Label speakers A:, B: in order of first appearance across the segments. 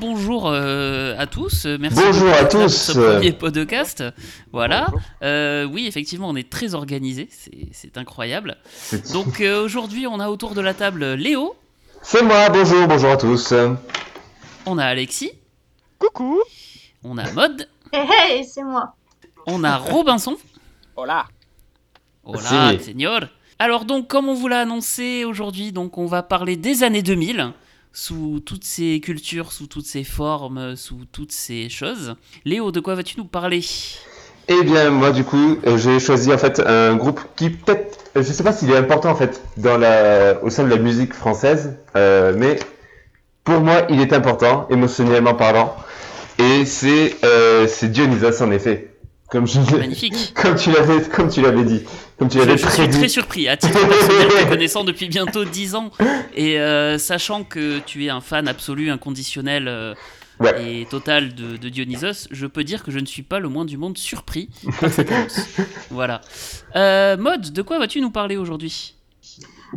A: Bonjour euh, à tous, merci
B: Bonjour à
A: là pour
B: tous.
A: ce premier podcast. Voilà, Euh, oui effectivement on est très organisé, c'est- c'est incroyable. Donc euh, aujourd'hui on a autour de la table Léo,
B: C'est moi, bonjour, bonjour à tous.
A: on a Alexis,
C: Coucou
A: on a Mode,
D: Hey hey, c'est moi.
A: on a Robinson.
C: Hola
A: Hola,
B: Si.
A: señor. Alors donc, comme on vous l'a annoncé aujourd'hui, donc on va parler des années 2000 sous toutes ces cultures, sous toutes ces formes, sous toutes ces choses. Léo, de quoi vas-tu nous parler?
B: Eh bien, moi, du coup, euh, j'ai choisi en fait un groupe qui peut-être, euh, je sais pas s'il est important en fait au sein de la musique française, euh, mais pour moi, il est important émotionnellement parlant. Et c'est, euh, c'est Dionysos en effet, comme je,
A: Magnifique.
B: comme tu l'avais, comme tu l'avais dit, comme tu
A: Je,
B: l'avais
A: je suis très surpris, à titre personnel, te connaissant depuis bientôt 10 ans, et euh, sachant que tu es un fan absolu, inconditionnel euh,
B: Ouais.
A: et total de, de Dionysos, je peux dire que je ne suis pas le moins du monde surpris par cette annonce. voilà. Euh, Mode, de quoi vas-tu nous parler aujourd'hui?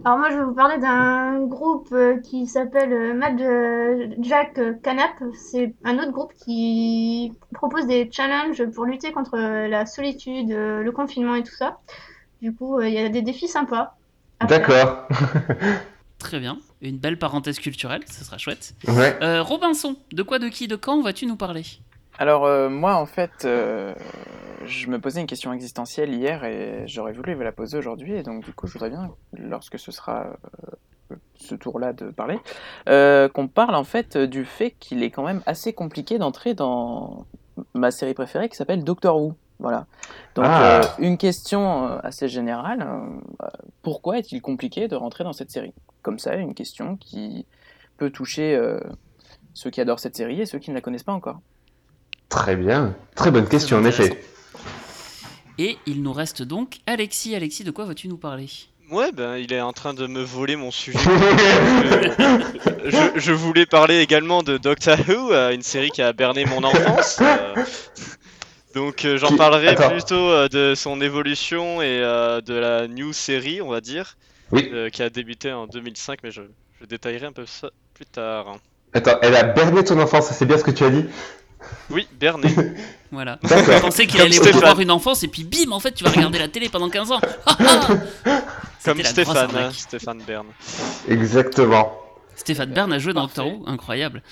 D: Alors moi je vais vous parler d'un groupe euh, qui s'appelle euh, Mad euh, Jack Canap. C'est un autre groupe qui propose des challenges pour lutter contre la solitude, le confinement et tout ça. Du coup, il y a des défis sympas.
B: D'accord.
A: Très bien. Une belle parenthèse culturelle, ce sera chouette.
B: Ouais.
A: Euh, Robinson, de quoi, de qui, de quand vas-tu nous parler?
C: Alors euh, moi en fait, euh, je me posais une question existentielle hier et j'aurais voulu vous la poser aujourd'hui et donc du coup je voudrais bien, lorsque ce sera euh, ce tour-là de parler, euh, qu'on parle en fait du fait qu'il est quand même assez compliqué d'entrer dans ma série préférée qui s'appelle Doctor Who. Voilà. Donc
B: Ah.
C: euh, une question assez générale, pourquoi est-il compliqué de rentrer dans cette série? Comme ça, une question qui peut toucher ceux qui adorent cette série et ceux qui ne la connaissent pas encore.
B: Très bien. Très bonne question en effet.
A: Et il nous reste donc Alexis. Alexis, de quoi vas-tu nous parler?
E: Ouais, ben il est en train de me voler mon sujet. Je, je voulais parler également de Doctor Who, euh, une série qui a berné mon enfance. euh, donc euh, j'en parlerai
B: Attends.
E: plutôt euh, de son évolution et euh, de la new série, on va dire,
B: Oui.
E: qui a débuté en 2005, mais je, je détaillerai un peu ça plus tard.
B: Attends, elle a berné ton enfance, c'est bien ce que tu as dit?
E: Oui, berné.
A: Voilà.
B: D'accord.
A: Je pensais qu'il allait
E: Stéphane.
A: avoir une enfance et puis bim, en fait, tu vas regarder la télé pendant 15 ans. Ah, ah
E: Comme Stéphane, hein, Stéphane Bern.
B: Exactement.
A: Stéphane Bern a joué dans. Doctor Who, incroyable.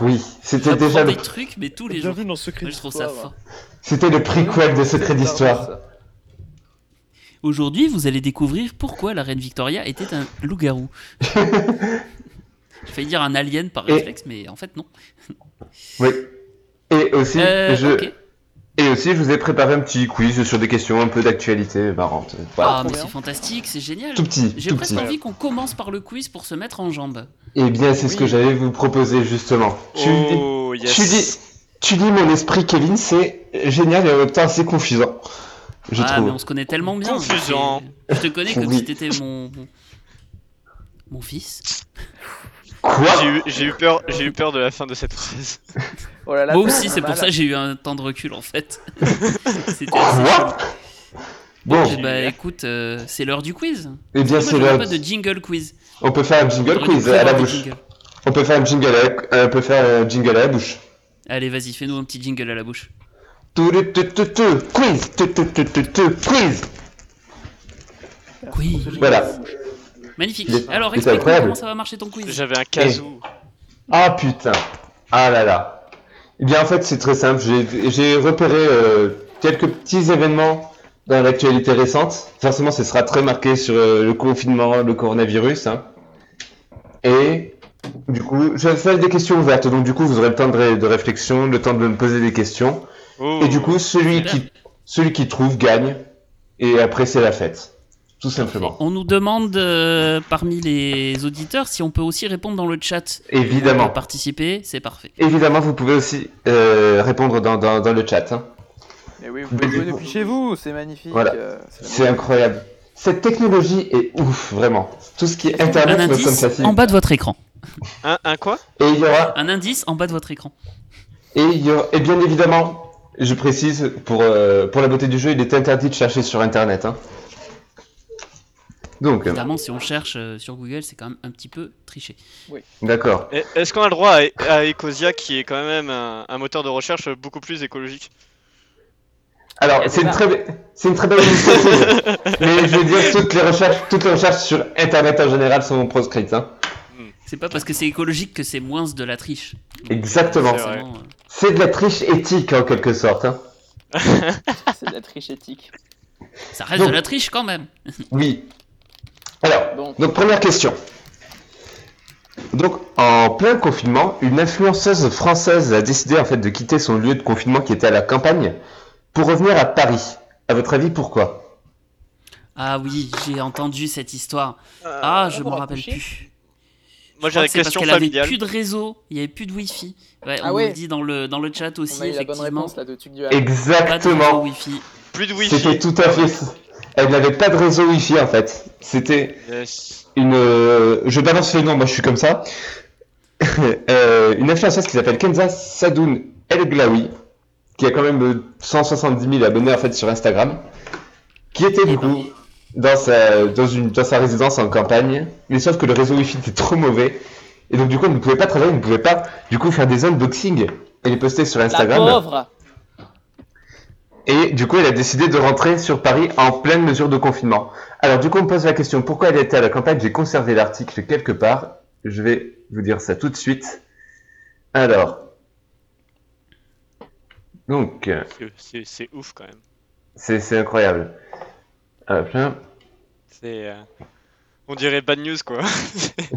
B: Oui, c'était déjà le,
A: des trucs, mais tous les jours.
F: Dans Secret
A: Moi, je trouve ça fort.
B: c'était le prequel de Secret d'Histoire.
A: Aujourd'hui, vous allez découvrir pourquoi la reine Victoria était un loup-garou. J'ai failli dire un alien par
B: Et-
A: réflexe, mais en fait, non.
B: Oui. Et aussi,
A: Euh,
B: je... Et aussi, je vous ai préparé un petit quiz sur des questions un peu d'actualité marrante. Voilà.
A: Ah, mais c'est fantastique, c'est génial.
B: tout petit,
A: J'ai
B: tout
A: presque
B: petit.
A: envie qu'on commence par le quiz pour se mettre en jambes.
B: Eh bien, c'est ce que j'allais vous proposer justement. Tu,
E: Oh,
B: tu,
E: yes.
B: dis, tu dis mon esprit, Kevin, c'est génial et en même temps assez confusant. Je
A: ah,
B: trouve.
A: mais on se connaît tellement bien.
E: Confusant.
A: C'est- Je te connais comme
B: Oui.
A: si t'étais mon... mon... mon fils.
B: Quoi
E: J'ai eu, j'ai eu peur, j'ai eu peur de la fin de cette phrase.
C: Oh là là,
A: Moi aussi, c'est pour ça que j'ai eu un temps de recul en fait. C'était.
B: Quoi Bon,
A: bah écoute, euh, c'est l'heure du quiz.
B: eh bien, c'est l'heure.
A: pas de jingle quiz.
B: On peut faire un jingle quiz à la bouche. On peut faire un jingle à la... on peut faire un jingle à la bouche.
A: Allez, vas-y, fais-nous un petit jingle à la bouche.
B: Tout, tout, tout, tout, tout, quiz, tout, tout, tout, tout, tout, quiz.
A: Quiz.
B: Voilà.
A: Magnifique. Alors,
B: incroyable.
A: comment ça va marcher ton quiz.
E: J'avais un casou.
B: Ah putain. Ah là là. Eh bien en fait c'est très simple. J'ai repéré euh, quelques petits événements dans l'actualité récente. Forcément ce sera très marqué sur euh, le confinement, le coronavirus. hein. Et du coup je vais faire des questions ouvertes. Donc du coup vous aurez le temps de, ré- de réflexion, le temps de me poser des questions.
E: Oh.
B: Et du coup celui qui, celui qui trouve gagne. Et après c'est la fête. Tout simplement.
A: On nous demande euh, parmi les auditeurs si on peut aussi répondre dans le chat.
B: Évidemment.
A: On peut participer, c'est parfait.
B: Évidemment vous pouvez aussi euh, répondre dans, dans, dans le chat. hein.
C: Et oui, vous pouvez jouer depuis chez vous, c'est magnifique.
B: Voilà.
C: euh, c'est
B: incroyable. Cette technologie est ouf, vraiment. Tout ce qui est
A: Un
B: internet semble
A: indice en bas de votre écran.
E: Un, un quoi?
B: Et il y aura,
A: Un indice en bas de votre écran.
B: et il y aura, et bien évidemment, je précise pour euh, pour la beauté du jeu, il est interdit de chercher sur internet. Hein. Donc, euh,
A: Évidemment, si on cherche euh, sur Google, c'est quand même un petit peu triché.
B: d'accord.
E: Et Est-ce qu'on a le droit à, à Ecosia qui est quand même un, un moteur de recherche beaucoup plus écologique?
B: Alors, c'est une très, c'est une très belle initiative. Mais je veux dire, toutes les recherches, toutes les recherches sur Internet en général sont proscrites. Hein.
A: C'est pas parce que c'est écologique que c'est moins de la triche. Donc,
B: Exactement.
E: C'est
B: de la triche éthique en quelque sorte. Hein.
C: C'est de la triche éthique.
A: ça reste
B: Donc-
A: de la triche quand même.
B: Oui. Alors, donc première question. Donc, en plein confinement, une influenceuse française a décidé en fait de quitter son lieu de confinement qui était à la campagne pour revenir à Paris. À votre avis, pourquoi?
A: Ah oui, j'ai entendu cette histoire. Ah, je me rappelle plus.
E: Moi j'avais
A: que c'est parce
E: question
A: qu'elle avait
E: familiale.
A: plus de réseau, il y avait plus de wifi. Ouais,
C: Ah
A: on
C: ouais.
A: dit dans le, dans le chat aussi,
C: On a eu la bonne
A: effectivement.
C: réponse là de Tuc du
A: Pas
C: Havre.
A: de réseau
B: Exactement.
A: wifi.
E: Plus de wifi.
B: C'était tout à fait. Elle n'avait pas de réseau Wi-Fi en fait. C'était
E: Yes.
B: une. euh, Je balance le nom, moi je suis comme ça. Euh, une influenceuse qui s'appelle Kenza Sadoun El Glaoui, qui a quand même euh, 170 000 abonnés en fait sur Instagram, qui était du
A: Eh ben.
B: coup dans sa, dans, une, dans sa résidence en campagne, mais sauf que le réseau Wi-Fi était trop mauvais, et donc du coup elle ne pouvait pas travailler, elle ne pouvait pas du coup faire des unboxings et les poster sur
C: La
B: Instagram.
C: pauvre
B: Et du coup, elle a décidé de rentrer sur Paris en pleine mesure de confinement. Alors du coup, on me pose la question, pourquoi elle était à la campagne? J'ai conservé l'article quelque part. Je vais vous dire ça tout de suite. Alors. Donc,
E: C'est- ouf quand même.
B: c'est incroyable. Hop là.
E: C'est. euh, On dirait bad news quoi.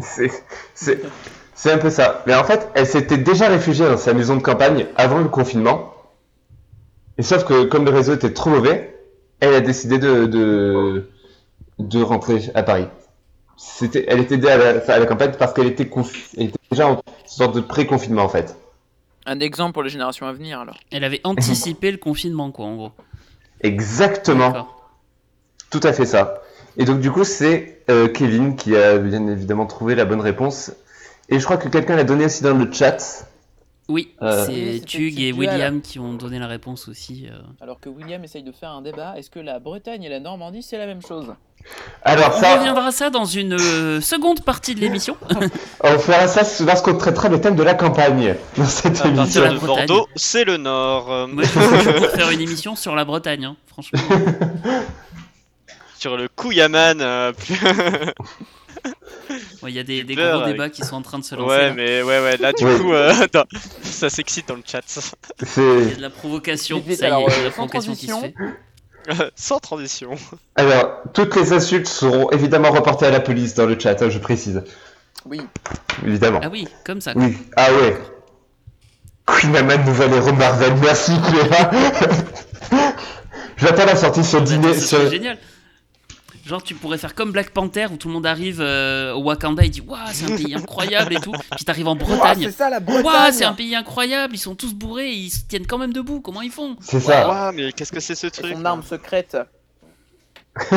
B: C'est un peu ça. Mais en fait, elle s'était déjà réfugiée dans sa maison de campagne avant le confinement. Et sauf que comme le réseau était trop mauvais, elle a décidé de, de, de rentrer à Paris. C'était, elle était à la, à la campagne parce qu'elle était, confi- elle était déjà en sorte de pré-confinement en fait.
C: Un exemple pour les générations à venir alors.
A: Elle avait anticipé le confinement, quoi, en gros.
B: Exactement.
A: D'accord.
B: Tout à fait ça. Et donc du coup, c'est euh, Kevin qui a bien évidemment trouvé la bonne réponse. Et je crois que quelqu'un l'a donné aussi dans le chat.
A: Oui,
B: Euh.
A: c'est Tug et. William qui ont donné la réponse aussi. euh.
C: Alors que William essaye de faire un débat, est-ce que la Bretagne et la Normandie c'est la même chose?
B: Alors
A: On
B: ça,
A: reviendra à ça dans une euh, seconde partie de l'émission.
B: On fera ça lorsqu'on traitera le thème de la campagne dans cette
E: À
B: émission.
E: partir de. Bordeaux, c'est le nord.
A: Moi, je pour faire une émission sur la Bretagne, hein, franchement.
E: Sur le Kouyaman. euh,
A: Ouais, Il y a des, des gros débats qui sont en train de se lancer.
E: Ouais,
A: là.
E: mais ouais, ouais, là du
B: Ouais.
E: coup, euh, attends, ça s'excite dans le chat.
A: Il y
B: C'est
A: a de la provocation.
C: Vite,
A: ça y est,
C: alors,
A: il y a de
C: euh,
A: la
C: sans
A: provocation qui se
C: transition.
A: fait.
E: Sans transition.
B: alors toutes les insultes seront évidemment reportées à la police dans le chat, hein, je précise.
C: Oui.
B: Évidemment.
A: Ah oui, comme ça.
B: Oui. Ah ouais. Queen Amman nouvel héros Marvel. Merci Cléa. J'attends la sortie sur
A: Bah,
B: dîner.
A: ce
B: Sur...
A: serait génial. Genre, tu pourrais faire comme Black Panther où tout le monde arrive euh, au Wakanda et dit Waouh, c'est un pays incroyable et tout. Puis t'arrives en Bretagne.
C: c'est ça la
A: Waouh,
C: Bretagne
A: c'est un pays incroyable. Ils sont tous bourrés, ils se tiennent quand même debout. Comment ils font?
B: C'est ça.
E: Ouah, mais qu'est-ce que c'est ce truc
C: son arme secrète.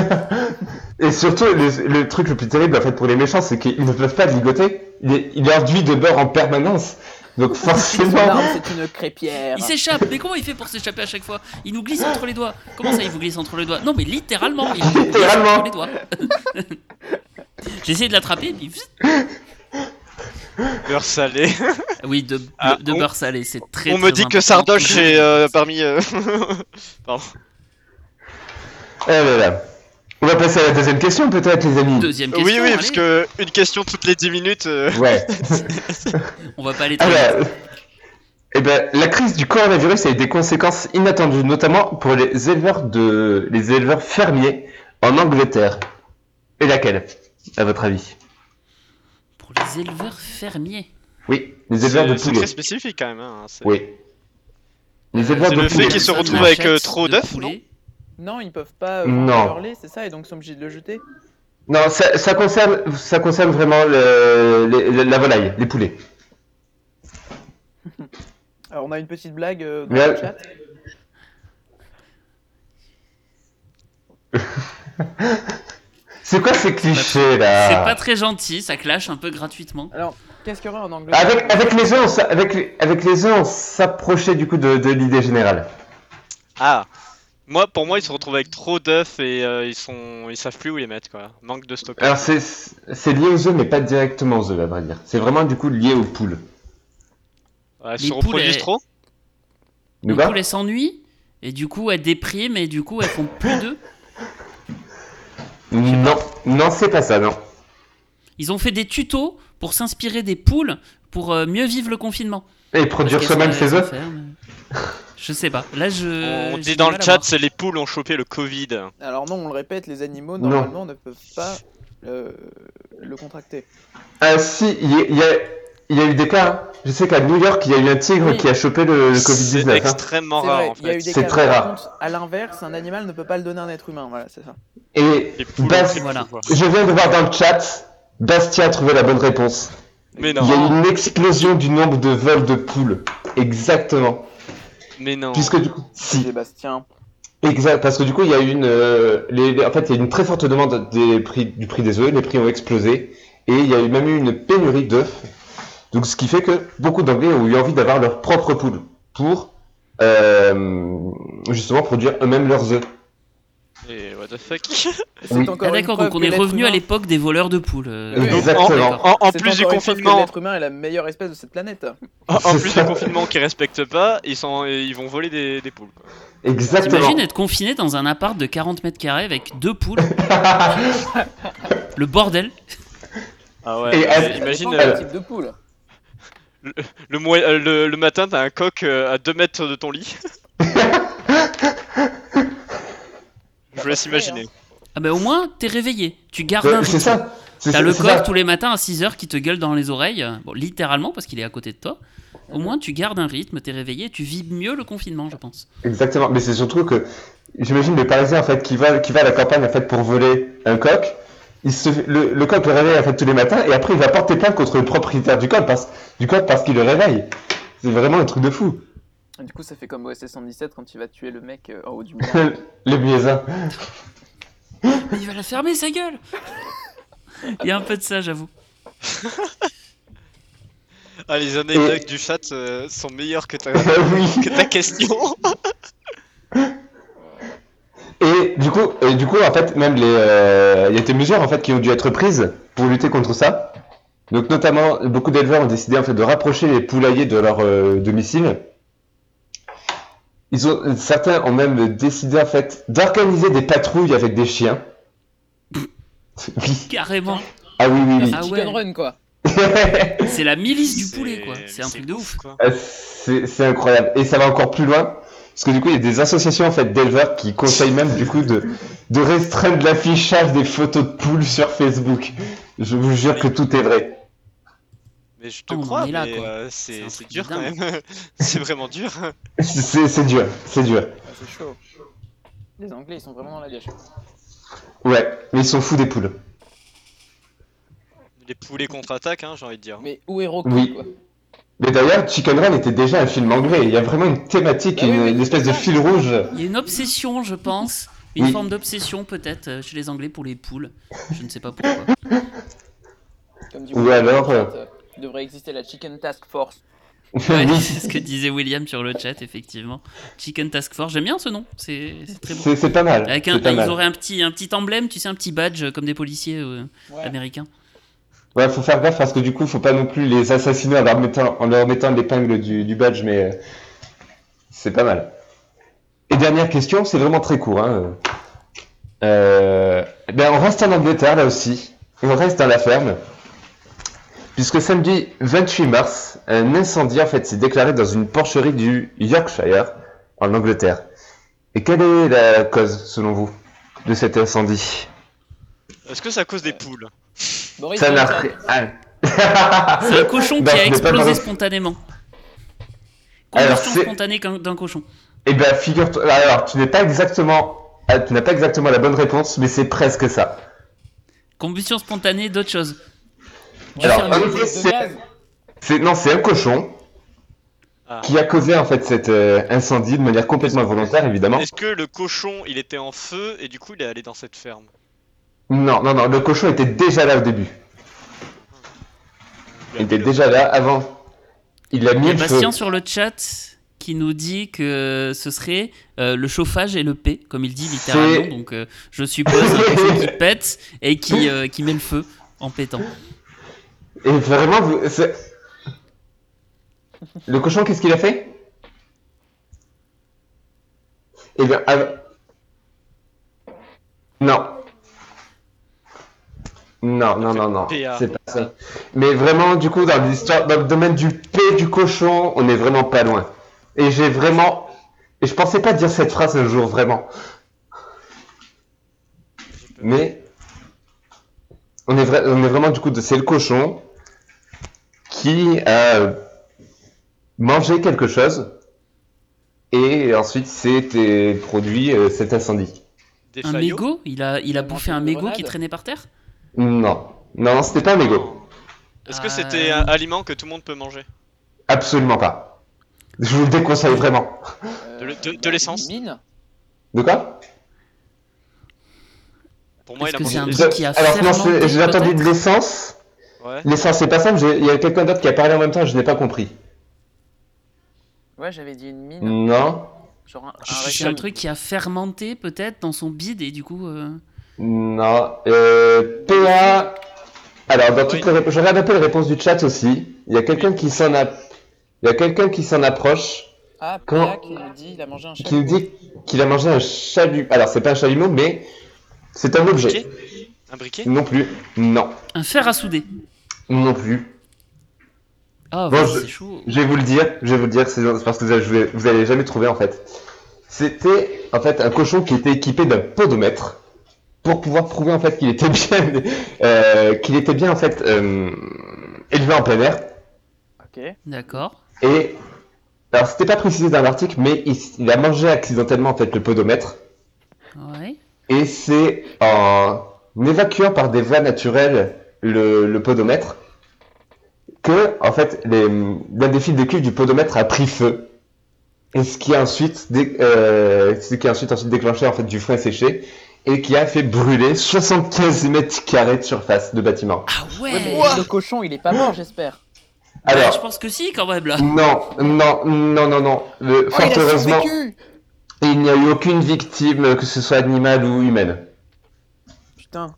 B: Et surtout, le, le truc le plus terrible en fait pour les méchants, c'est qu'ils ne peuvent pas ligoter. Il, est, il enduit de beurre en permanence. Donc forcément.
C: c'est une crêpière.
A: Il s'échappe. Mais comment il fait pour s'échapper à chaque fois? Il nous glisse entre les doigts. Comment ça, il vous glisse entre les doigts? Non, mais littéralement. Il nous glisse
B: Littéralement.
A: entre les doigts. J'ai essayé de l'attraper, puis.
E: Beurre salé.
A: Oui, de, de-
E: Ah,
A: de
E: on-
A: beurre salé, c'est très
E: On me
A: très
E: dit que. Sardoche est euh, parmi. euh, Pardon.
B: Eh là là. On va passer à la deuxième question peut-être les amis.
A: Deuxième question.
E: Oui, oui,
A: allez.
E: parce que une question toutes les 10 minutes. euh,
B: Ouais.
A: On va pas aller très vite.
B: Alors, eh ben, la crise du coronavirus a eu des conséquences inattendues, notamment pour les éleveurs de, les éleveurs fermiers en Angleterre. Et laquelle, à votre avis?
A: Pour les éleveurs fermiers.
B: Oui, les éleveurs
E: C'est
B: de
E: c'est
B: poulets.
E: très spécifique quand même. Hein. c'est-
B: Oui. Les éleveurs
E: c'est
B: de
E: le fait qu'ils se retrouvent avec, euh, trop d'œufs,
A: poulet.
C: Non, ils peuvent pas euh, lait, c'est ça, et donc ils sont obligés de le jeter.
B: Non, ça, ça concerne, ça concerne vraiment le- la volaille, les poulets.
C: Alors on a une petite blague euh, dans
B: Mais-
C: le chat.
B: C'est quoi ces clichés
A: C'est
B: là
A: pas très gentil, ça clash un peu gratuitement.
C: Alors, qu'est-ce qu'il y aurait en Angleterre
B: avec, avec les œufs, on s'a- avec, les- avec les œufs, on s'approchait du coup de, de l'idée générale.
E: Ah, Moi, pour moi, ils se retrouvent avec trop d'œufs et euh, ils sont, ils savent plus où les mettre quoi. Manque de stockage.
B: Alors c'est c'est lié aux œufs, mais pas directement aux œufs, à vrai dire. C'est vraiment du coup lié aux poules.
E: Ouais, elles
A: les
E: se
A: poules,
E: reproduisent
A: elles-
E: trop.
A: Les poules, elles s'ennuient, et du coup, elles dépriment, et du coup, elles font plus d'œufs.
B: Non, non, c'est pas ça, non.
A: Ils ont fait des tutos pour s'inspirer des poules pour euh, mieux vivre le confinement.
B: Et
A: Parce
B: produire
A: qu'elles
B: soi-même
A: sont-
B: ses
A: elles
B: œufs.
A: Je sais pas. Là, je.
E: On dit dans le chat, c'est les poules ont chopé le Covid.
C: Alors non, on le répète, les animaux
B: Non.
C: normalement ne peuvent pas euh, le contracter.
B: Ah si, il y, a- y y eu des cas. hein. Je sais qu'à New York, il y a eu un tigre
C: Oui.
B: qui a chopé le, le
E: C'est
B: Covid-19. hein.
E: extrêmement rare en
C: il y a eu
E: fait.
C: des
B: C'est
C: cas.
B: très rare.
C: contre, à l'inverse, un animal ne peut pas le donner à un être humain. Voilà, c'est ça.
B: Et
A: Voilà.
B: je viens de voir dans le chat, Bastien a trouvé la bonne réponse.
E: Mais
B: Il y a
E: non,
B: eu une explosion du nombre de vols de poules. Exactement.
E: Mais non.
B: Puisque du coup, si,
C: Sébastien.
B: exact, parce que du coup, il y a eu une, euh, les, les- en fait, il y a eu une très forte demande des prix, du prix des œufs. Les prix ont explosé et il y a eu même eu une pénurie d'œufs. Donc, ce qui fait que beaucoup d'Anglais ont eu envie d'avoir leur propre poule pour euh, justement produire eux-mêmes leurs œufs.
E: Et what the fuck
C: C'est
B: Oui.
C: encore
A: Ah,
C: une
A: d'accord,
C: preuve
A: donc on
C: que
A: est
C: l'être
A: revenu à
C: humain-
A: l'époque des voleurs de poules. euh.
B: Oui, Exactement.
E: En, en
C: c'est
E: plus du
C: encore une preuve que
E: confinement,
C: L'être humain est la meilleure espèce de cette planète.
E: en, en plus du confinement qui respectent pas, ils sont, ils vont voler des, des poules. quoi.
B: Exactement.
A: T'imagines être confiné dans un appart de 40 mètres carrés avec deux poules Le bordel
E: Ah ouais.
B: Et
E: mais
B: à-
E: imagine euh,
C: quel type de poule.
E: le, moi- euh, le, le matin, t'as un coq euh, à 2 mètres de ton lit. Je vous laisse imaginer.
A: Ah bah au moins, t'es réveillé. Tu gardes un
B: Ouais, C'est
A: rythme.
B: ça.
A: T'as le
B: ça.
A: tous les matins à 6h qui te gueule dans les oreilles. Bon, littéralement, parce qu'il est à côté de toi. Au moins, tu gardes un rythme, t'es réveillé, tu vis mieux le confinement, je pense.
B: Exactement, mais c'est surtout que j'imagine le Parisien en fait qui va qui va à la campagne en fait pour voler un coq. Il se le, le coq le réveille en fait tous les matins et après il va porter plainte contre le propriétaire du coq parce du coq parce qu'il le réveille. C'est vraiment un truc de fou.
C: Et Du coup, ça fait comme OSS 117 quand il va tuer le mec euh, en haut du mur.
B: Les muezzins.
A: Mais il va la fermer, sa gueule Il y a un peu de ça, j'avoue.
E: Ah, les anecdotes du chat euh, sont meilleures que ta, que ta question.
B: Et du coup, et du coup en fait même les euh, il y a des mesures en fait qui ont dû être prises pour lutter contre ça. Donc notamment beaucoup d'éleveurs ont décidé en fait de rapprocher les poulaillers de leur euh, domicile. Ils ont certains ont même décidé en fait d'organiser des patrouilles avec des chiens. Oui.
A: Carrément.
B: Ah oui oui oui.
A: Ah ouais.
C: Run, quoi.
A: C'est la milice du poulet, quoi. C'est un truc de ouf.
E: quoi.
B: Ah, c'est c'est incroyable. Et ça va encore plus loin. Parce que du coup, il y a des associations en fait d'éleveurs qui conseillent même du coup de, de restreindre l'affichage des photos de poules sur Facebook. Je vous jure que tout est vrai.
E: Mais je te crois, mais euh,
A: C'est
E: dur quand même. c'est vraiment dur.
B: C'est c'est dur, c'est dur.
C: Ah, c'est chaud. Les Anglais, ils sont vraiment dans la dèche.
B: Ouais, mais ils sont fous des poules.
E: Les poulets contre-attaquent, hein, j'ai envie de dire.
C: Mais où est Rocky,
B: Oui.
C: quoi
B: Mais d'ailleurs, Chicken Run était déjà un film anglais. Il y a vraiment une thématique,
C: Bah
B: une,
C: oui,
B: une espèce de fil rouge.
A: Il y a une obsession, je pense. Une
B: Oui.
A: forme d'obsession, peut-être, euh, chez les Anglais pour les poules. Je ne sais pas pourquoi.
C: Comme dit
B: Ou alors,
C: dans devrait exister la Chicken Task Force.
A: Ouais,
B: Oui,
A: c'est ce que disait William sur le chat, effectivement. Chicken Task Force, j'aime bien ce nom, c'est très bon.
B: c'est pas mal.
A: Avec un,
B: pas
A: ils
B: mal.
A: auraient un petit, un petit emblème, tu sais, un petit badge euh, comme des policiers euh,
C: Ouais.
A: américains.
B: Ouais, faut faire gaffe parce que du coup, faut pas non plus les assassiner en leur mettant, en leur mettant l'épingle du, du badge, mais euh, c'est pas mal. Et dernière question, c'est vraiment très court. Hein. Euh, ben, on reste en Angleterre là aussi. On reste dans la ferme. Puisque samedi 28 mars, un incendie en fait s'est déclaré dans une porcherie du Yorkshire, en Angleterre. Et quelle est la cause, selon vous, de cet incendie?
E: Est-ce que c'est à cause des poules?
C: Boris,
B: Ça n'a rien. Ah.
A: C'est un cochon qui a
B: pas
A: explosé spontanément.
B: Alors,
A: Combustion
B: c'est-
A: spontanée qu'un- d'un cochon.
B: Eh ben, figure-toi. Alors, tu n'es pas exactement. ah, Tu n'as pas exactement la bonne réponse, mais c'est presque ça.
A: Combustion spontanée d'autre chose.
B: Alors, effet, c'est- non, c'est un cochon
E: Ah.
B: qui a causé en fait cet euh, incendie de manière complètement involontaire, évidemment.
E: Est-ce que le cochon, il était en feu et du coup il est allé dans cette ferme?
B: Non, non, non, le cochon était déjà là au début. Il était déjà là avant. Il a mis
A: Il y a
B: le feu.
A: Bastien sur le chat qui nous dit que ce serait euh, le chauffage et le P, comme il dit littéralement. Donc, euh, je suppose un cochon qui pète et qui, euh, qui met le feu en pétant.
B: Et vraiment, vous... c'est- Le cochon, qu'est-ce qu'il a fait? Eh bien, non. Non, non, non, non, c'est pas ça. Mais vraiment, du coup, dans l'histoire, dans le domaine du P du cochon, on est vraiment pas loin. Et j'ai vraiment, et je pensais pas dire cette phrase un jour, vraiment. Mais on est, on est vraiment du coup de c'est le cochon qui a mangé quelque chose et ensuite s'est produit euh, cet incendie.
E: Des
A: Un
E: faillots.
A: mégot? Il a, il a bouffé un mégot qui traînait par terre?
B: Non, non, non, c'était pas un mégot.
E: Est-ce que
A: Euh,
E: c'était un aliment que tout le monde peut manger?
B: Absolument pas. Je vous le déconseille vraiment.
E: De l- de- de l'essence?
C: Mine
B: De quoi?
E: Pour moi, il a mangé
A: un
E: des-
A: truc qui a
B: Alors non, j'ai entendu de l'essence.
E: Ouais.
B: L'essence, c'est pas ça. mais j'ai- Il y a quelqu'un d'autre qui a parlé en même temps. Je n'ai pas compris.
C: Ouais, j'avais dit une mine.
B: Non,
C: Genre un, un
A: un truc qui a fermenté peut-être dans son bide et du coup. euh,
B: non. Euh, PA. Alors, dans toutes
E: Oui.
B: les réponses, je regarde un peu les réponses du chat aussi. Il y a quelqu'un qui s'en a, il y a quelqu'un qui s'en approche,
C: Ah, PA qui nous dit il a mangé un chat.
B: qui nous dit qu'il a mangé un chalumeau. Alors, c'est pas un chalumeau, mais c'est un objet.
E: briquet? Un briquet?
B: Non plus. Non.
A: Un fer à souder.
B: Non plus.
A: Ah,
B: Bon,
A: c'est chaud.
B: Je vais vous le dire, je vais vous le dire, c'est c'est parce que vous allez, vous allez jamais trouver en fait. C'était en fait un cochon qui était équipé d'un podomètre pour pouvoir prouver en fait qu'il était bien, euh, qu'il était bien en fait euh, élevé en plein air.
C: Ok.
A: D'accord.
B: Et alors c'était pas précisé dans l'article, mais il, il a mangé accidentellement en fait le podomètre.
A: Ouais.
B: Et c'est en évacuant par des voies naturelles le, le podomètre que, en fait, les- l'un des fils de cuivre du podomètre a pris feu. Et ce qui a ensuite, dé- euh, ce qui a ensuite, ensuite déclenché en fait du frein séché et qui a fait brûler 75 mètres carrés de surface de bâtiment.
A: Ah ouais,
C: Ouais, mais le cochon, il est pas mort, j'espère.
A: Ouais,
B: Alors,
A: Je pense que si, quand même, là.
B: non, non, non, non, non. Le-
C: Oh,
B: fort
C: il
B: heureusement, il n'y a eu aucune victime, que ce soit animale ou humaine.
C: Putain,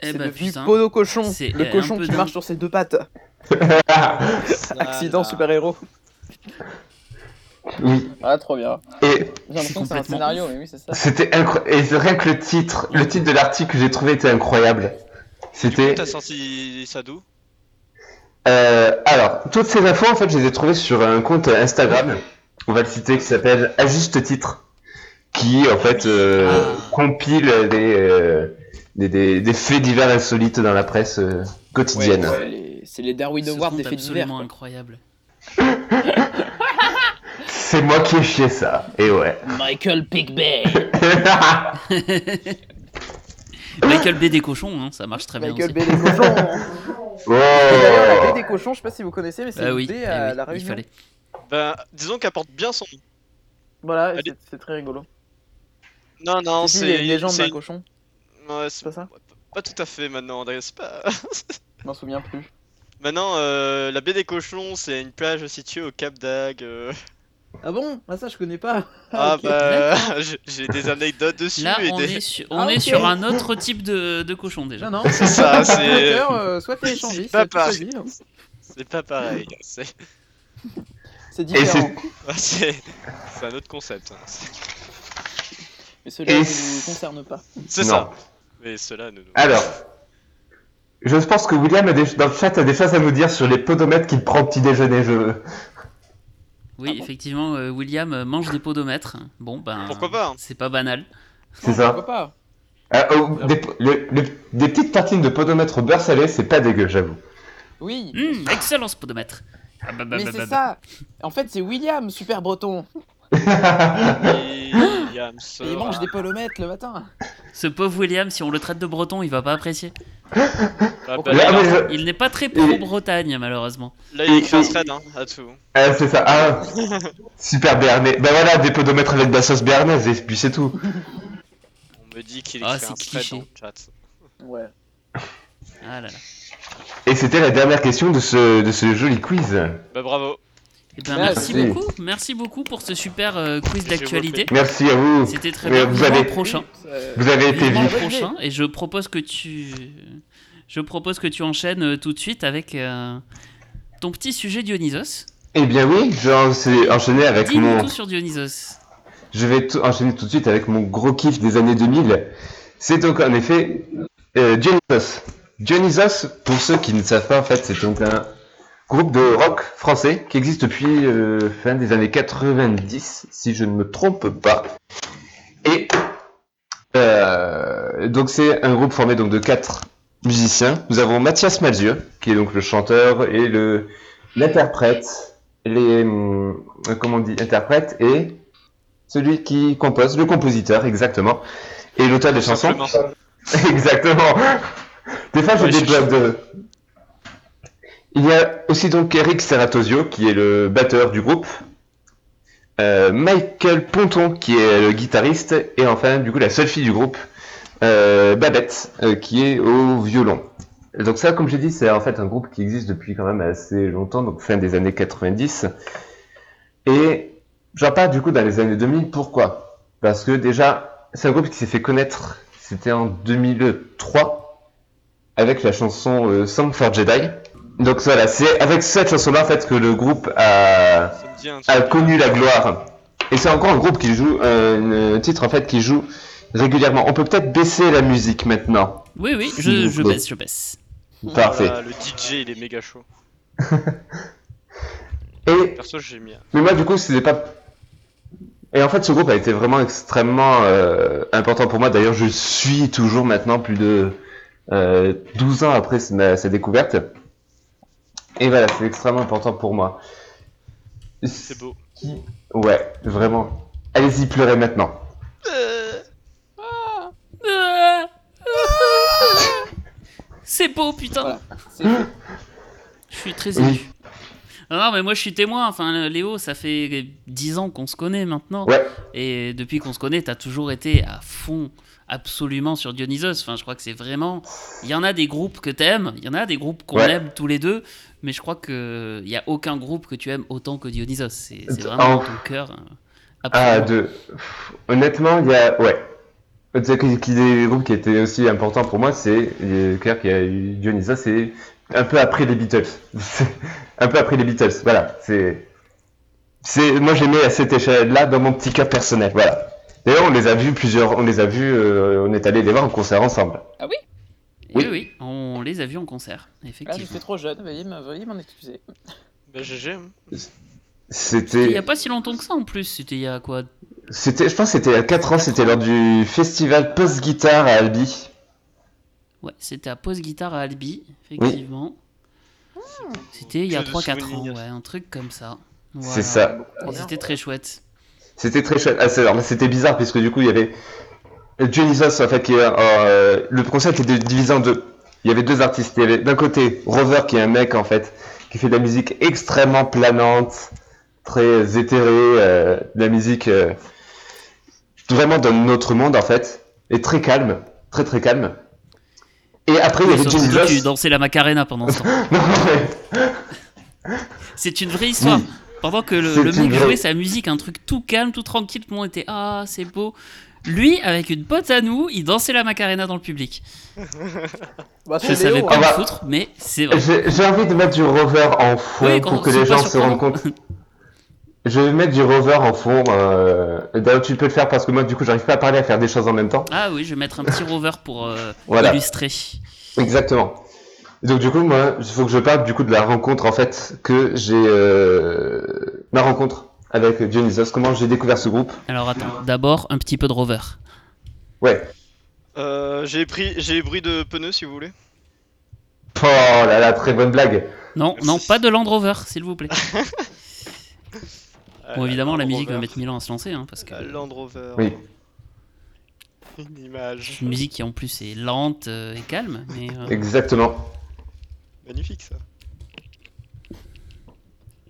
A: Eh
C: c'est
A: bah,
C: devenu podo cochon. Le
A: un
C: cochon qui
A: dingue.
C: marche sur ses deux pattes. Accident super-héros.
B: oui.
C: Ah, trop bien.
B: Et
C: J'ai l'impression que c'est un scénario, mais oui, c'est ça.
B: C'était incroyable. Et rien que le titre, le titre de l'article que j'ai trouvé était incroyable. C'était.
E: T'as sorti ça d'où?
B: Euh, alors, toutes ces infos, en fait, je les ai trouvées sur un compte Instagram. On va le citer, qui s'appelle Ajuste Titre. Qui, en fait, euh,
A: Ah.
B: compile des, euh, des, des, des faits divers insolites dans la presse euh, quotidienne.
C: Ouais, c'est les- c'est les Darwin
A: Ce
C: Awards des faits divers. quoi.
A: incroyable.
B: C'est moi qui ai chié ça. Et ouais.
C: Michael Pigbay.
A: Michael B. des cochons, hein, ça marche très bien
C: Michael
A: aussi.
C: B des cochons.
B: oh.
C: D'ailleurs, la baie des cochons, je sais pas si vous connaissez, mais c'est
A: Bah
C: une
A: oui,
C: baie
A: eh
C: à
A: oui,
C: la
A: il
C: Réunion.
A: fallait.
E: Ben, disons qu'elle porte bien son nom.
C: Voilà, c'est- c'est très rigolo.
E: Non, non, c'est
C: une légende
E: c'est
C: d'un cochon,
E: Ouais,
C: c'est pas ça
E: pas tout à fait maintenant, André, c'est pas...
C: Je m'en souviens plus.
E: Maintenant, euh, la baie des cochons, c'est une plage située au Cap d'Agde. euh.
C: Ah bon? Ah ça je connais pas.
E: Ah
C: ok.
E: bah, j'ai- j'ai des anecdotes dessus
A: Là,
E: et
A: on,
E: des...
A: est, sur, on
C: Ah,
A: est
C: ok.
A: sur un autre type de, de cochon déjà.
C: Non, non.
E: C'est ça, c'est...
C: Euh, soit t'es échangiste,
E: C'est pas
C: soit tu
E: pareil.
C: hein.
E: C'est pas pareil, c'est...
C: C'est différent.
E: C'est c'est un autre concept. hein.
C: Mais cela
B: Et
C: ne
B: c'est-
C: nous concerne pas.
E: C'est ça. Mais cela ne nous...
B: Alors, je pense que William a des, dans le chat a des choses à nous dire sur les podomètres qu'il prend au petit déjeuner. Je...
A: Oui, effectivement, euh, William euh, mange des podomètres. Bon, ben.
E: Pourquoi pas, hein.
A: C'est pas banal.
B: C'est ça.
C: Pourquoi pas
B: Ah, oh, des, le- le- des petites tartines de podomètre au beurre salé, c'est pas dégueu, j'avoue.
C: Oui.
A: Hum, excellent ce podomètre. Ah, bah, bah,
C: Mais
A: bah,
C: c'est
A: bah,
C: ça En fait, c'est William, super breton.
E: William
C: Et il
E: sera-
C: mange des polomètres le matin.
A: Ce pauvre William, si on le traite de breton, il va pas apprécier.
E: Ah, bah, là,
B: Ah, je-
A: Il n'est pas très pro-Bretagne, malheureusement.
E: là, il écrit un thread, hein, à tout.
B: Ah, c'est ça. Ah, super béarnais. Bah voilà, des podomètres avec de la sauce béarnaise, et puis c'est tout.
E: On me dit qu'il
A: Ah,
E: écrit un
A: c'est
E: thread
A: cliché.
E: dans le chat.
C: Ouais.
A: Ah là là.
B: Et c'était la dernière question de ce, de ce joli quiz.
E: Bah bravo.
A: Eh ben,
C: Merci.
A: merci beaucoup, merci beaucoup pour ce super euh, quiz d'actualité.
B: Merci à vous.
A: C'était très bien.
B: vous avez-
A: prochain.
B: Vous avez été vite.
A: prochain. Et je propose que tu, je propose que tu enchaînes euh, tout de suite avec euh, ton petit sujet Dionysos.
B: Eh bien oui, je vais en- enchaîner avec
A: Dis-nous
B: mon...
A: tout sur Dionysos.
B: Je vais tout- enchaîner tout de suite avec mon gros kiff des années 2000. C'est donc en effet euh, Dionysos. Dionysos, pour ceux qui ne savent pas, en fait, c'est donc un groupe de rock français qui existe depuis euh, fin des années 90, si je ne me trompe pas. Et euh, donc c'est un groupe formé donc de quatre musiciens. Nous avons Mathias Malzieu, qui est donc le chanteur et le l'interprète, les hum, comment on dit interprète et celui qui compose, le compositeur, exactement. Et l'auteur des chansons. exactement. Des fois, j'ai
E: Ouais,
B: des
E: je-
B: blagues de... Il y a aussi donc Eric Serratosio, qui est le batteur du groupe. Euh, Michael Ponton, qui est le guitariste. Et enfin, du coup, la seule fille du groupe, euh, Babette, euh, qui est au violon. Donc ça, comme j'ai dit, c'est en fait un groupe qui existe depuis quand même assez longtemps, donc fin des années 90. Et j'en parle du coup dans les années 2000, pourquoi? Parce que déjà, c'est un groupe qui s'est fait connaître, c'était en 2003, avec la chanson Song for Jedi. Donc voilà, c'est avec cette chanson-là en fait que le groupe a, connu la gloire. Et c'est encore un groupe qui joue, euh, un titre en fait qui joue régulièrement. On peut peut-être baisser la musique maintenant.
A: Oui, oui, je, baisse, je baisse.
B: Parfait.
E: Voilà, le DJ il est méga chaud.
B: Et
E: Perso j'ai mis.
B: Mais moi, du coup, c'était pas. Et en fait, ce groupe a été vraiment extrêmement euh, important pour moi. D'ailleurs, je suis toujours maintenant, plus de euh, 12 ans après ma- sa découverte. Et voilà, c'est extrêmement important pour moi.
E: C'est beau.
B: Ouais, vraiment. Allez-y, pleurez maintenant.
A: C'est beau, putain.
C: Voilà.
A: Je suis très ému. Non, mais moi je suis témoin. Enfin, Léo, ça fait 10 ans qu'on se connaît maintenant.
B: Ouais.
A: Et depuis qu'on se connaît, t'as toujours été à fond, absolument sur Dionysos. Enfin, je crois que c'est vraiment. Il y en a des groupes que t'aimes, il y en a des groupes qu'on
B: Ouais.
A: aime tous les deux, mais je crois que il y a aucun groupe que tu aimes autant que Dionysos. C'est c'est
B: En-
A: vraiment dans ton cœur. euh,
B: Ah, de. Honnêtement, il y a. Ouais. Qu'il qu'il des groupes qui étaient aussi importants pour moi, c'est clair qu'il y a eu Dionysos, c'est un peu après les Beatles. un peu après les Beatles, voilà. C'est. C'est, moi j'aimais à cette échelle-là dans mon petit cas personnel, voilà. D'ailleurs, on les a vus plusieurs, on les a vus, euh, on est allé les voir en concert ensemble.
A: Oui,
B: oui.
A: oui, on les a vus en concert,
C: Ah,
A: effectivement.
C: j'étais trop jeune, veuillez m'en excuser.
E: Bah GG. hein.
A: Il n'y
B: C'était,
A: a pas si longtemps que ça en plus. C'était il y a quoi?
B: C'était, je pense que c'était il y a 4 ans, c'était lors du festival Post Guitar à Albi.
A: Ouais, c'était à Pause Guitare à Albi, effectivement. C'était il y a
E: Que de
A: 3-4 ans, ouais, un truc comme ça.
B: C'est ça.
A: C'était très chouette.
B: C'était très chouette. Ah, c'était bizarre puisque du coup il y avait Dionysos en fait qui est, euh, le concert était divisé en deux. Il y avait deux artistes. Il y avait d'un côté Rover qui est un mec en fait qui fait de la musique extrêmement planante, très éthérée, euh, de la musique euh, vraiment dans notre monde en fait, et très calme, très très calme. Et après il y
A: Oui,
B: avait
A: que tu dansais la Macarena pendant ce temps.
B: Non, mais-
A: C'est une vraie histoire.
B: Oui.
A: Pendant que le, mec
B: vraie-
A: jouait sa musique, un truc tout calme, tout tranquille, tout le monde était Ah, c'est beau. Lui, avec une pote à nous, il dansait la Macarena dans le public.
C: Bah,
A: Je savais pas
B: Ah bah.
A: foutre, mais c'est vrai.
B: J'ai envie de mettre du rover en fond
A: Oui,
B: pour que les gens se rendent compte. Je vais mettre du rover en fond. Euh... D'ailleurs, tu peux le faire parce que moi, du coup, j'arrive pas à parler à faire des choses en même temps.
A: Ah oui, je vais mettre un petit rover pour euh,
B: Voilà.
A: illustrer.
B: Exactement. Donc, du coup, moi, il faut que je parle du coup de la rencontre en fait que j'ai euh... ma rencontre avec Dionysos. Comment j'ai découvert ce groupe?
A: Alors attends, d'abord un petit peu de rover.
B: Ouais.
E: Euh, j'ai pris j'ai bruit de pneus si vous voulez.
B: Oh là là, très bonne blague.
A: Non, non, pas de Land Rover, s'il vous plaît.
E: Euh,
A: Bon, évidemment, la musique va mettre mille ans à se lancer, hein, parce que
E: Euh, Land Rover.
B: Oui.
E: Une image.
A: une musique qui en plus est lente euh, et calme, mais euh,
B: Exactement.
E: Magnifique ça.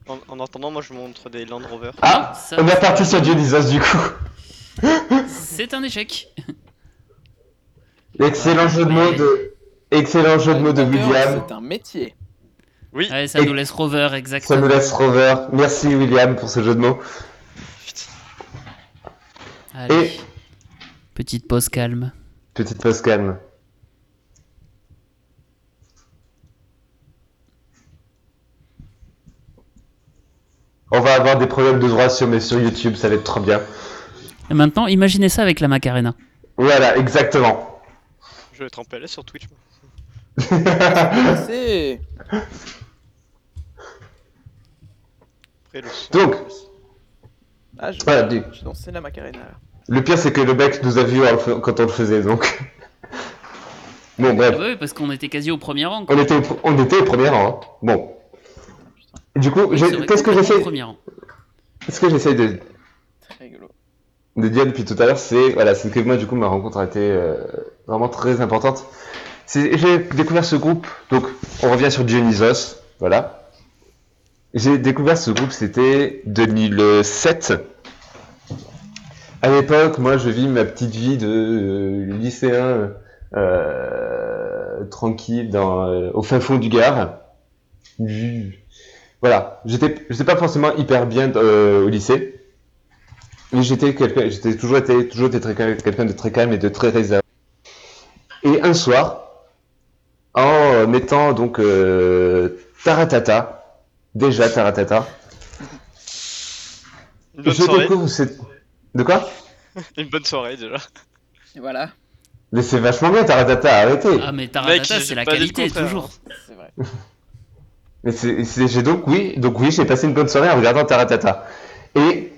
E: En, en attendant, moi je montre des Land Rover.
B: Ah,
A: ça,
B: on est parti sur Dionysos du coup.
A: c'est un échec.
B: Excellent jeu de mots de. Excellent jeu de mots de William.
C: C'est un métier.
E: Oui.
A: Ça
B: Et-
A: nous laisse Rover,
B: Ça
A: exactement.
B: nous laisse Rover. Merci William pour ce jeu de mots.
A: Allez.
B: Et-
A: Petite pause calme.
B: Petite pause calme. On va avoir des problèmes de droit sur, mais sur YouTube, ça va être trop bien.
A: Et maintenant, imaginez ça avec la Macarena.
B: Voilà, exactement.
E: Je vais être en PLS sur Twitch. moi.
C: C'est.
E: Après, le son.
B: Donc,
C: Ah, je...
B: voilà, du-
C: je dansais la Macarena. là.
B: le pire c'est que le mec nous a vu quand on le faisait, donc. Bon,
A: Ah
B: bref.
A: oui, parce qu'on était quasi au premier rang. quoi.
B: On était, au, on était au premier rang. hein. Bon. Du coup, qu'est-ce que j'essaie ce que j'essaie de, de dire depuis tout à l'heure, c'est voilà, c'est que moi du coup ma rencontre a été euh, vraiment très importante. J'ai découvert ce groupe, donc on revient sur Dionysos, voilà. J'ai découvert ce groupe, c'était 2007. À l'époque, moi je vis ma petite vie de euh, lycéen euh, tranquille dans, euh, au fin fond du Gard. Voilà, j'étais pas forcément hyper bien euh, au lycée. Mais j'étais j'étais toujours toujours été quelqu'un de très calme et de très réservé. Et un soir, en mettant donc euh, Taratata, déjà Taratata,
E: Une bonne
B: je
E: soirée.
B: découvre cette... De quoi?
E: Une bonne soirée déjà.
C: Et voilà,
B: Mais c'est vachement bien Taratata, arrêtez
A: Ah, mais Taratata, c'est la qualité, toujours.
C: c'est vrai.
B: Mais c'est, donc oui, donc oui, j'ai passé une bonne soirée en regardant Taratata. Et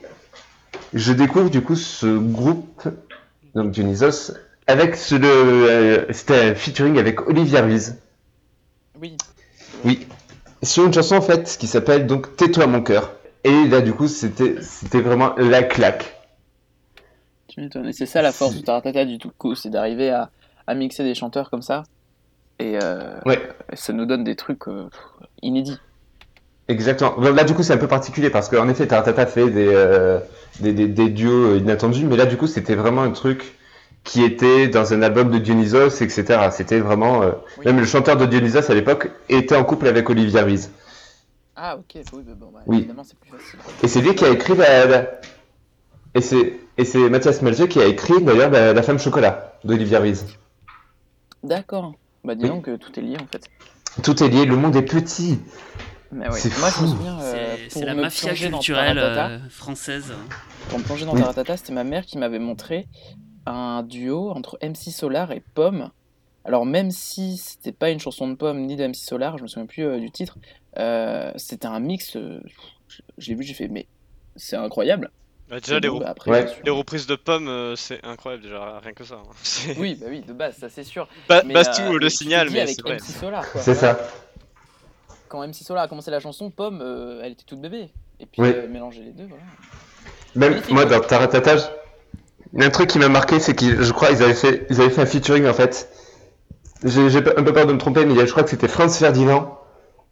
B: je découvre du coup ce groupe, donc Dionysos, avec ce, euh, c'était featuring avec Olivia Ruiz.
C: Oui.
B: Oui. Sur une chanson en fait qui s'appelle donc Tais-toi mon cœur. Et là du coup c'était c'était vraiment la claque.
C: Tu m'étonnes. C'est ça la force du Taratata du tout coup, c'est d'arriver à, à mixer des chanteurs comme ça. Et euh,
B: Ouais.
C: ça nous donne des trucs euh, inédits.
B: Exactement. Bon, Là du coup c'est un peu particulier parce qu'en effet Taratata fait des, euh, des, des, des duos inattendus, mais là du coup c'était vraiment un truc qui était dans un album de Dionysos, etc. C'était vraiment euh,
C: Oui.
B: même le chanteur de Dionysos à l'époque était en couple avec Olivia Ruiz.
C: Ah ok, oui, bah, bon, bah,
B: Oui.
C: évidemment c'est plus facile.
B: Et c'est lui qui a écrit la, la- et c'est et c'est Mathias Melger qui a écrit d'ailleurs la, la femme chocolat d'Olivia Ruiz.
C: D'accord. Bah dis
B: Oui.
C: donc, euh, tout est lié en fait.
B: Tout est lié, le monde est petit.
C: Mais ouais.
B: C'est
C: Moi je me
B: fou.
C: souviens, euh,
A: C'est- la mafia culturelle euh, française.
C: Pour me plonger dans
B: Oui.
C: Taratata, c'était ma mère qui m'avait montré un duo entre MC Solar et Pomme. Alors même si c'était pas une chanson de Pomme ni de MC Solar, je me souviens plus euh, du titre, euh, c'était un mix. euh, je je l'ai vu, j'ai fait mais c'est incroyable.
E: Bah, déjà,
C: Et
E: les,
C: bon,
E: re-
C: bah, après,
B: Ouais.
C: bien sûr.
E: les reprises de pommes, euh, c'est incroyable déjà, rien que ça. hein. C'est-
C: Oui, bah oui, de base, ça c'est sûr.
E: Ba-
C: Mais,
E: Bastou
C: euh,
E: le
C: tu te
E: signal,
C: dis
E: mais
C: avec
E: c'est vrai.
C: MC Solar, quoi.
B: C'est
C: Voilà.
B: ça.
C: Quand MC Solar a commencé la chanson, Pomme, euh, elle était toute bébé. Et puis
B: Oui.
C: euh, mélanger les deux, voilà.
B: Même
C: Magnifique.
B: moi dans Taratata, un truc qui m'a marqué, c'est qu'ils, je crois, ils avaient fait, ils avaient fait un featuring en fait. J'ai un peu peur de me tromper, mais je crois que c'était Franz Ferdinand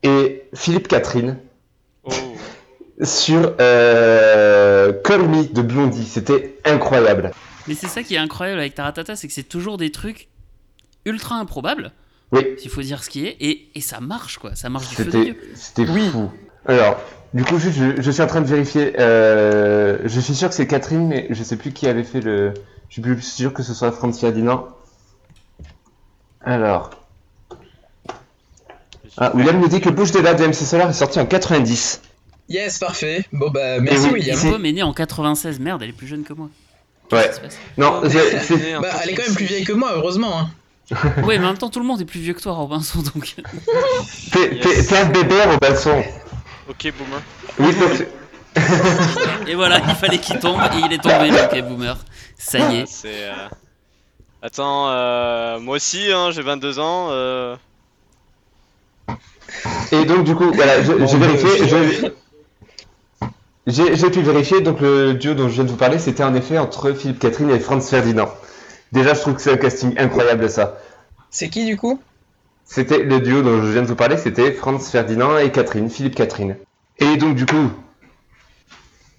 B: et Philippe Catherine
E: Oh.
B: sur euh, Call Me de Blondie. C'était incroyable.
A: Mais c'est ça qui est incroyable avec Taratata, c'est que c'est toujours des trucs ultra improbables,
B: Oui,
A: s'il faut dire ce qui est, et, et ça marche quoi, ça marche du feu de Dieu.
B: c'était, c'était
C: Oui.
B: fou. Alors, du coup, juste, je, je suis en train de vérifier. euh, je suis sûr que c'est Catherine, mais je sais plus qui avait fait le. Je suis plus sûr que ce soit Franz Ferdinand. Alors. Ah, William nous dit que Bouche de la de MC Solar est sorti en 90.
F: Yes, parfait. Bon bah merci
B: oui,
F: William.
B: c'est-
A: Pomme est née en 96, merde, elle est plus jeune que moi.
B: Ouais. Non, c'est-
F: Bah elle est quand même plus vieille que moi, heureusement. Hein.
A: Ouais, mais en même temps, tout le monde est plus vieux que toi, Robinson, donc.
B: t'es un bébé, Robinson.
E: Ok, boomer.
B: Oui, donc-
A: Et voilà, il fallait qu'il tombe, et il est tombé, le ok, boomer. Ça y est.
E: C'est. euh, Attends, euh, moi aussi, hein, j'ai 22 ans. euh,
B: Et donc, du coup, voilà,
F: Bon,
B: j'ai vérifié. j'ai pu vérifier, donc le duo dont je viens de vous parler, c'était en effet entre Philippe Catherine et Franz Ferdinand. Déjà, je trouve que c'est un casting incroyable, ça.
F: C'est qui du coup?
B: C'était le duo dont je viens de vous parler, c'était Franz Ferdinand et Catherine, Philippe Catherine. Et donc du coup,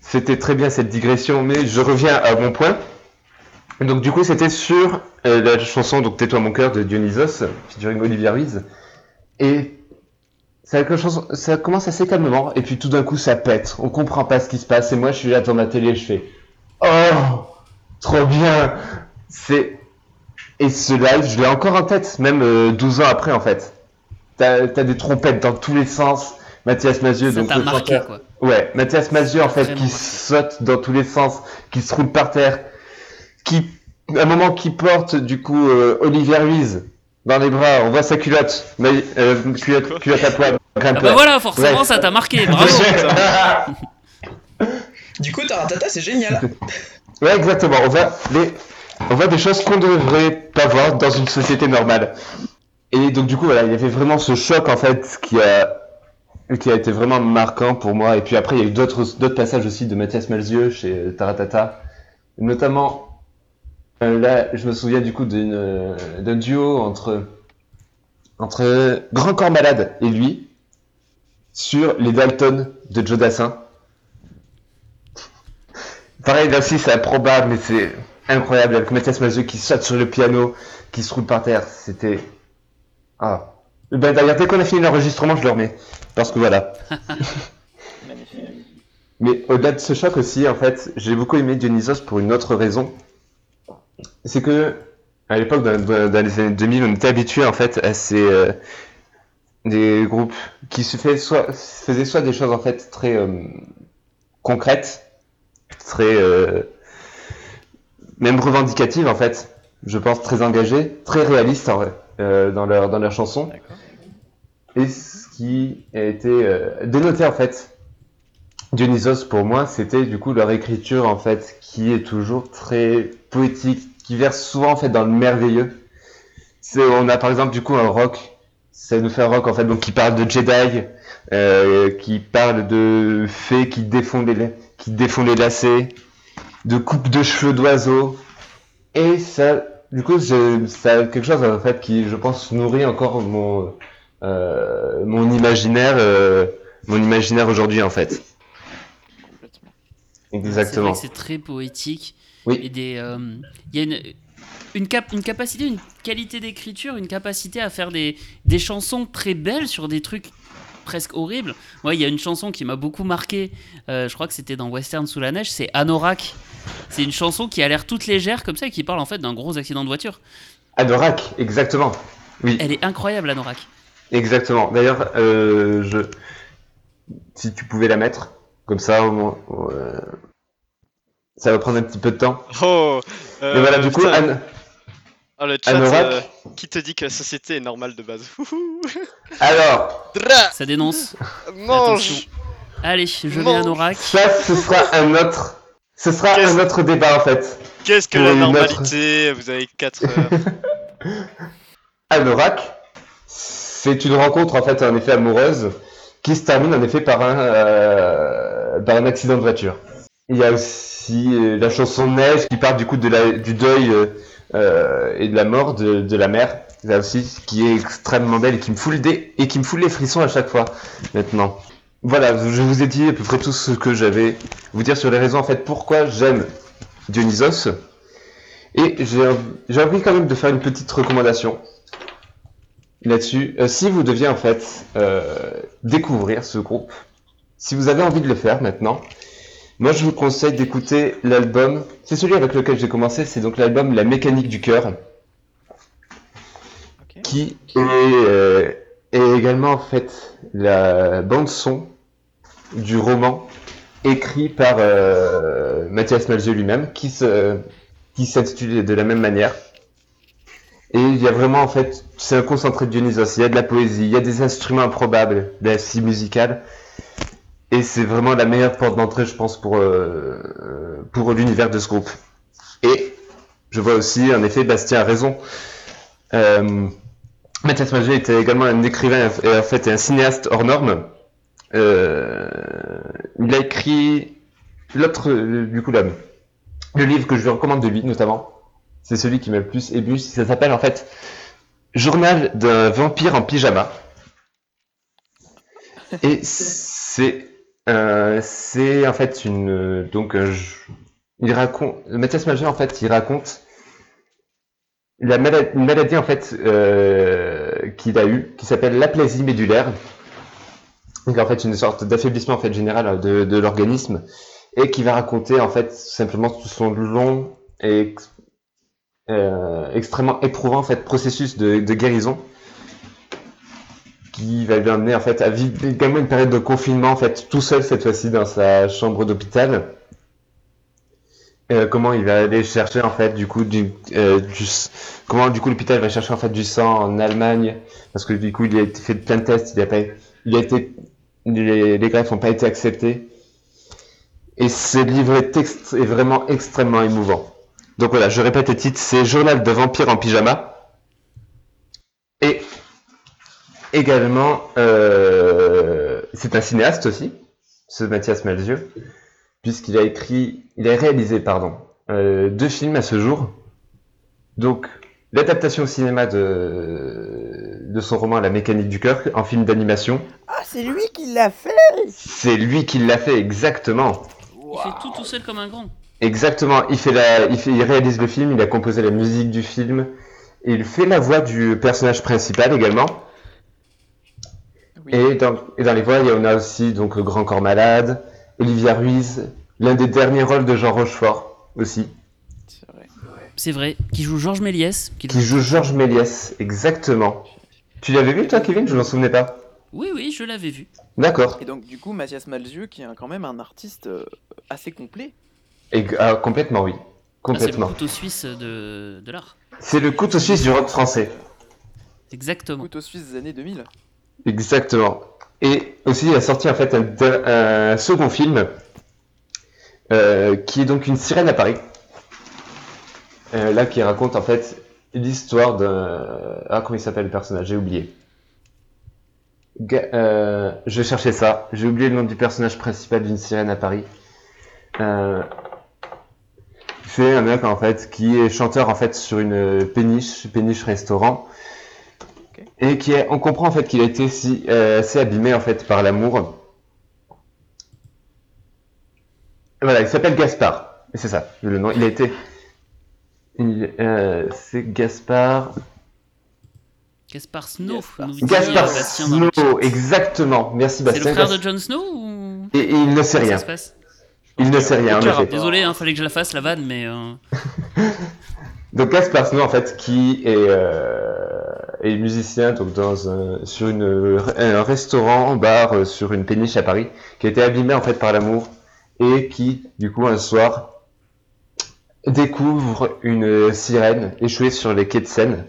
B: c'était très bien cette digression, mais je reviens à mon point. Donc du coup, c'était sur euh, la chanson donc Tais-toi mon cœur de Dionysos, featuring Olivia Ruiz. Et ça, commence- assez calmement, et puis tout d'un coup ça pète. On comprend pas ce qui se passe, et moi je suis là devant ma télé, je fais Oh Trop bien C'est. Et ce live, je l'ai encore en tête, même euh, 12 ans après en fait. T'as t'as des trompettes dans tous les sens. Mathias Mazieux,
A: Ça
B: donc
A: t'a
B: le
A: marqué,
B: chanteur-
A: quoi.
B: Ouais, Mathias Mazieux en fait qui
A: marqué.
B: saute dans tous les sens, qui se roule par terre, qui à un moment qui porte du coup euh, Olivier Ruiz dans les bras, on voit sa culotte, mais euh, culotte, culotte à poil,
A: Ah bah voilà, forcément,
B: Ouais.
A: ça t'a marqué, bravo.
F: Du coup, Taratata, c'est génial.
B: ouais, exactement. On voit les, on voit des choses qu'on devrait pas voir dans une société normale. Et donc du coup, voilà, il y avait vraiment ce choc en fait qui a qui a été vraiment marquant pour moi. Et puis après, il y a eu d'autres d'autres passages aussi de Mathias Malzieux chez euh, Taratata, notamment euh, là, je me souviens du coup d'une euh, d'un duo entre entre Grand Corps Malade et lui sur les Dalton de Joe Dassin. Pareil, là aussi, c'est improbable, mais c'est incroyable. Avec Mathias Malzieux qui saute sur le piano, qui se roule par terre. C'était. Ah. Ben, d'ailleurs, dès qu'on a fini l'enregistrement, je le remets. Parce que voilà. Mais au-delà de ce choc aussi, en fait, j'ai beaucoup aimé Dionysos pour une autre raison. C'est que, à l'époque, dans, dans- dans les années 2000, on était habitué en fait à ces euh, des groupes qui se fait soit, faisaient soit des choses en fait très euh, concrètes, très euh, même revendicatives en fait. Je pense très engagées, très réalistes en vrai, euh, dans leur dans leurs chansons.
C: D'accord.
B: Et ce qui a été euh, dénoté en fait, Dionysos pour moi, c'était du coup leur écriture en fait qui est toujours très poétique, qui verse souvent en fait dans le merveilleux. C'est, on a par exemple du coup un rock, ça nous fait un rock en fait donc qui parle de Jedi, euh, qui parle de fées qui défont les qui défont les lacets, de coupe de cheveux d'oiseaux, et ça, du coup, ça quelque chose en fait qui, je pense, nourrit encore mon euh, mon imaginaire, euh, mon imaginaire aujourd'hui en fait.
C: Complètement.
B: Exactement.
A: c'est très poétique.
B: Oui.
A: Et des, euh, il y a une, une, cap- une capacité, une qualité d'écriture, une capacité à faire des, des chansons très belles sur des trucs presque horribles. Moi, il y a une chanson qui m'a beaucoup marqué, euh, je crois que c'était dans Western sous la neige, c'est Anorak. C'est une chanson qui a l'air toute légère comme ça et qui parle en fait d'un gros accident de voiture.
B: Anorak, exactement. Oui,
A: Elle est incroyable, Anorak.
B: exactement. D'ailleurs, euh, je, si tu pouvais la mettre, comme ça, au moins, euh, ça va prendre un petit peu de temps.
E: Oh euh,
B: Mais voilà, du coup,
E: putain,
B: An-
E: oh, le chat, euh, qui te dit que la société est normale de base
B: alors,
A: Ça dénonce.
E: Mange
A: Allez, je mets
E: Mange.
A: Anorak.
B: ça, ce sera un autre, ce sera
E: Qu'est-ce-
B: un autre débat en fait.
E: Qu'est-ce que la
B: autre-
E: normalité? Vous avez 4 heures.
B: Anorak, c'est une rencontre en fait en effet amoureuse qui se termine en effet par un euh, par un accident de voiture. Il y a aussi euh, la chanson Neige qui parle du coup de la, du deuil euh, euh, et de la mort de, de la mère. Là aussi, qui est extrêmement belle et qui me fout le et qui me fout les frissons à chaque fois maintenant. Voilà, je vous ai dit à peu près tout ce que j'avais vous dire sur les raisons en fait pourquoi j'aime Dionysos. Et j'ai j'ai envie quand même de faire une petite recommandation là-dessus. Euh, si vous deviez en fait euh, découvrir ce groupe, si vous avez envie de le faire maintenant, moi je vous conseille d'écouter l'album. C'est celui avec lequel j'ai commencé, c'est donc l'album La mécanique du cœur, qui est, euh, est également en fait la bande son du roman écrit par euh, Mathias Malzieu lui-même, qui se qui s'intitule de la même manière. Et il y a vraiment en fait, c'est un concentré de Dionysos. Il y a de la poésie, il y a des instruments improbables, de la scie musicale. Et c'est vraiment la meilleure porte d'entrée, je pense, pour, euh, euh, pour l'univers de ce groupe. Et je vois aussi, en effet, Bastien a raison. Euh, Mathias Malzieu était également un écrivain et en fait un cinéaste hors norme. Euh, il a écrit l'autre, euh, du coup, le livre que je lui recommande de lui, notamment. C'est celui qui m'a le plus ému. Ça s'appelle en fait Journal d'un vampire en pyjama. Et c'est euh, c'est en fait une donc euh, il raconte Mathias Malzieu en fait il raconte la maladie, une maladie en fait euh, qu'il a eue qui s'appelle l'aplasie médulaire. Donc en fait une sorte d'affaiblissement en fait général de, l'organisme et qui va raconter en fait simplement tout son long et ex- extrêmement éprouvant fait processus de guérison qui va lui amener en fait à vivre également une période de confinement en fait tout seul cette fois-ci dans sa chambre d'hôpital. Euh, comment il va aller chercher en fait du coup du, euh, comment du coup l'hôpital va chercher en fait du sang en Allemagne? Parce que du coup il a été fait plein de tests il a pas il a été les, greffes n'ont pas été acceptées. Et ce livre est, est vraiment extrêmement émouvant. Donc voilà je répète le titre c'est Journal de vampire en pyjama. Et également euh, c'est un cinéaste aussi ce Mathias Malzieu puisqu'il a écrit, il a réalisé, pardon, euh, deux films à ce jour. Donc, l'adaptation au cinéma de, de son roman La mécanique du cœur en film d'animation.
G: Ah, c'est lui qui l'a fait
B: C'est lui qui l'a fait exactement.
A: Il fait tout tout seul comme un grand.
B: Exactement. Il fait la, il fait, il réalise le film, il a composé la musique du film, et il fait la voix du personnage principal également. Et dans, et dans les voix, il y en a aussi donc le Grand Corps Malade, Olivia Ruiz, l'un des derniers rôles de Jean Rochefort aussi,
C: C'est vrai.
A: C'est vrai. Qui joue Georges Méliès. Qui...
B: qui joue Georges Méliès, exactement. Tu l'avais vu toi, Kevin? Je m'en souvenais pas.
A: Oui, oui, je l'avais vu.
B: D'accord.
C: Et donc, du coup, Mathias Malzieu, qui est quand même un artiste euh, assez complet.
B: Et ah, complètement oui,
A: Ah, c'est le
B: complètement.
A: couteau suisse de, de l'art.
B: C'est le couteau suisse du rock français.
A: Exactement.
C: Couteau suisse des années 2000.
B: Exactement. Et aussi, il a sorti en fait un, second film euh, qui est donc une sirène à Paris. Euh, là, qui raconte en fait l'histoire d'un. Ah, comment il s'appelle le personnage? J'ai oublié. Euh, je cherchais ça. J'ai oublié le nom du personnage principal d'une sirène à Paris. C'est un mec en fait qui est chanteur en fait sur une péniche, péniche restaurant et qui est, on comprend en fait qu'il a été si, euh, assez abîmé en fait par l'amour. Voilà, il s'appelle Gaspard. Et C'est ça, le nom. Il a été. euh, c'est Gaspard.
A: Gaspard Snow.
C: Gaspard.
B: Snow, exactement. Merci
A: C'est
B: Bastien.
A: le frère de Jon Snow ou?
B: Et, et il ne sait
A: ça
B: rien.
A: se passe?
B: Il ne sait rien.
A: Désolé, hein, fallait que je la fasse la vanne, mais euh,
B: Donc Gaspard Snow en fait qui est, euh, est musicien donc dans un, sur une, un restaurant, bar euh, sur une péniche à Paris, qui a été abîmé en fait par l'amour et qui du coup un soir découvre une sirène échouée sur les quais de Seine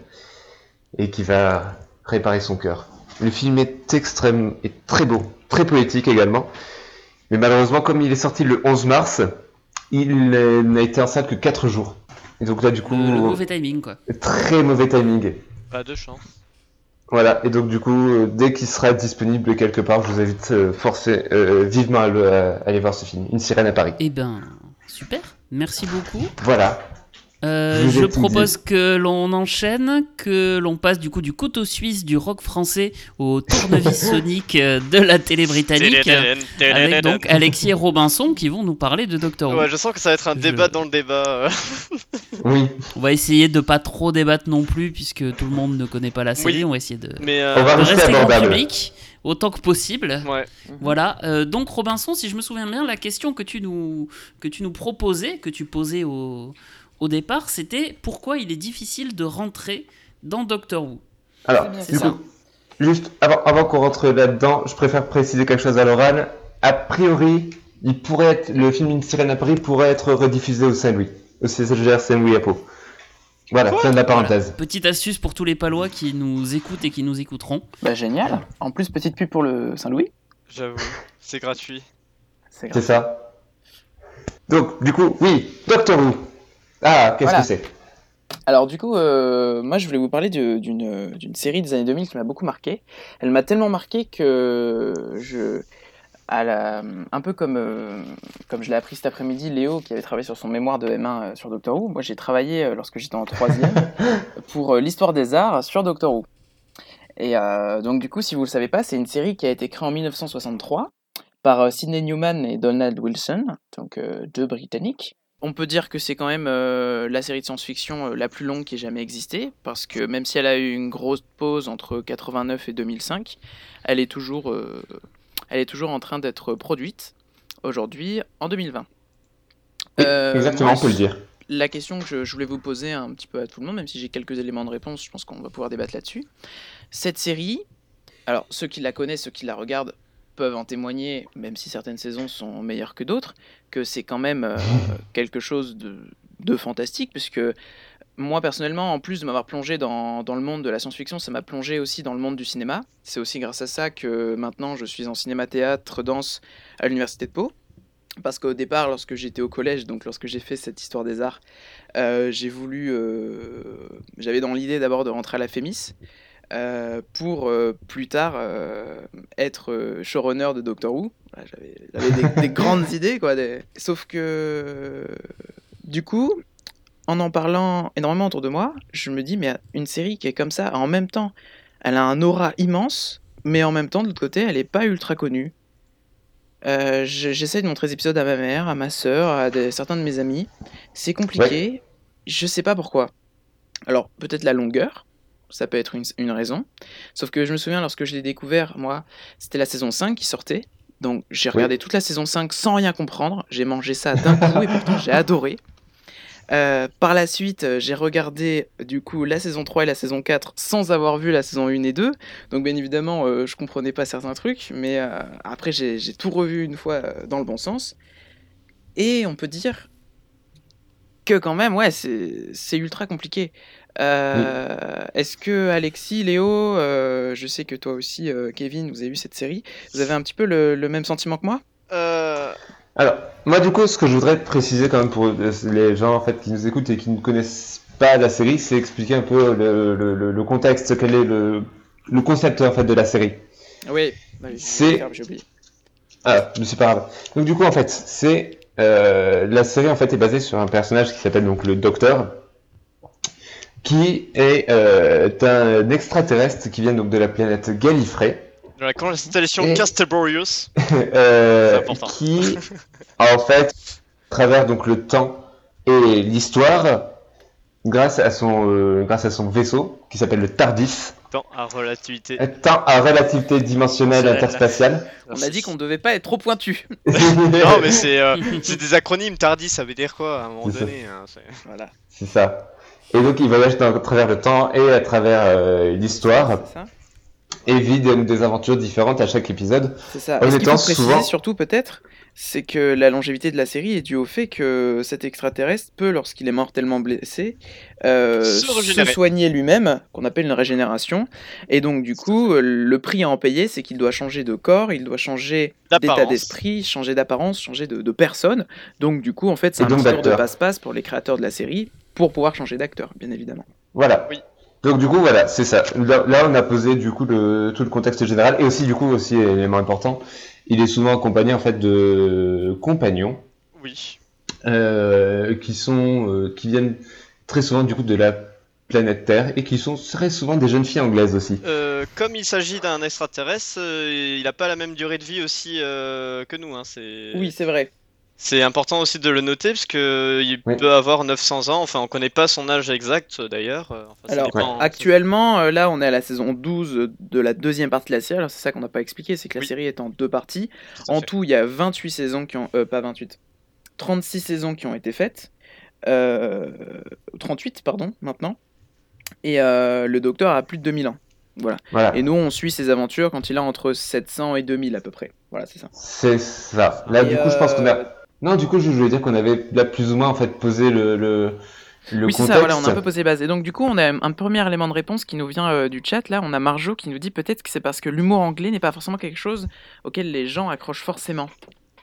B: et qui va réparer son cœur. Le film est extrême et très beau, très poétique également. Mais malheureusement, comme il est sorti le 11 mars, il n'a été en salle que 4 jours. Et donc là, du coup,
A: le mauvais timing quoi.
B: très mauvais timing.
E: Pas de chance.
B: Voilà, et donc du coup, euh, dès qu'il sera disponible quelque part, je vous invite euh, forcé- euh, vivement à, le- à aller voir ce film, Une sirène à Paris.
A: Eh ben, super. Merci beaucoup.
B: Voilà.
A: Euh,
B: Je
A: propose que l'on enchaîne, que l'on passe du coup du couteau suisse du rock français au tournevis sonique euh, de la télé britannique. Avec donc Alexis et Robinson qui vont nous parler de Doctor Who.
E: Ouais, je sens que ça va être un
A: Je-
E: débat dans le débat.
B: Oui,
A: On va essayer de pas trop débattre non plus puisque tout le monde ne connaît pas la série.
E: Oui.
A: On va essayer de,
E: Mais euh,
B: on va
A: de
B: rester abordable.
A: public autant que possible.
E: ouais.
A: Voilà. Euh, donc Robinson, si je me souviens bien, la question que tu nous que tu nous proposais, que tu posais au au départ, c'était pourquoi il est difficile de rentrer dans Doctor Who.
B: Alors, du
A: ça.
B: coup, juste avant, avant qu'on rentre là-dedans, je préfère préciser quelque chose à l'oral. A priori, il pourrait être, le film Une sirène à Paris pourrait être rediffusé au Saint-Louis, au CCGR Saint-Louis à Pau. Voilà, fin de la parenthèse.
A: Petite astuce pour tous les Palois qui nous écoutent et qui nous écouteront.
C: Bah, génial. En plus, petite pub pour le Saint-Louis.
E: J'avoue, c'est gratuit.
C: C'est
B: ça. Donc, du coup, oui, Doctor Who. Ah, qu'est-ce
C: Voilà.
B: que c'est?
C: Alors du coup, euh, moi je voulais vous parler d'une série des années 2000 qui m'a beaucoup marqué. Elle m'a tellement marqué que je, à la, un peu comme euh, comme je l'ai appris cet après-midi, Léo qui avait travaillé sur son mémoire de M1 euh, sur Doctor Who. Moi j'ai travaillé lorsque j'étais en troisième pour l'histoire des arts sur Doctor Who. Et donc du coup, si vous le savez pas, c'est une série qui a été créée en 1963 par Sidney Newman et Donald Wilson, donc deux Britanniques. On peut dire que c'est quand même euh, la série de science-fiction euh, la plus longue qui ait jamais existé, parce que même si elle a eu une grosse pause entre 89 et 2005, elle est toujours, euh, elle est toujours en train d'être produite aujourd'hui en 2020.
B: Oui,
C: Euh,
B: exactement, on peut le dire.
C: La question que je, je voulais vous poser un petit peu à tout le monde, même si j'ai quelques éléments de réponse, je pense qu'on va pouvoir débattre là-dessus. Cette série, alors ceux qui la connaissent, ceux qui la regardent peuvent en témoigner, même si certaines saisons sont meilleures que d'autres, que c'est quand même euh, quelque chose de, fantastique, puisque moi personnellement, en plus de m'avoir plongé dans, le monde de la science-fiction, ça m'a plongé aussi dans le monde du cinéma. C'est aussi grâce à ça que maintenant je suis en cinéma-théâtre, danse à l'université de Pau. Parce qu'au départ, lorsque j'étais au collège, donc lorsque j'ai fait cette histoire des arts, euh, j'ai voulu. euh, J'avais dans l'idée d'abord de rentrer à la FEMIS euh, pour euh, plus tard euh, être showrunner de Doctor Who. Voilà, J'avais des, des grandes idées, quoi. des- Sauf que. Du coup, en en parlant énormément autour de moi, je me dis, mais une série qui est comme ça, en même temps, elle a un aura immense, mais en même temps, de l'autre côté, elle n'est pas ultra connue. Je- J'essaie de montrer des épisodes à ma mère, à ma sœur, à des- certains de mes amis. C'est compliqué. Je sais pas pourquoi. Alors, peut-être la longueur. Ça peut être une, une raison. Sauf que je me souviens, lorsque je l'ai découvert, moi, c'était la saison 5 qui sortait. Donc, j'ai regardé toute la saison 5 sans rien comprendre. J'ai mangé ça d'un coup et pourtant, j'ai adoré. Euh, par la suite, euh, j'ai regardé du coup la saison 3 et la saison 4 sans avoir vu la saison 1 et 2. Donc bien évidemment, euh, je comprenais pas certains trucs, mais euh, après j'ai tout revu une fois dans le bon sens. Et on peut dire que quand même, ouais, c'est ultra compliqué. Euh, Est-ce que Alexis, Léo, euh, je sais que toi aussi, euh, Kevin, vous avez vu cette série, vous avez un petit peu le, le même sentiment que moi?
E: Euh,
B: Alors, moi, du coup, ce que je voudrais préciser quand même pour les gens en fait qui nous écoutent et qui ne connaissent pas la série, c'est expliquer un peu le, le- le- le contexte, quel est le, le concept en fait de la série.
C: Oui, bah,
B: C'est-. Ah, mais c'est pas grave. Donc du coup, en fait, c'est euh, la série en fait est basée sur un personnage qui s'appelle donc le Docteur, qui est euh, un extraterrestre qui vient donc de la planète Gallifrey.
E: dans la constellation
B: Et-
E: Castaborius.
B: euh,
E: C'est important.
B: qui en fait travers donc le temps et l'histoire grâce à son euh, grâce à son vaisseau qui s'appelle le Tardis
E: Temps à relativité.
B: temps à relativité dimensionnelle interspatiale
C: On a dit qu'on ne devait pas être trop pointu.
E: Non, mais c'est euh, c'est des acronymes. Tardis, ça veut dire quoi à un moment donné hein, c'est-
C: Voilà.
B: c'est ça et donc il voyage dans- à travers le temps et à travers euh, l'histoire
C: C'est ça.
B: et vit des, des aventures différentes à chaque épisode
C: C'est ça.
B: En étant souvent-
C: surtout peut-être, c'est que la longévité de la série est due au fait que cet extraterrestre peut, lorsqu'il est mortellement blessé, euh,
E: Se
C: soigner lui-même, qu'on appelle une régénération. Et donc du coup, euh, le prix à en payer, c'est qu'il doit changer de corps, il doit changer d'état d'esprit, changer d'apparence, changer de, de personne. Donc du coup, en fait, c'est un tour de passe-passe pour les créateurs de la série, pour pouvoir changer d'acteur, bien évidemment.
B: Voilà.
E: Oui.
B: Donc du coup voilà, c'est ça. Là, là, on a posé du coup le, tout le contexte général et aussi du coup aussi élément important, il est souvent accompagné en fait de compagnons
E: Oui.
B: euh, qui sont euh, qui viennent très souvent du coup de la planète Terre et qui sont très souvent des jeunes filles anglaises aussi.
E: Euh, comme il s'agit d'un extraterrestre, euh, il a pas la même durée de vie aussi euh, que nous. Hein, c'est...
C: Oui, c'est vrai.
E: C'est important aussi de le noter parce que il
B: Oui.
E: peut avoir 900 ans. Enfin, on connaît pas son âge exact d'ailleurs. euh, enfin, ça
C: Alors,
E: dépend.
C: Actuellement, euh, là, on est à la saison 12 de la deuxième partie de la série. Alors, c'est ça qu'on n'a pas expliqué, c'est que la
E: Oui.
C: série est en deux parties.
E: Tout
C: En
E: fait.
C: tout, il y a 28 saisons qui ont... Euh, pas 28. 36 saisons qui ont été faites. Euh, 38, pardon, maintenant. Et euh, le docteur a plus de 2000 ans. Voilà.
B: Voilà.
C: Et nous, on suit ses aventures quand il a entre 700 et 2000 à peu près. Voilà, c'est ça.
B: C'est ça. Là
C: Et,
B: du coup je pense qu'on
C: euh,
B: a. Non du coup je voulais dire qu'on avait là plus ou moins en fait posé le le, le
C: oui, c'est ça, voilà, on a un peu posé base. Et donc, du coup, on a un premier élément de réponse qui nous vient euh, du chat. Là, on a Marjo qui nous dit peut-être que c'est parce que l'humour anglais n'est pas forcément quelque chose auquel les gens accrochent forcément.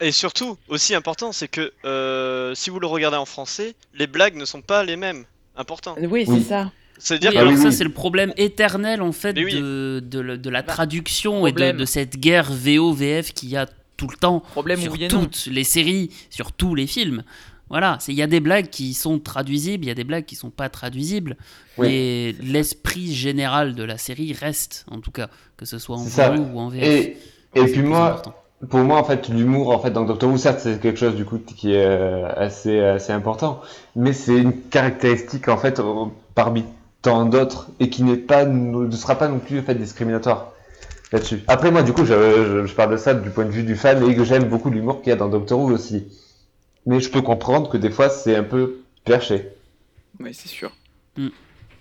E: Et surtout, aussi important, c'est que euh, si vous le regardez en français, les blagues ne sont pas les mêmes. Important.
C: Oui,
B: Oui.
C: c'est ça.
E: C'est-à-dire
A: Oui,
B: Ah
A: alors
B: oui,
A: ça
B: oui.
A: c'est le problème éternel en fait
E: oui.
A: de, de, la
C: Bah,
A: traduction et de, de cette guerre VO-VF qu'il y a tout le temps
C: Problème
A: sur toutes les séries, sur tous les films. Voilà, c'est- il y a des blagues qui sont traduisibles, il y a des blagues qui sont pas traduisibles,
B: Oui.
A: mais l'esprit général de la série reste, en tout cas, que ce soit en. VO ou en VF.
B: Et et puis moi
A: important.
B: Pour moi, en fait, l'humour, en fait, dans Doctor Who, certes, c'est quelque chose du coup qui est euh, assez assez important, mais c'est une caractéristique en fait parmi tant d'autres et qui n'est pas ne sera pas non plus en fait discriminatoire. Là-dessus. Après, moi, du coup, je, je, je parle de ça du point de vue du fan et que j'aime beaucoup l'humour qu'il y a dans Doctor Who aussi. Mais je peux comprendre que des fois, c'est un peu perché.
C: Oui, c'est sûr.
A: Mm.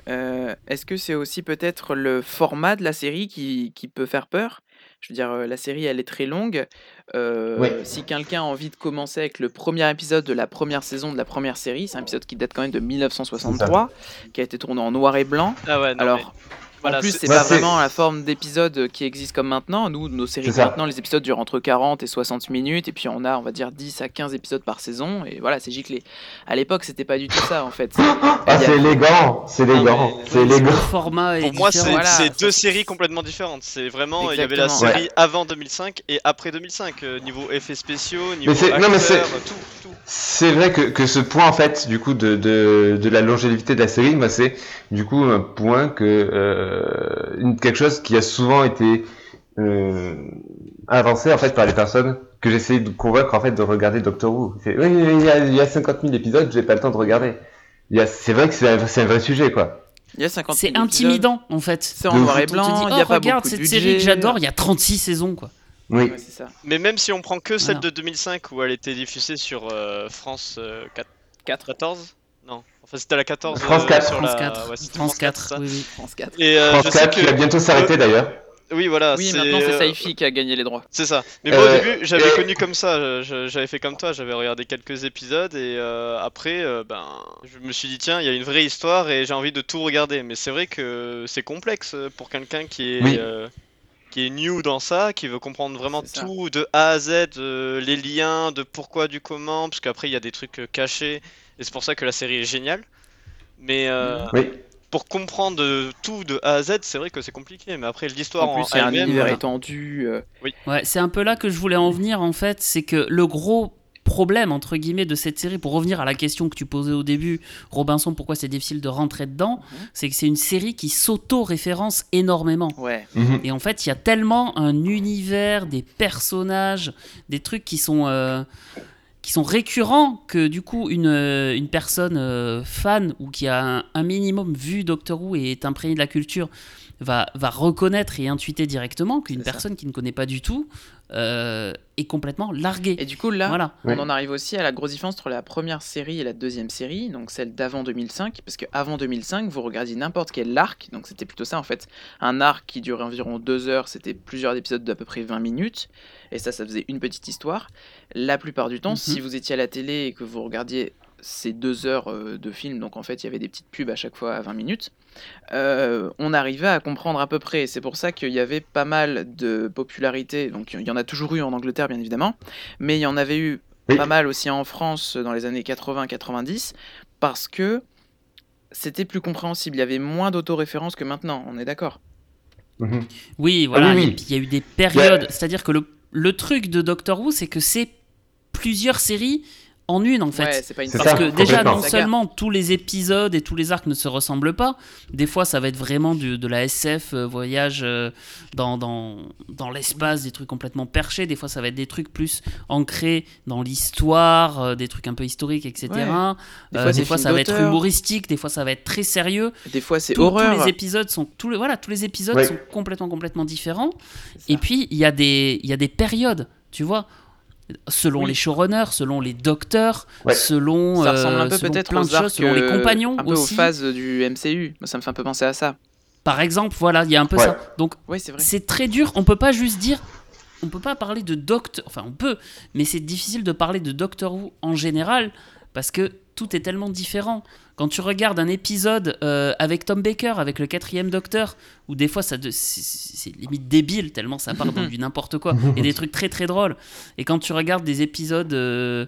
C: Euh, Est-ce que c'est aussi peut-être le format de la série qui, qui peut faire peur? Je veux dire, euh, la série, elle est très longue. Euh,
B: Oui.
C: Si quelqu'un a envie de commencer avec le premier épisode de la première saison de la première série, c'est un épisode qui date quand même de 1963, qui a été tourné en noir et blanc.
E: Ah ouais, non,
C: Alors,
E: mais voilà,
C: en plus,
E: c'est-
B: Bah,
C: pas
B: c'est-
C: vraiment la forme d'épisode qui existe comme maintenant. Nous, nos séries maintenant, les épisodes durent entre 40 et 60 minutes, et puis on a, on va dire, 10 à 15 épisodes par saison, et voilà, c'est giclé. À l'époque, c'était pas du tout ça, en fait.
B: Ah, c'est élégant, c'est élégant,
E: mais-
B: c'est
A: Le
B: élégant.
A: format est
E: Pour moi, c'est.
C: Voilà,
E: deux séries complètement différentes. C'est vraiment, il y avait la série avant 2005 et après 2005, euh, niveau effets spéciaux, niveau
B: non, mais c'est-
E: acteurs, tout, tout.
B: C'est vrai que, que ce point, en fait, du coup, de, de, de la longévité de la série, moi, c'est du coup un point que euh, une- quelque chose qui a souvent été euh, avancé en fait par les personnes que j'essaie de convaincre en fait de regarder Doctor Who. C'est, oui, il y, a, il y a 50 000 épisodes, j'ai pas le temps de regarder. Il y a, c'est vrai que c'est un, c'est un vrai sujet, quoi.
C: Il y a 50
A: C'est
C: 000 épisodes.
A: intimidant en fait.
C: C'est en noir et blanc,
A: dit,
C: il y a
A: oh,
C: pas
A: regarde cette série que j'adore, il y a 36 saisons quoi.
B: Oui.
C: Ouais, c'est ça.
E: Mais même si on prend que celle
A: Voilà.
E: de 2005 où elle était diffusée sur euh, France euh, 4
C: 4.
E: 14 Non, enfin c'était la 14
B: France
E: euh,
B: 4.
E: sur
A: France
E: la...
A: 4.
E: ouais, c'était
A: France 4,
E: ça.
A: oui, oui.
C: France 4.
E: Et euh,
B: France
E: je sais
B: 4 qui va bientôt s'arrêter d'ailleurs.
E: Oui, voilà,
C: Oui, maintenant c'est
E: euh,
C: Saifi qui a gagné les droits.
E: C'est ça. Mais moi au
B: Euh,
E: début, j'avais
B: euh,
E: connu comme ça. J'avais fait comme toi. J'avais regardé quelques épisodes et euh, après, euh, ben, je me suis dit tiens, il y a une vraie histoire et j'ai envie de tout regarder. Mais c'est vrai que c'est complexe pour quelqu'un qui est
B: Oui.
E: euh, qui est new dans ça, qui veut comprendre vraiment tout de A à Z, euh, les liens, de pourquoi, du comment, parce qu'après il y a des trucs euh, cachés et c'est pour ça que la série est géniale. Mais euh,
B: Oui.
E: pour comprendre euh, tout de A à Z, c'est vrai que c'est compliqué. Mais après l'histoire
C: En
E: en,
C: plus, y a un
E: elle-même,
C: univers
E: voilà.
C: étendu. euh,
A: Ouais, c'est un peu là que je voulais en venir en fait, c'est que le gros problème entre guillemets de cette série, pour revenir à la question que tu posais au début, Robinson, pourquoi c'est difficile de rentrer dedans,
C: Mhm.
A: c'est que c'est une série qui s'auto-référence énormément.
C: Ouais.
B: Mhm.
A: Et en fait, il y a tellement un univers, des personnages, des trucs qui sont, euh, qui sont récurrents que du coup, une, euh, personne euh, fan ou qui a un, un minimum vu Doctor Who et est imprégnée de la culture va, va reconnaître et intuiter directement qu'une
C: ça.
A: personne qui ne connaît pas du tout euh, est complètement larguée.
C: Et du coup, là,
A: Voilà.
C: on
B: Ouais.
C: en arrive aussi à la grosse différence entre la première série et la deuxième série, donc celle d'avant 2005, parce qu'avant 2005, vous regardiez n'importe quel arc, donc c'était plutôt ça en fait. Un arc qui durait environ deux heures, c'était plusieurs épisodes d'à peu près 20 minutes, et ça, ça faisait une petite histoire. La plupart du temps,
A: Mhm.
C: si vous étiez à la télé et que vous regardiez ces deux heures euh, de film, donc en fait, il y avait des petites pubs à chaque fois à 20 minutes, euh, on arrivait à comprendre à peu près. C'est pour ça qu'il y avait pas mal de popularité, donc il y en a toujours eu en Angleterre, bien évidemment, mais il y en avait eu
B: Oui.
C: pas mal aussi en France dans les années 80-90 parce que c'était plus compréhensible. Il y avait moins d'autoréférence que maintenant, on est d'accord?
B: Mhm.
A: Oui, voilà.
B: Ah oui, oui.
A: Et puis il y a eu des périodes. C'est-à-dire que le, le truc de Doctor Who, c'est que c'est plusieurs séries en une en fait.
C: Ouais, c'est pas une
B: C'est
A: Parce
B: ça,
A: que déjà, non seulement tous les épisodes et tous les arcs ne se ressemblent pas, des fois ça va être vraiment du- de la SF, euh, voyage euh, dans, dans, dans l'espace, des trucs complètement perchés, des fois ça va être des trucs plus ancrés dans l'histoire, euh, des trucs un peu historiques, etc.
C: Ouais. Des
A: Euh,
C: fois,
A: des ça va être humoristique, des fois ça va être très sérieux.
C: Des fois, c'est
A: Tous- tous
C: horreur.
A: les épisodes sont tous les, voilà, tous les épisodes
B: Ouais.
A: sont complètement complètement différents. Et puis, il y, a des- il y a des périodes, tu vois, selon
C: Oui.
A: les showrunners, selon les docteurs,
B: Ouais.
A: selon,
C: ça
A: euh,
C: ressemble un peu peut-être
A: plein de
C: aux
A: choses, selon les
C: euh,
A: compagnons
C: un peu
A: aussi.
C: aux phases du MCU. Ça me fait un peu penser à ça.
A: Par exemple, voilà, il y a un peu
B: Ouais.
A: ça. Donc,
C: c'est
A: très dur. On peut pas juste dire. On peut pas parler de Docteur. Enfin, on peut, mais c'est difficile de parler de Doctor Who en général parce que tout est tellement différent. Quand tu regardes un épisode euh, avec Tom Baker, avec le quatrième Docteur, où des fois ça de- c'est- limite débile tellement ça part dans du n'importe quoi et des trucs très très drôles. Et quand tu regardes des épisodes, euh,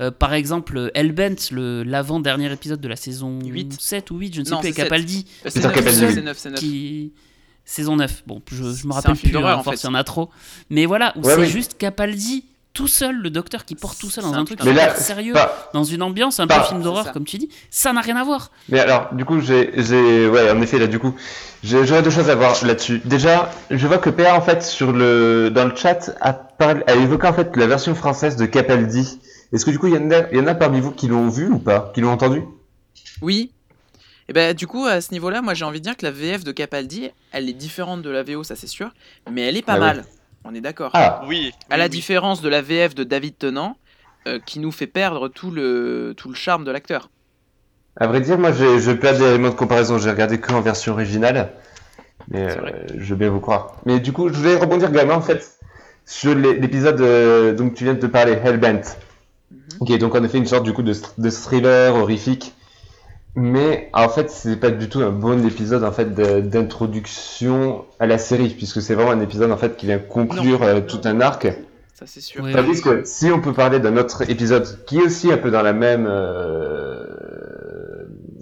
A: euh, par exemple Hellbent, le l'avant dernier épisode de la saison
C: Huit.
A: 7 ou 8, je ne sais
C: Non,
A: plus, avec. Capaldi,
C: Euh,
B: Peter
C: neuf,
B: Capaldi,
C: c'est
B: oui.
C: c'est neuf, c'est neuf.
A: qui saison 9 bon je, je me rappelle plus hein,
C: en
A: force,
C: fait.
A: il y en a trop mais voilà où
B: Ouais,
A: c'est
B: oui.
A: juste Capaldi tout seul le docteur qui porte tout seul dans un
C: un
A: truc super
B: là,
A: sérieux
B: pas-
A: dans une ambiance un
B: pas-
A: peu film d'horreur comme tu dis ça n'a rien à voir
B: Mais alors, du coup, j'ai, j'ai, ouais, en effet, là, du coup, j'aurais deux choses à voir là-dessus. Déjà, je vois que PA, en fait, sur le, dans le chat, a, parlé, a évoqué, en fait, la version française de Capaldi. Est-ce que, du coup, il y en a, y en a parmi vous qui l'ont vu ou pas? Qui l'ont entendu?
C: Oui. Et ben du coup, à ce niveau-là, moi j'ai envie de dire que la VF de Capaldi, elle est différente de la VO, ça c'est sûr, mais elle est pas
B: Ah
C: mal. On est d'accord.
B: Ah,
E: Oui.
C: à la
E: oui,
C: différence de la VF de David Tennant, euh, qui nous fait perdre tout le, tout le charme de l'acteur.
B: à vrai dire, moi, j'ai- je perds des éléments de comparaison. J'ai regardé que en version originale. Mais euh, je bien vous croire. Mais du coup, je voulais rebondir également, en fait, sur l'é- l'épisode euh, dont tu viens de te parler, Hellbent.
C: Mhm.
B: qui est donc en effet une sorte du coup de, de thriller horrifique. Mais en fait, c'est pas du tout un bon épisode en fait d'introduction à la série, puisque c'est vraiment un épisode en fait qui vient conclure
C: Non.
B: euh, tout un arc.
C: Ça c'est sûr.
A: Oui,
B: Tandis que si on peut parler d'un autre épisode qui est aussi un peu dans la même euh,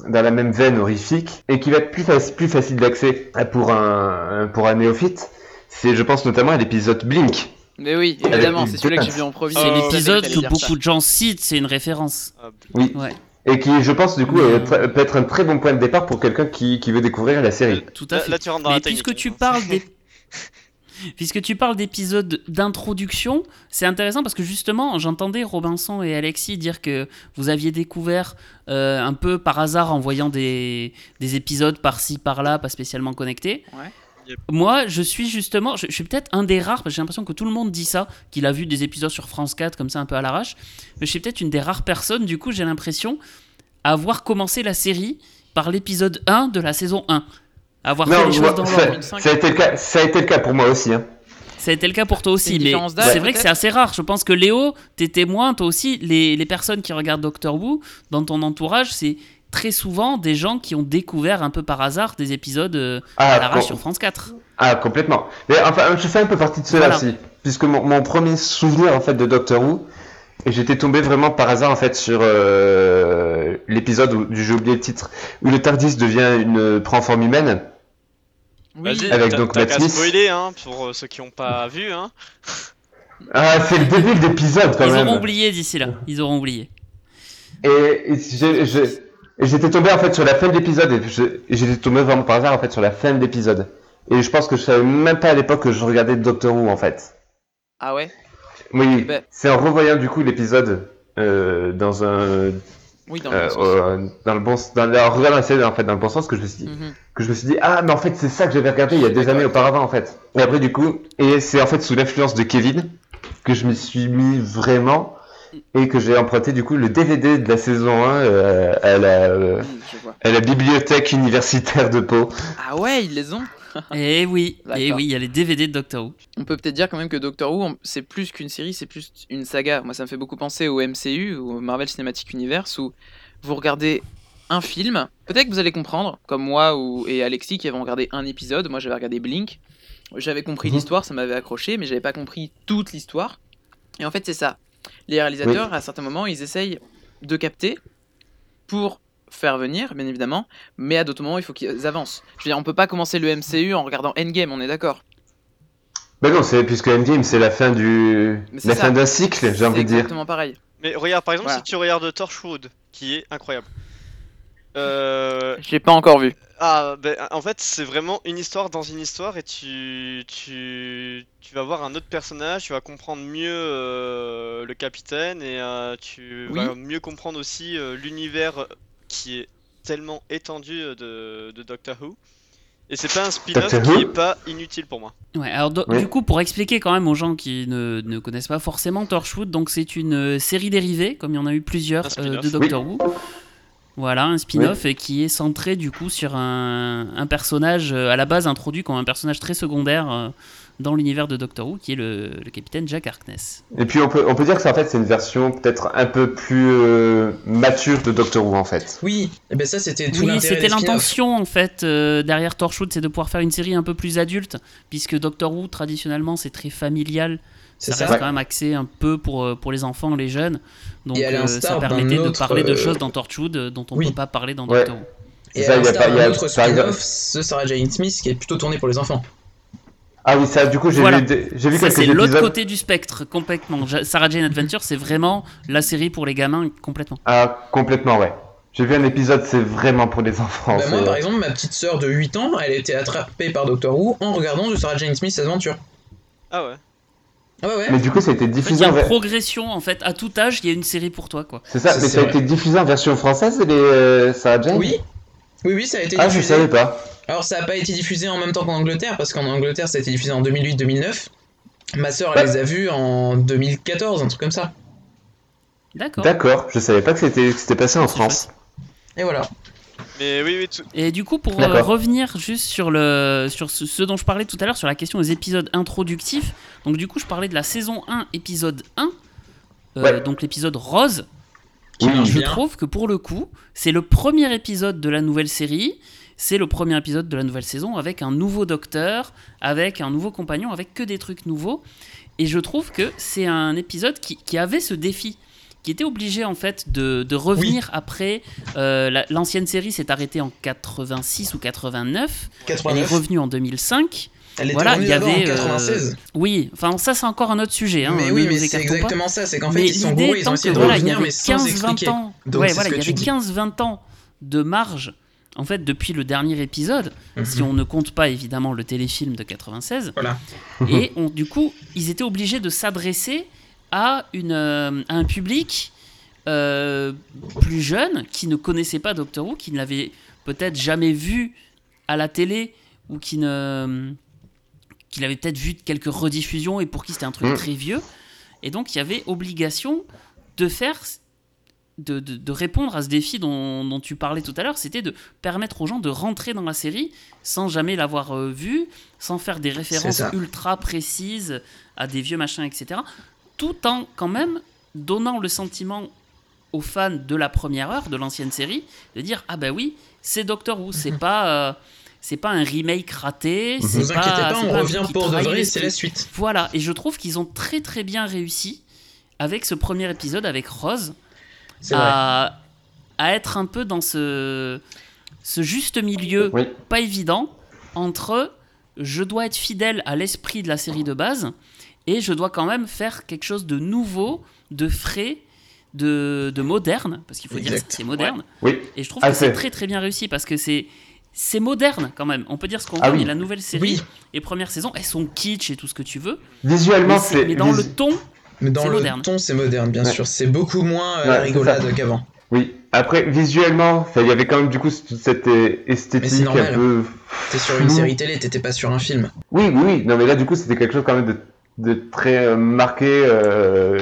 B: dans la même veine horrifique et qui va être plus, faci- plus facile d'accès pour un pour un néophyte, c'est je pense notamment à l'épisode Blink.
C: Mais oui, évidemment, c'est celui-là que j'ai vu en premier.
A: C'est
E: Oh,
A: l'épisode que beaucoup
C: ça.
A: de gens citent, c'est une référence.
E: Ah,
B: Oui.
A: Ouais.
B: Et qui, je pense, du coup, euh, peut être un très bon point de départ pour quelqu'un qui, qui veut découvrir la série.
A: Tout à fait.
E: là, tu rentres dans
A: Mais
E: la technique.
A: puisque tu parles des Puisque tu parles d'épisodes d'introduction, c'est intéressant parce que justement, j'entendais Robinson et Alexis dire que vous aviez découvert euh, un peu par hasard en voyant des, des épisodes par-ci, par-là, pas spécialement connectés.
C: Ouais.
A: Moi, je suis justement, je, je suis peut-être un des rares, parce que j'ai l'impression que tout le monde dit ça, qu'il a vu des épisodes sur France 4 comme ça un peu à l'arrache, mais je suis peut-être une des rares personnes, du coup, j'ai l'impression, à avoir commencé la série par l'épisode 1 de la saison 1. À avoir fait les choses
B: moi,
A: dans
B: ça,
A: l'ordre.
B: ça a été le cas, ça a été le cas pour moi aussi. Hein.
A: Ça a été le cas pour toi
C: C'est
A: aussi, mais c'est vrai que c'est assez rare. Je pense que Léo, t'es témoin, toi aussi, les, les personnes qui regardent Doctor Who, dans ton entourage, c'est très souvent des gens qui ont découvert un peu par hasard des épisodes euh,
B: Ah,
A: à l'arrache
B: com-
A: sur France 4.
B: ah, complètement. Mais enfin, je fais un peu partie de cela
A: Voilà.
B: aussi, puisque mon, mon premier souvenir en fait de Doctor Who, et j'étais tombé vraiment par hasard en fait sur euh, l'épisode où j'ai oublié le titre, où le Tardis devient une prend forme humaine.
C: Oui,
B: Avec donc Matt Smith.
E: spoiler, hein, pour euh, ceux qui n'ont pas vu. Hein.
B: Ah, c'est le début de l'épisode quand
A: Ils
B: même.
A: auront oublié d'ici là. Ils auront oublié.
B: Et, et j'ai- et j'étais tombé en fait sur la fin de l'épisode et j'étais tombé vraiment par hasard en fait sur la fin de l'épisode. Et je pense que je savais même pas à l'époque que je regardais Doctor Who en fait.
C: Ah ouais?
B: Oui,
C: Ben.
B: c'est en revoyant du coup l'épisode euh, dans un
C: Oui, dans le
B: euh,
C: bon sens.
B: euh, dans le bon dans, en regardant la série en fait dans le bon sens que je me suis dit
C: Mhm.
B: que je me suis dit ah mais en fait c'est ça que j'avais regardé il y a des années auparavant en fait. Et après du coup et c'est en fait sous l'influence de Kevin que je me suis mis vraiment et que j'ai emprunté du coup le DVD de la saison 1 euh, à la euh, à la bibliothèque universitaire de Pau.
C: Ah ouais, ils les ont.
A: Et oui, et
C: D'accord.
A: oui, il y a les DVD de Doctor Who.
C: On peut peut-être dire quand même que Doctor Who, c'est plus qu'une série, c'est plus une saga. Moi, ça me fait beaucoup penser au MCU, au Marvel Cinematic Universe, où vous regardez un film. Peut-être que vous allez comprendre, comme moi ou, et Alexis qui avons regardé un épisode. Moi, j'avais regardé Blink. J'avais compris
B: Mhm.
C: l'histoire, ça m'avait accroché, mais j'avais pas compris toute l'histoire. Et en fait, c'est ça. Les réalisateurs, à certains moments, ils essayent de capter pour faire venir, bien évidemment, mais à d'autres moments, il faut qu'ils avancent. Je veux dire, on peut pas commencer le MCU en regardant Endgame, on est d'accord.
B: Ben non, c'est puisque Endgame c'est la fin du
C: Mais c'est
B: la
C: ça.
B: fin d'un cycle, j'ai envie de dire.
C: exactement pareil.
E: Mais regarde, par exemple,
C: Voilà.
E: si tu regardes Torchwood, qui est incroyable. Euh,
C: Je l'ai pas encore vu.
E: Ah, ben, en fait, c'est vraiment une histoire dans une histoire et tu, tu, tu vas voir un autre personnage, tu vas comprendre mieux euh, le capitaine et euh, tu
C: Oui.
E: vas mieux comprendre aussi euh, l'univers qui est tellement étendu de, de Doctor Who. Et c'est pas un spin-off qui est pas inutile pour moi.
A: Ouais, alors do-
B: Oui.
A: du coup, pour expliquer quand même aux gens qui ne, ne connaissent pas forcément Torchwood, donc c'est une série dérivée, comme il y en a eu plusieurs euh, de Doctor Who. Voilà, un spin-off
B: Oui.
A: qui est centré du coup sur un, un personnage euh, à la base introduit comme un personnage très secondaire euh, dans l'univers de Doctor Who, qui est le, le capitaine Jack Harkness.
B: Et puis on peut on peut dire que c'est en fait c'est une version peut-être un peu plus euh, mature de Doctor Who en fait.
F: Oui, et ben ça c'était tout
A: Oui, c'était l'intention en fait euh, derrière Torchwood, c'est de pouvoir faire une série un peu plus adulte, puisque Doctor Who traditionnellement c'est très familial, ça
F: ça.
A: reste quand même axé un peu pour, euh, pour les enfants, les jeunes. Donc euh, ça permettait de parler de
F: euh,
A: choses dans Torchwood dont on ne
F: oui.
A: peut pas parler dans
B: Ouais.
A: Doctor Who.
F: Et
B: Ça,
F: à
B: y a pas- y a-
F: autre spin-off, ce Sarah Jane Smith qui est plutôt tourné pour les enfants.
B: Ah oui ça du coup j'ai
A: Voilà.
B: vu j'ai vu
A: Ça,
B: quelques
A: c'est l'autre côté du spectre, complètement. Sarah Jane Adventure, c'est vraiment la série pour les gamins, complètement.
B: Ah complètement ouais. J'ai vu un épisode c'est vraiment pour les enfants.
F: Bah, moi par exemple, ma petite sœur de 8 ans, elle a été attrapée par Doctor Who en regardant de Sarah Jane Smith Adventure.
E: Ah ouais.
F: Ah ouais ouais.
B: Mais du coup ça a été
A: En fait, il y
B: diffusé
A: a
B: en
A: une
B: ver-
A: progression, en fait, à tout âge, il y a une série pour toi, quoi.
B: C'est ça,
F: Ça,
B: mais ça a
F: vrai.
B: été diffusé en version française les euh, Sarah Jane
F: Oui, Oui, oui, ça a été
B: Ah, je
F: diffusé.
B: savais pas.
F: Alors, ça n'a pas été diffusé en même temps qu'en Angleterre, parce qu'en Angleterre, ça a été diffusé en 2008-2009. Ma sœur, elle
B: Ouais.
F: les a vus en 2014, un truc comme ça.
A: D'accord.
B: D'accord, je savais pas que c'était que c'était passé en France.
F: Et voilà.
E: Mais oui, oui, tout-
A: Et du coup, pour euh, revenir juste sur, le, sur ce, ce dont je parlais tout à l'heure, sur la question des épisodes introductifs, donc du coup, je parlais de la saison 1, épisode 1, euh,
B: Ouais.
A: donc l'épisode rose.
F: Qui
B: Oui,
F: marche
A: Je
F: bien.
A: trouve que pour le coup, c'est le premier épisode de la nouvelle série, c'est le premier épisode de la nouvelle saison avec un nouveau docteur, avec un nouveau compagnon, avec que des trucs nouveaux. Et je trouve que c'est un épisode qui, qui avait ce défi, qui était obligé en fait de, de revenir après. euh, la- L'ancienne série s'est arrêtée en 86 ou 89, elle est
F: 89.
A: revenue en 2005.
F: Elle
A: Voilà, il y
F: d'abord en
A: avait, euh,
F: 96.
A: Oui, enfin ça c'est encore un autre sujet. Hein,
F: mais
A: ne
F: oui, mais c'est
A: pas.
F: exactement ça. C'est qu'en fait,
A: Mais
F: ils sont gourés, ils ont essayé
A: que,
F: de
A: voilà, il y
F: revenir,
A: avait
F: mais sans
A: 15-20
F: expliquer.
A: ans.
F: Donc,
A: ouais, voilà, il y avait
F: tu dis.
A: 15-20 ans de marge, en fait, depuis le dernier épisode,
F: Mhm.
A: si on ne compte pas évidemment le téléfilm de 96.
F: Voilà.
A: Et on- du coup, ils étaient obligés de s'adresser à, une, euh, à un public euh, plus jeune qui ne connaissait pas Doctor Who, qui ne l'avait peut-être jamais vu à la télé ou qui ne qu'il avait peut-être vu quelques rediffusions et pour qui c'était un truc
B: Mm.
A: très vieux. Et donc il y avait obligation de faire de, de- de répondre à ce défi dont, dont tu parlais tout à l'heure, c'était de permettre aux gens de rentrer dans la série sans jamais l'avoir euh, vue, sans faire des références ultra précises à des vieux machins, etc. Tout en quand même donnant le sentiment aux fans de la première heure de l'ancienne série de dire ah ben oui c'est Doctor Who c'est pas euh, c'est pas un remake raté
F: Ne
A: c'est
F: vous inquiétez pas, on revient pour de vrai, c'est la suite.
A: Voilà, et je trouve qu'ils ont très très bien réussi avec ce premier épisode avec Rose à, à être un peu dans ce, ce juste milieu
B: Oui.
A: pas évident entre je dois être fidèle à l'esprit de la série de base et je dois quand même faire quelque chose de nouveau, de frais, de, de moderne, parce qu'il faut dire que c'est moderne.
B: Oui.
A: Et je trouve
B: Ah,
A: que c'est
B: c'est-
A: très très bien réussi parce que c'est c'est moderne quand même. On peut dire ce qu'on
B: Ah
A: veut,
B: oui.
A: mais la nouvelle série,
F: Oui.
A: les premières saisons, elles sont kitsch et tout ce que tu veux.
B: Visuellement,
A: Mais, c'est- mais dans
B: vis-
A: le ton,
F: Mais dans
A: c'est
F: le
A: moderne.
F: ton, c'est moderne, bien
B: Ouais.
F: sûr. C'est beaucoup moins euh,
B: Ouais,
F: rigolade qu'avant.
B: Oui. Après, visuellement, il y avait quand même du coup toute cette euh, esthétique
F: normal.
B: un peu.
F: T'es sur une série télé, t'étais pas sur un film.
B: Oui, oui, oui. Non, mais là, du coup, c'était quelque chose quand même de, de très euh, marqué. euh,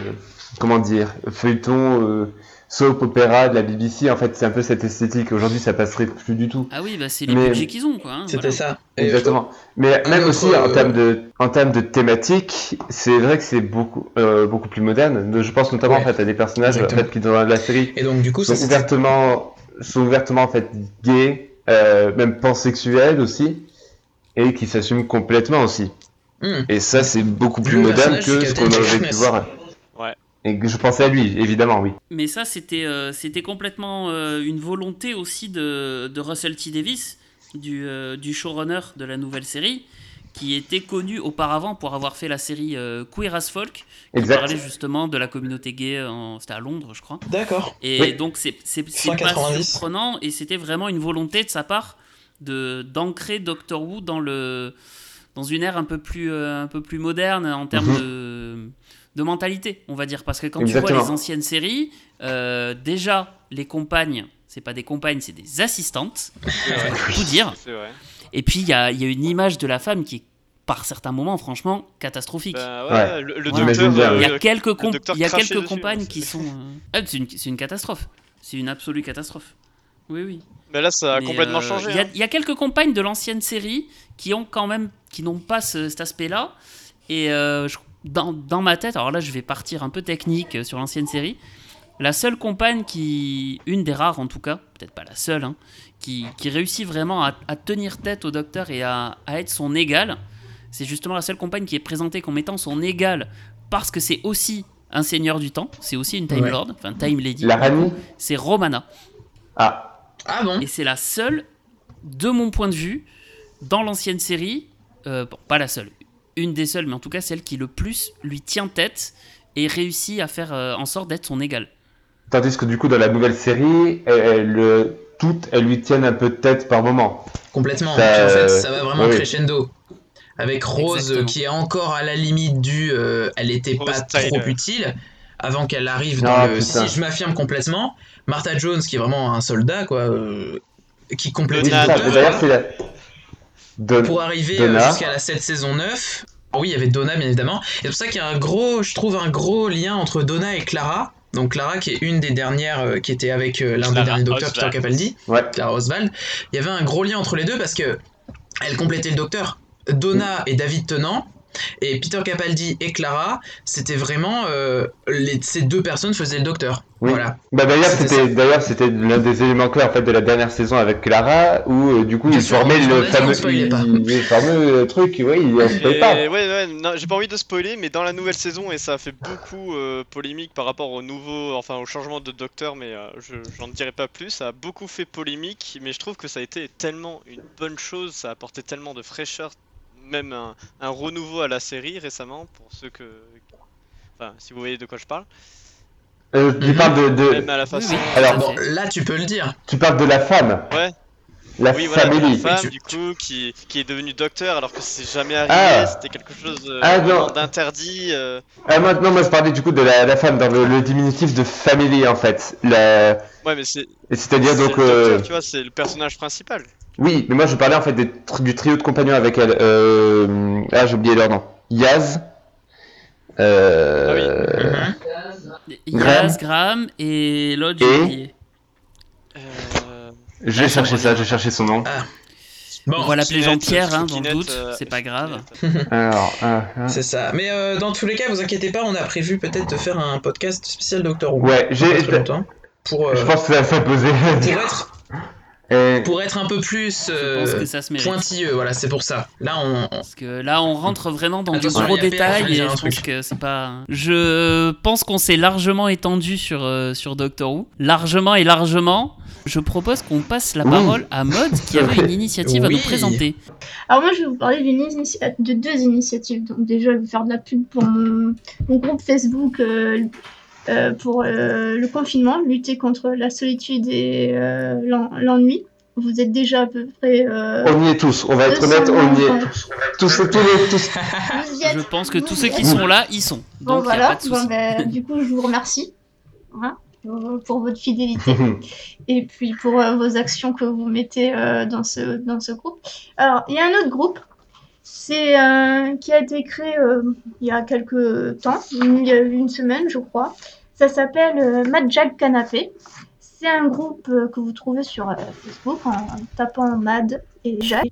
B: comment dire Feuilleton, euh, soap opéra de la BBC. En fait, c'est un peu cette esthétique. Aujourd'hui, ça passerait plus du tout.
A: ah oui, bah, c'est les
B: Mais-
A: budgets qu'ils ont quoi. hein,
F: C'était
A: voilà.
F: ça. Et,
B: Exactement. Mais
F: un
B: même
F: autre,
B: aussi en termes de en termes de thématique, c'est vrai que c'est beaucoup euh, beaucoup plus moderne. Je pense notamment
F: Ouais.
B: en fait à des personnages en fait, qui dans la série
F: et donc, du coup,
B: sont ouvertement sont ouvertement en fait gays, euh, même pansexuels aussi, et qui s'assument complètement aussi.
F: Hmm.
B: Et ça c'est beaucoup plus moderne que ce qu'on aurait pu voir.
E: Ouais.
B: Et que je pensais à lui, évidemment, oui.
A: Mais ça, c'était euh, c'était complètement euh, une volonté aussi de, de Russell T. Davis, du, euh, du showrunner de la nouvelle série, qui était connu auparavant pour avoir fait la série euh, Queer as Folk, qui
B: Exact.
A: parlait justement de la communauté gay, c'était à Londres, je crois.
F: D'accord.
A: Et
B: Oui.
A: donc, c'est pas
F: 190.
A: surprenant, et c'était vraiment une volonté de sa part de d'ancrer Doctor Who dans, le, dans une ère un peu plus, euh, un peu plus moderne en termes
B: Mhm.
A: de, de mentalité, on va dire. Parce que quand tu
B: Exactement.
A: vois les anciennes séries, euh, déjà, les compagnes, c'est pas des compagnes, c'est des assistantes,
E: C'est vrai.
A: faut tout dire.
E: Vrai.
A: Et puis, il y a, il y a une image de la femme qui est, par certains moments, franchement, catastrophique.
E: Bah, ouais,
B: Ouais.
E: le, le
A: Voilà.
E: docteur. Euh,
A: Il y a quelques, comp- y a quelques compagnes qui sont. euh, ah, c'est une, c'est une catastrophe. C'est une absolue catastrophe. Oui, oui.
E: Mais là, ça a
A: Mais,
E: complètement
A: euh,
E: changé.
A: Il y, a-
E: hein.
A: il y a quelques compagnes de l'ancienne série qui ont quand même, qui n'ont pas ce- cet aspect-là. Et euh, je- dans, dans ma tête, alors là, je vais partir un peu technique euh, sur l'ancienne série. La seule compagne qui, une des rares en tout cas, peut-être pas la seule, hein, qui, qui réussit vraiment à, à tenir tête au docteur et à, à être son égal, c'est justement la seule compagne qui est présentée comme étant son égal parce que c'est aussi un seigneur du temps, c'est aussi une Time
F: Ouais.
A: Lord, enfin Time Lady.
B: La Rani
A: C'est Romana.
B: Ah,
F: Ah bon?
A: Et c'est la seule, de mon point de vue, dans l'ancienne série, euh, bon, pas la seule, une des seules, mais en tout cas celle qui le plus lui tient tête et réussit à faire euh, en sorte d'être son égal.
B: tandis que du coup dans la nouvelle série, elles, euh, toutes elles lui tiennent un peu de tête par moment.
F: Complètement.
B: Ça,
F: Puis en fait,
B: euh,
F: ça va vraiment
B: oui.
F: crescendo. Avec Rose
A: Exactement.
F: qui est encore à la limite du euh, elle était
E: Rose
F: pas
E: Tyler.
F: trop utile avant qu'elle arrive
B: Ah,
F: dans le
B: putain.
F: si je m'affirme complètement. Martha Jones qui est vraiment un soldat quoi. euh, qui complétait
E: Donna
F: le
E: deux,
F: docteur.
B: D'ailleurs, c'est la. Don-
F: pour arriver euh, jusqu'à la 7 saison 9. Ah Oui, il y avait Donna, bien évidemment. Et c'est pour ça qu'il y a un gros, je trouve, un gros lien entre Donna et Clara. Donc Clara, qui est une des dernières euh, qui était avec euh, l'un des
E: Clara
F: derniers docteurs,
E: Oswald.
F: Peter Capaldi,
B: Ouais.
F: Clara Oswald. Il y avait un gros lien entre les deux parce que elle complétait le docteur. Donna et David Tennant. Et Peter Capaldi et Clara, c'était vraiment euh, les, ces deux personnes faisaient le docteur.
B: Oui.
F: Voilà.
B: Bah d'ailleurs
F: C'était
B: d'ailleurs c'était l'un des éléments clés en fait de la dernière saison avec Clara où euh, du coup
F: Bien
B: il
F: sûr,
B: formait le fameux il- le fameux truc oui il on spoil
E: Et
B: pas.
E: ouais, ouais, non, j'ai pas envie de spoiler, mais dans la nouvelle saison, et ça a fait beaucoup euh, polémique par rapport au nouveau, enfin au changement de docteur, mais euh, je j'en dirai pas plus. Ça a beaucoup fait polémique, mais je trouve que ça a été tellement une bonne chose, ça a apporté tellement de fraîcheur, même un, un renouveau à la série récemment, pour ceux que. Enfin, si vous voyez de quoi je parle.
B: Euh, tu parles de, de-
E: Même à la façon.
A: oui.
B: alors
F: Bon, là, tu peux le dire.
B: tu parles de la femme.
E: Ouais.
B: La
E: Oui, voilà, de la
B: famille.
E: femme,
F: Tu-
E: du coup, qui, qui est devenue docteur alors que c'est jamais arrivé,
B: Ah.
E: c'était quelque chose euh,
B: Ah,
E: d'interdit. euh.
B: Ah maintenant moi je parlais du coup de la, la femme dans le, le diminutif de family en fait. La...
E: Ouais, mais c'est
B: et C'est-à-dire
E: c'est
B: donc
E: le
B: euh,
E: tu vois, c'est le personnage principal.
B: oui mais moi je parlais en fait des tr- du trio de compagnons avec elle. Euh... Ah j'ai oublié leur nom. Yaz. Euh...
F: Mhm.
A: Yaz, Graham et l'autre, j'ai
B: Et
A: oublié.
E: Euh,
B: Je vais
A: Ah,
B: chercher ça, vais chercher son nom.
F: Bon,
A: On va l'appeler Jean-Pierre, hein, dans le doute,
E: euh,
A: c'est pas grave.
B: Alors, ah, ah.
F: C'est ça. Mais euh, dans tous les cas, vous inquiétez pas, on a prévu peut-être de faire un podcast spécial Doctor Who.
B: Ouais, j'ai.
F: Pour, euh,
B: Je pense que ça va s'imposer.
F: pour, être,
B: Et-
F: pour être un peu plus euh,
A: pense que ça se mérite.
F: pointilleux, voilà, c'est pour ça. Là, on, on-
A: Parce que là, on rentre vraiment dans du gros détail et je pense
F: truc.
A: que c'est pas. Je pense qu'on s'est largement étendu sur, euh, sur Doctor Who. Largement et largement. Je propose qu'on passe la
B: Oui.
A: parole à Maud qui avait une initiative à nous présenter.
D: Alors moi, je vais vous parler de deux initiatives. Donc déjà, je vais faire de la pub pour mon, mon groupe Facebook euh, euh, pour euh, le confinement, lutter contre la solitude et euh, l'en- l'ennui. Vous êtes déjà à peu près... Euh,
B: On y est tous, on va être
D: 200
B: honnête, on y est. Tous,
D: êtes.
A: Je pense que tous ceux qui sont là, ils sont.
D: Bon
A: Donc a
D: voilà,
A: pas de souci.
D: Bon, ben, du coup, je vous remercie hein, pour, pour votre fidélité. et puis pour euh, vos actions que vous mettez euh, dans, ce, dans ce groupe. Alors, il y a un autre groupe c'est euh, qui a été créé euh, il y a quelques temps, il y a une semaine, je crois. Ça s'appelle euh, Mad Jack Canapé. C'est un groupe euh, que vous trouvez sur euh, Facebook en tapant Mad et Jack.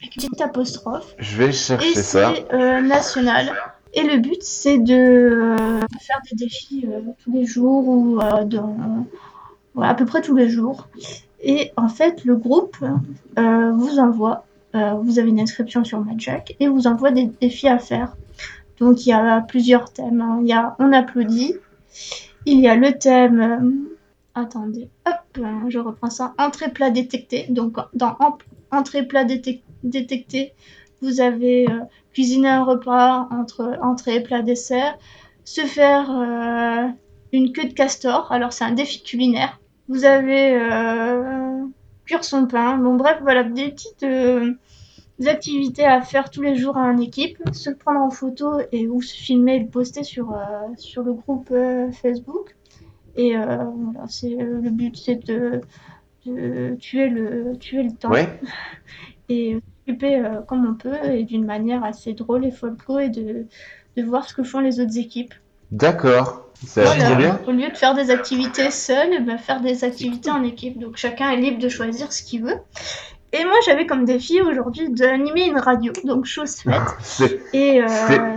D: Avec une petite apostrophe
B: Je vais
D: et
B: chercher ça.
D: c'est national. Et le but, c'est de faire des défis tous les jours ou dans, à peu près tous les jours. Et en fait, le groupe euh, vous envoie, euh, vous avez une inscription sur Madjack et vous envoie des défis à faire. Donc il y a plusieurs thèmes. hein. Il y a On applaudit, il y a le thème. euh, attendez, hop, je reprends ça. Entrée plat détecté. Donc dans en- Entrée plat détec- détecté, vous avez euh, cuisiner un repas entre entrée, plat, dessert, se faire une queue de castor. Alors c'est un défi culinaire. Vous avez cuire son pain. Bon bref, voilà des petites euh, activités à faire tous les jours en équipe, se prendre en photo et ou se filmer et le poster sur euh, sur le groupe euh, Facebook. Et voilà, c'est le but, c'est de, de tuer le tuer le temps
B: Ouais.
D: et s'occuper comme on peut et d'une manière assez drôle et folklore et de, de voir ce que font les autres équipes.
B: D'accord. Ça
D: Voilà.
B: très bien.
D: Au lieu de faire des activités seules, ben, faire des activités en équipe. Donc chacun est libre de choisir ce qu'il veut. Et moi j'avais comme défi aujourd'hui d'animer une radio, donc chose faite. Et euh,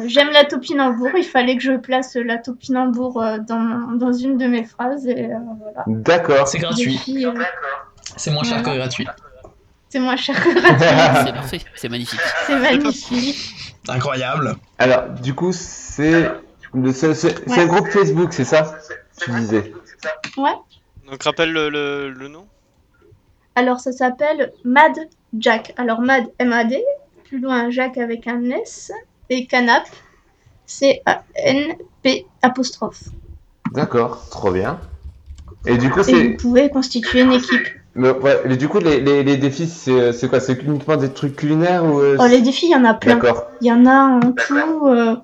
D: j'aime la topinambour, il fallait que je place la topinambour euh, dans, dans une de mes phrases. Euh, voilà.
B: D'accord.
F: c'est gratuit.
D: Euh,
F: C'est moins cher que gratuit.
D: c'est moins cher que gratuit,
A: C'est parfait, c'est magnifique.
D: c'est magnifique.
F: Incroyable.
B: Alors, du coup, c'est. Le- C'est c'est- c'est
D: Ouais.
B: un groupe Facebook, c'est ça Tu disais.
E: Donc rappelle le, le, le nom
D: Alors ça s'appelle Mad Jack. Alors Mad M-A-D, plus loin Jack avec un S, et Canap, C-A-N-P apostrophe.
B: D'accord, trop bien. Et du coup,
D: Et vous
B: c'est.
D: pouvez constituer une équipe.
B: Mais, ouais, mais du coup, les, les, les défis, c'est c'est quoi? C'est uniquement des trucs culinaires ou. euh,
D: Oh, les défis, il y en a plein.
B: D'accord.
D: Il y en a en tout. euh, Ouais,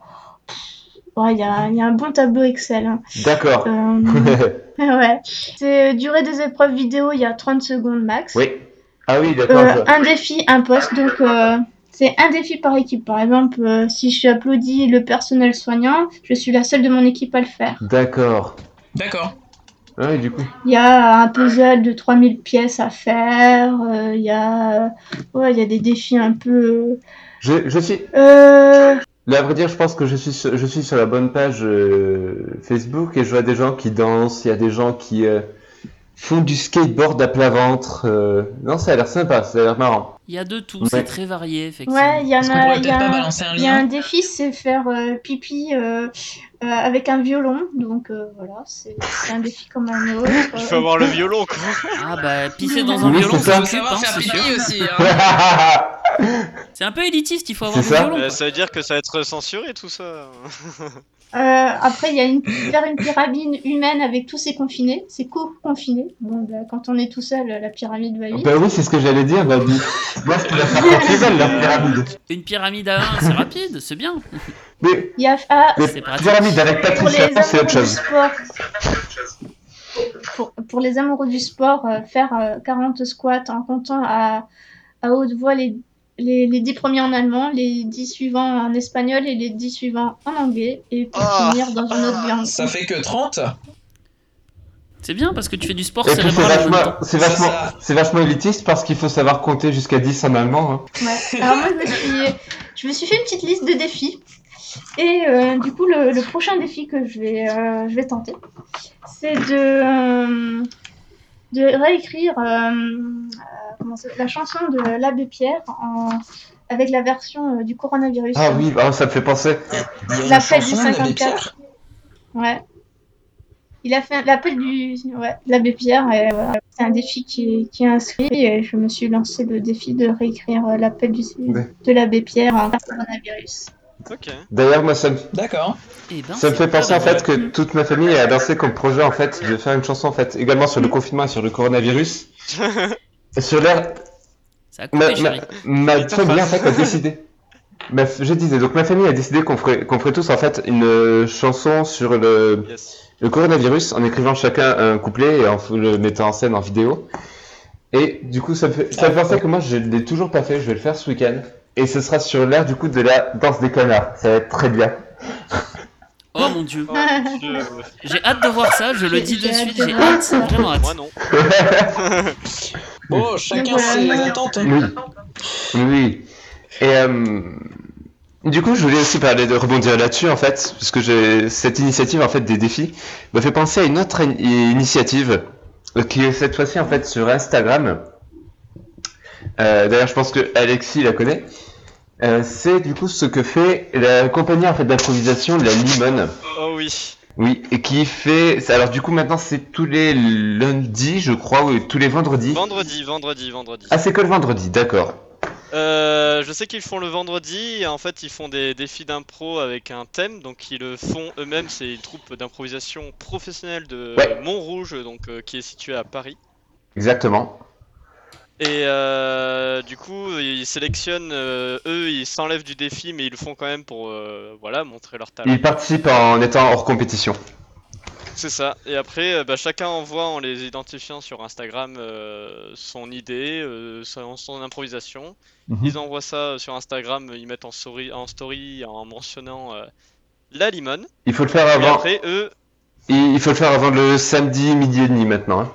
D: il y a, il y a un bon tableau Excel. hein.
B: D'accord.
D: Euh, ouais. C'est euh, durée des épreuves vidéo, il y a 30 secondes max.
B: oui. Ah oui, d'accord.
D: Euh, un défi, un poste. Donc, euh, c'est un défi par équipe. Par exemple, euh, si je applaudis le personnel soignant, je suis la seule de mon équipe à le faire.
B: D'accord.
F: D'accord.
B: Ah du coup.
D: Il y a un puzzle de 3000 pièces à faire. euh, Il y a, ouais, il y a des défis un peu.
B: Je, je suis.
D: Euh,
B: Là, à vrai dire, je pense que je suis sur, je suis sur la bonne page euh, Facebook et je vois des gens qui dansent, il y a des gens qui euh, font du skateboard à plat ventre. euh, Non, ça a l'air sympa, ça a l'air marrant.
A: Il y a de tout,
B: Ouais.
A: c'est très varié, effectivement.
D: ouais, il y en a. Il y, a un-
F: balancer un
D: il y a
F: lien
D: un défi, c'est faire euh, pipi euh, avec un violon. Donc euh, voilà, c'est c'est un défi comme un autre.
E: Il faut avoir le violon, quoi.
A: Ah bah, pisser dans un
B: Oui,
A: violon,
B: c'est
A: ça
B: ça.
F: Faut
A: occupe,
F: savoir
A: hein,
F: faire
A: c'est sûr.
F: pipi aussi. hein.
A: C'est un peu élitiste, il faut avoir
B: C'est ça.
A: violons.
E: Euh,
A: quoi.
E: ça veut dire que ça va être censuré tout ça.
D: Euh, après, il y a une, faire une pyramide humaine avec tous ces confinés. C'est co-confiné. Bon, bah, quand on est tout seul, la pyramide va vite.
B: bah oui, c'est ce que j'allais dire, bah dis. Moi, je peux la faire quand ils veulent, la pyramide.
A: Une pyramide à 1, c'est rapide, c'est bien.
B: Mais,
D: Il y a ah,
B: mais pyramide avec
D: pour les
B: Patricia, c'est
D: amoureux
B: autre
D: du
B: chose.
D: sport. Pour, pour les amoureux du sport, euh, faire euh, 40 squats en comptant à, à haute voix les, les, les 10 premiers en allemand, les 10 suivants en espagnol et les 10 suivants en anglais. Et pour
E: Ah.
D: finir dans une autre langue.
F: Ça fait que 30
A: C'est bien parce que tu fais du sport
B: c'est vachement, vachement, vachement élitiste parce qu'il faut savoir compter jusqu'à 10 en allemand. Hein.
D: Ouais. Alors moi, je me suis, je me suis fait une petite liste de défis. Et euh, du coup, le, le prochain défi que je vais, euh, je vais tenter, c'est de, euh, de réécrire euh, euh, la chanson de l'Abbé Pierre en, avec la version euh, du coronavirus.
B: Ah oui, ah, ça me fait penser.
F: Il y a une
D: L'appel du
F: chanson, l'abbé
D: 54.
F: Pierre.
D: Ouais. Il a fait l'appel du ouais, l'abbé Pierre voilà. C'est un défi qui est, qui est inscrit et je me suis lancé le défi de réécrire l'appel du
B: Ouais.
D: de l'abbé Pierre en coronavirus.
E: Ok.
B: D'ailleurs, moi, ça me,
F: D'accord.
A: Eh ben,
B: ça me fait
A: pas
B: penser en fait que toute ma famille a lancé comme projet en fait de faire une chanson en fait également sur le confinement et sur le coronavirus. Et sur l'air,
A: Ça a
B: ma,
A: coupé,
B: ma,
A: chérie.
B: ma famille en fait a décidé. Ma, je disais donc ma famille a décidé qu'on ferait, qu'on ferait tous en fait une euh, chanson sur le,
E: Yes.
B: le coronavirus en écrivant chacun un couplet et en le mettant en scène en vidéo. Et du coup, ça me fait, ça me fait penser que moi je l'ai toujours pas fait, je vais le faire ce week-end. Et ce sera sur l'air du coup de la danse des canards. Ça va être très bien.
A: Oh mon dieu.
E: Oh, Dieu.
A: J'ai hâte de voir ça, je le dis de suite, j'ai hâte,
D: ça.
A: vraiment hâte.
E: Moi non.
F: Bon, chacun
D: Donc,
F: ses attentes.
B: Oui. Oui. Et euh, du coup, je voulais aussi parler de rebondir là-dessus en fait, parce que cette initiative en fait des défis me fait penser à une autre in- initiative euh, qui est cette fois-ci en fait sur Instagram. Euh, D'ailleurs, je pense que Alexis la connaît. Euh, c'est du coup ce que fait la compagnie en fait d'improvisation La Limone.
E: Oh oui.
B: Oui, et qui fait. Alors du coup maintenant c'est tous les lundis, je crois, ou tous les vendredis.
E: Vendredi, vendredi, vendredi.
B: Ah c'est que le vendredi, d'accord.
E: Euh, je sais qu'ils font le vendredi et en fait ils font des défis d'impro avec un thème, donc ils le font eux-mêmes. C'est une troupe d'improvisation professionnelle de
B: Ouais.
E: Montrouge, donc euh, qui est située à Paris.
B: Exactement.
E: Et euh, du coup ils sélectionnent, euh, eux ils s'enlèvent du défi, mais ils le font quand même pour euh, voilà montrer leur talent.
B: Ils participent en étant hors compétition.
E: C'est ça. Et après, bah, chacun envoie en les identifiant sur Instagram son idée, son, son improvisation.
B: Mhm.
E: Ils envoient ça sur Instagram, ils mettent en story, en, story en mentionnant la limone.
B: Il faut le faire
E: Et
B: avant.
E: après, eux,
B: Il il faut le faire avant le samedi midi et demi maintenant. hein.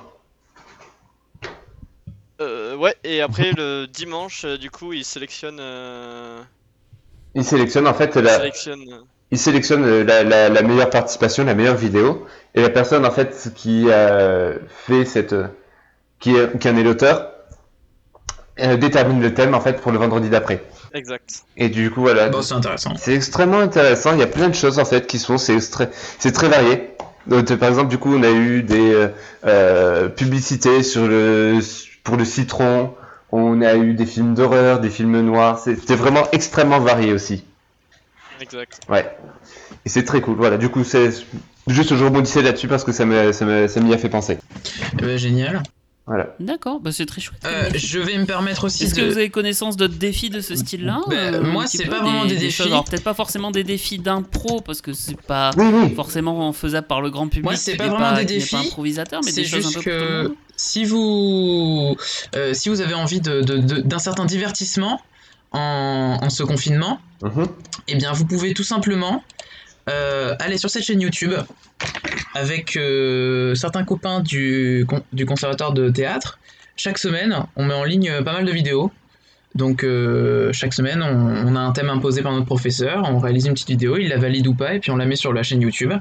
E: Euh, ouais, et après le dimanche, euh, du coup, ils sélectionnent, euh,
B: Ils sélectionnent en fait
E: ils
B: la,
E: sélectionnent-
B: ils sélectionnent euh, la, la, la meilleure participation, la meilleure vidéo, et la personne en fait qui a fait cette, qui, qui en est l'auteur, euh, détermine le thème en fait pour le vendredi d'après.
E: Exact.
B: Et du coup voilà.
F: Bon, c'est intéressant.
B: C'est extrêmement intéressant. Il y a plein de choses en fait qui se font. C'est extra- c'est très varié. Donc, par exemple, du coup, on a eu des euh, euh, publicités sur le pour le citron. On a eu des films d'horreur, des films noirs. C'était vraiment extrêmement varié aussi.
E: Exact.
B: Ouais. Et c'est très cool. Voilà. Du coup, c'est juste je rebondissais là-dessus parce que ça me ça m'y a fait penser.
F: Eh ben, génial.
B: Voilà.
A: D'accord, bah c'est très chouette.
C: Euh, je vais me permettre aussi
A: Est-ce
C: de...
A: que vous avez connaissance d'autres défis de ce style-là
C: Bah,
A: euh,
C: moi, c'est pas vraiment des défis.
A: choses- alors peut-être pas forcément des défis d'impro parce que c'est pas
B: Oui, oui.
A: forcément faisable par le grand public.
C: Moi, c'est pas vraiment des défis,
A: pas improvisateur, mais
C: C'est
A: des choses un
C: juste
A: peu
C: que. Si vous, euh, si vous avez envie de- de- de- d'un certain divertissement en, en ce confinement,
B: Mhm.
C: eh bien, vous pouvez tout simplement euh, aller sur cette chaîne YouTube avec euh, certains copains du, con- du conservatoire de théâtre. Chaque semaine, on met en ligne pas mal de vidéos. Donc, euh, chaque semaine, on, on a un thème imposé par notre professeur, on réalise une petite vidéo, il la valide ou pas, et puis on la met sur la chaîne YouTube.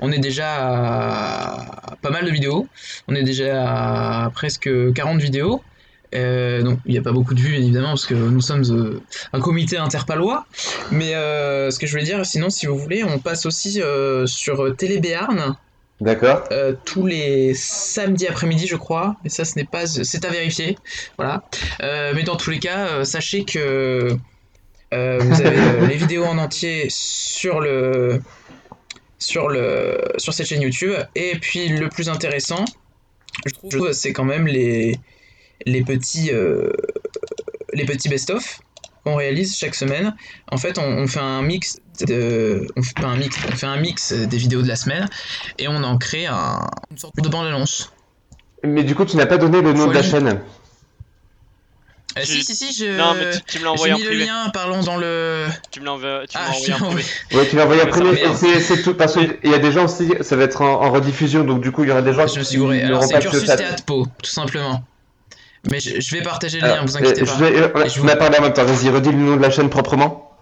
C: On est déjà à pas mal de vidéos. On est déjà à presque 40 vidéos. Euh, donc il n'y a pas beaucoup de vues évidemment parce que nous sommes euh, un comité interpalois. Mais ce que je voulais dire, sinon si vous voulez, on passe aussi sur Télé Béarn
B: D'accord.
C: euh, tous les samedis après-midi, je crois. Mais ça, ce n'est pas, c'est à vérifier. Voilà. Euh, mais dans tous les cas, euh, sachez que vous avez les vidéos en entier sur le sur le sur cette chaîne YouTube. Et puis le plus intéressant, je trouve, c'est quand même les les petits les petits best-of qu'on réalise chaque semaine. En fait, on, on fait un mix de, on fait pas un mix, on fait un mix des vidéos de la semaine et on en crée un, une sorte de bande-annonce.
B: Mais du coup, tu n'as pas donné le nom de la chaîne.
C: Euh,
E: Tu-
C: si, si, si, je,
E: Non, mais tu, tu me l'as
C: j'ai
E: envoyé en
C: mis le
E: privé.
C: lien, parlons dans le.
E: Tu me l'as envoyé, tu
C: Ah,
E: l'as
C: je
E: envoyé en privé.
C: envoyé.
B: Ouais, tu après.
E: ça
B: mais
C: merde.
B: C'est tout parce qu'il y a des gens aussi, ça va être en, en rediffusion, donc du coup, il y aura des gens
C: Je me suis
B: qui
C: gouré. Alors, c'est Cursus Théâtre Po, tout simplement. Mais je, je vais partager le lien, vous inquiétez
B: euh,
C: pas.
B: Je vais, euh,
C: je
B: on
C: vous-
B: a parlé en même temps. Vas-y, redis le nom de la chaîne proprement.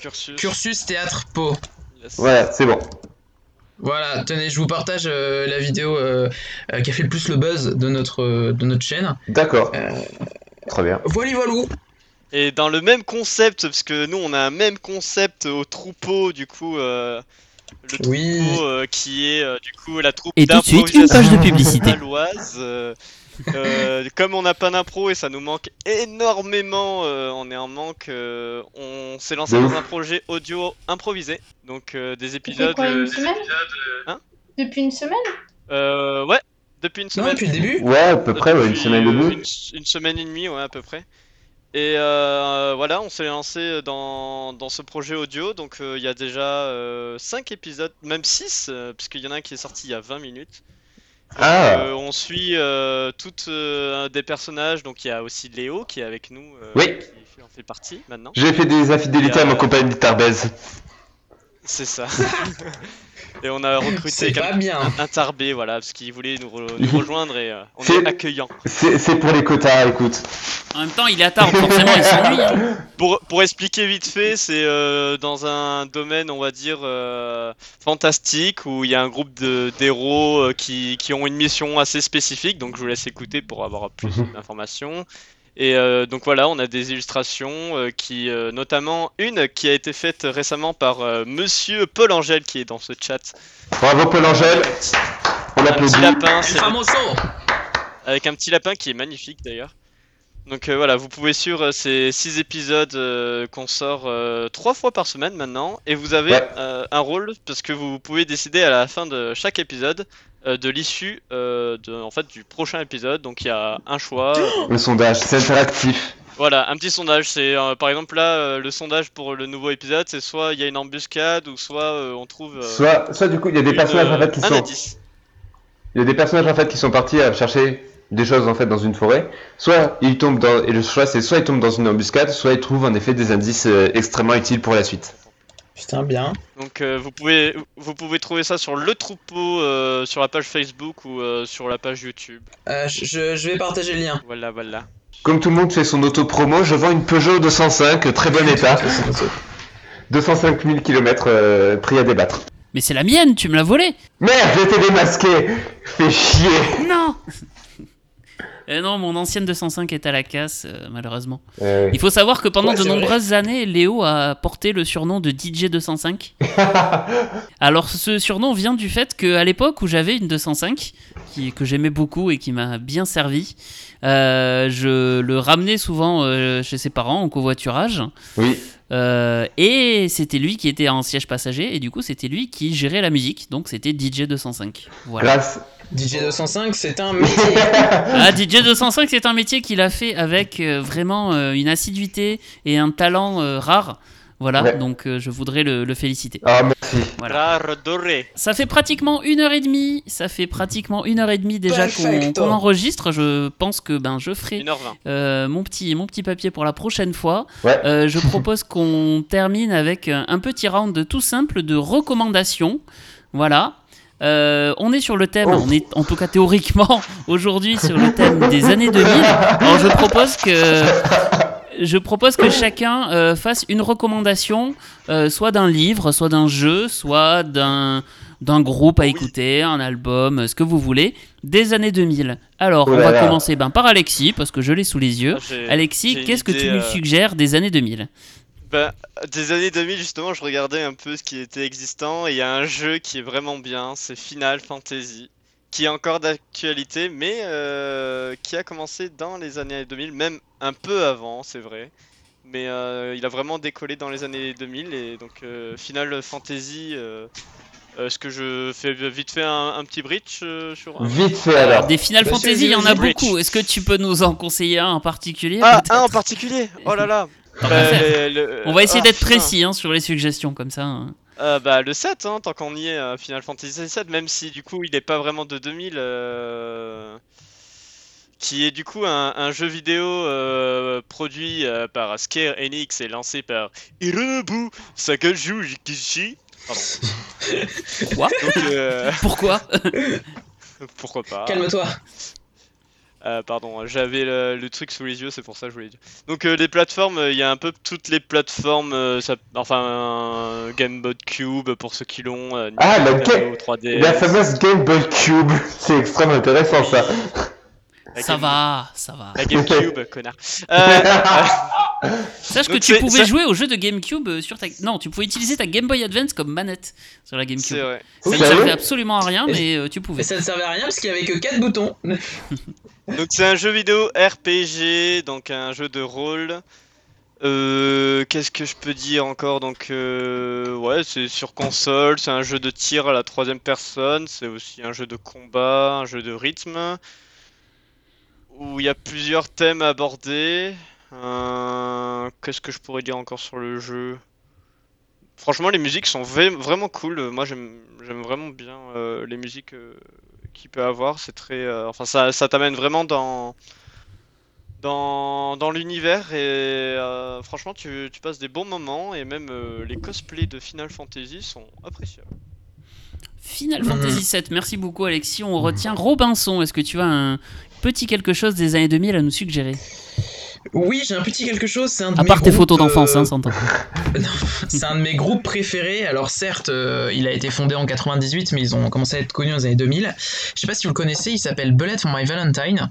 E: Cursus.
C: Cursus Théâtre Po.
E: Yes.
B: Voilà, c'est bon.
C: Voilà, tenez, je vous partage euh, la vidéo euh, euh, qui a fait le plus le buzz de notre, euh, de notre chaîne.
B: D'accord.
C: Euh,
B: Très bien.
C: Voilà, voilou
E: Et dans le même concept, parce que nous on a un même concept au troupeau, du coup, euh, le troupeau
C: Oui.
E: euh, qui est euh, du coup la troupe
A: Et tout de suite, une page de publicité.
E: Euh, comme on n'a pas d'impro et ça nous manque énormément, euh, on est en manque. euh, on s'est lancé
B: De
E: dans un projet audio improvisé, donc euh, des
D: Depuis
E: épisodes.
D: quoi, une
E: euh,
D: semaine
E: Hein
D: Depuis une semaine
E: euh, ouais, depuis une
C: Non,
E: semaine.
C: depuis le début
B: Ouais, à peu près, ouais, une
E: Depuis,
B: semaine et
E: euh,
B: demie.
E: Une, une semaine et demie, ouais, à peu près. Et euh, voilà, on s'est lancé dans, dans ce projet audio. Donc euh, il y a déjà 5 épisodes, même 6, puisqu'il y en a un qui est sorti il y a 20 minutes.
B: Ah.
E: Euh, on suit euh, toutes euh, des personnages. Donc il y a aussi Léo qui est avec nous, euh,
B: Oui.
E: qui fait- en fait partie maintenant.
B: J'ai fait des infidélités à mon compagnon de Tarbez.
E: C'est ça. Et on a recruté
C: bien.
E: un tarbé, voilà, parce qu'il voulait nous, re- nous rejoindre et euh, on
B: C'est-
E: est accueillant.
B: C'est pour les quotas, écoute.
A: En même temps, il est à table, forcément, il s'ennuie. hein.
E: Pour, pour expliquer vite fait, c'est euh, dans un domaine, on va dire, euh, fantastique, où il y a un groupe de- d'héros euh, qui, qui ont une mission assez spécifique, donc je vous laisse écouter pour avoir plus
B: Mhm.
E: d'informations. Et euh, donc voilà, on a des illustrations euh, qui, euh, notamment une qui a été faite récemment par euh, Monsieur Paul Angèle qui est dans ce chat.
B: Bravo Paul Angèle, on
E: Un petit
B: l'applaudit.
E: lapin, avec un petit lapin qui est magnifique d'ailleurs. Donc euh, voilà, vous pouvez suivre euh, ces six épisodes euh, qu'on sort euh, trois fois par semaine maintenant, et vous avez
B: Ouais.
E: euh, un rôle parce que vous pouvez décider à la fin de chaque épisode euh, de l'issue euh, de en fait du prochain épisode. Donc il y a un choix.
B: Le sondage, c'est interactif.
E: voilà, un petit sondage. C'est euh, par exemple là euh, le sondage pour le nouveau épisode, c'est soit il y a une embuscade ou soit euh, on trouve
B: Soit, soit du coup, il y a des
E: une,
B: personnages en fait qui
E: un
B: sont, il y a des personnages en fait qui sont partis à chercher des choses en fait dans une forêt. Soit ils tombent dans, et le choix c'est soit ils tombent dans une embuscade, soit ils trouvent en effet des indices extrêmement utiles pour la suite.
C: Putain, bien.
E: Donc euh, vous pouvez vous pouvez trouver ça sur le troupeau euh, sur la page Facebook ou euh, sur la page YouTube.
C: Euh, je- je, je vais partager le lien.
E: Voilà voilà.
B: Comme tout le monde fait son auto-promo, je vends une Peugeot 205, très bon état, 205 000 km prix à débattre.
A: Mais c'est la mienne, tu me l'as volée.
B: Merde, j'étais démasqué Fais chier
A: Non Eh non, mon ancienne 205 est à la casse, euh, malheureusement.
B: Euh,
A: Il faut savoir que pendant
C: Ouais,
A: de
C: vrai.
A: nombreuses années, Léo a porté le surnom de DJ 205. Alors, ce surnom vient du fait qu'à l'époque où j'avais une 205, qui, que j'aimais beaucoup et qui m'a bien servi, euh, je le ramenais souvent euh, chez ses parents en covoiturage.
B: Oui.
A: Euh, et c'était lui qui était en siège passager, et du coup, c'était lui qui gérait la musique. Donc, c'était DJ 205. Voilà.
B: Grâce.
F: DJ 205, c'est un métier.
A: Ah, DJ 205, c'est un métier qu'il a fait avec euh, vraiment euh, une assiduité et un talent euh, rare. Voilà,
B: Ouais.
A: donc euh, je voudrais le, le féliciter.
B: Ah, merci.
A: Voilà.
E: Rare doré.
A: Ça fait pratiquement une heure et demie. Ça fait pratiquement une heure et demie déjà qu'on enregistre. Je pense que ben je ferai
E: 1h20.
A: euh, mon petit mon petit papier pour la prochaine fois.
B: Ouais.
A: Euh, je propose qu'on termine avec un petit round tout simple de recommandations. Voilà. Euh, on est sur le thème,
B: Oh.
A: on est en tout cas théoriquement aujourd'hui sur le thème des années 2000. Alors je propose que je propose que chacun euh, fasse une recommandation, euh, soit d'un livre, soit d'un jeu, soit d'un d'un groupe à écouter, un album, ce que vous voulez, des années 2000. Alors,
B: Oh
A: on va
B: là.
A: commencer ben, par Alexis, parce que je l'ai sous les yeux.
E: Ah, j'ai-
A: Alexis, qu'est-ce que tu nous suggères des années 2000
E: Bah, des années 2000, justement, je regardais un peu ce qui était existant et il y a un jeu qui est vraiment bien, c'est Final Fantasy, qui est encore d'actualité, mais euh, qui a commencé dans les années 2000, même un peu avant, c'est vrai. Mais euh, il a vraiment décollé dans les années 2000 et donc euh, Final Fantasy, euh, euh, ce que je fais vite fait un, un petit bridge euh, sur un...
B: Vite fait alors.
A: Des Final
F: Vas-y,
A: Fantasy, il y en a beaucoup. Est-ce que tu peux nous en conseiller un en particulier
E: Ah, un en particulier? Oh là là Bah, le- le-
A: On va essayer
E: ah,
A: d'être précis hein, sur les suggestions, comme ça. hein.
E: Euh, bah le 7, hein, tant qu'on y est, euh, Final Fantasy 7, même si du coup il n'est pas vraiment de 2000, euh, qui est du coup un, un jeu vidéo euh, produit euh, par Square Enix et lancé par Hironobu Sakaju Jikishi. Pardon.
A: Quoi?
E: Donc, euh,
A: Pourquoi?
E: pourquoi pas.
F: Calme-toi.
E: Euh, pardon, j'avais le, le truc sous les yeux, c'est pour ça que je voulais dire. Donc euh, les plateformes, euh, il y a un peu toutes les plateformes, euh, ça- enfin euh, Game Boy Cube pour ceux qui l'ont, euh,
B: Ah, la
E: Nintendo
B: Ga-
E: 3DS.
B: La fameuse Game Boy Cube. C'est extrêmement intéressant ça.
E: La
A: Ça
E: Game-
A: va, ça va.
E: La GameCube, connard.
A: Sache que tu pouvais
E: ça-
A: jouer au jeu de GameCube euh, sur ta. Non, tu pouvais utiliser ta Game Boy Advance comme manette sur la
E: c'est
A: GameCube.
E: vrai.
A: Ça ne
B: Sérieux
A: servait absolument à rien, mais euh, tu pouvais.
F: Et ça ne servait à rien parce qu'il y avait que 4 boutons.
E: Donc c'est un jeu vidéo RPG, donc un jeu de rôle. Euh, Qu'est-ce que je peux dire encore? Donc euh, ouais, c'est sur console, c'est un jeu de tir à la troisième personne, c'est aussi un jeu de combat, un jeu de rythme, où il y a plusieurs thèmes abordés. Euh, Qu'est-ce que je pourrais dire encore sur le jeu? Franchement, les musiques sont vra- vraiment cool. Moi, j'aime vraiment bien euh, les musiques euh, qu'il peut avoir. C'est très, euh, enfin, ça, ça t'amène vraiment dans dans, dans l'univers et euh, franchement, tu, tu passes des bons moments et même euh, les cosplays de Final Fantasy sont appréciables.
A: Final
F: Mhm.
A: Fantasy VII, merci beaucoup Alexis. On retient Robinson. Est-ce que tu as un petit quelque chose des années 2000 à nous suggérer?
F: Oui, j'ai un petit quelque chose. C'est un de
A: À
F: mes
A: part tes
F: groupes,
A: photos d'enfance,
F: euh,
A: hein, s'entend.
F: C'est un de mes groupes préférés. Alors certes, euh, il a été fondé en 98, mais ils ont commencé à être connus aux années 2000. Je sais pas si vous le connaissez, il s'appelle Bullet for My Valentine.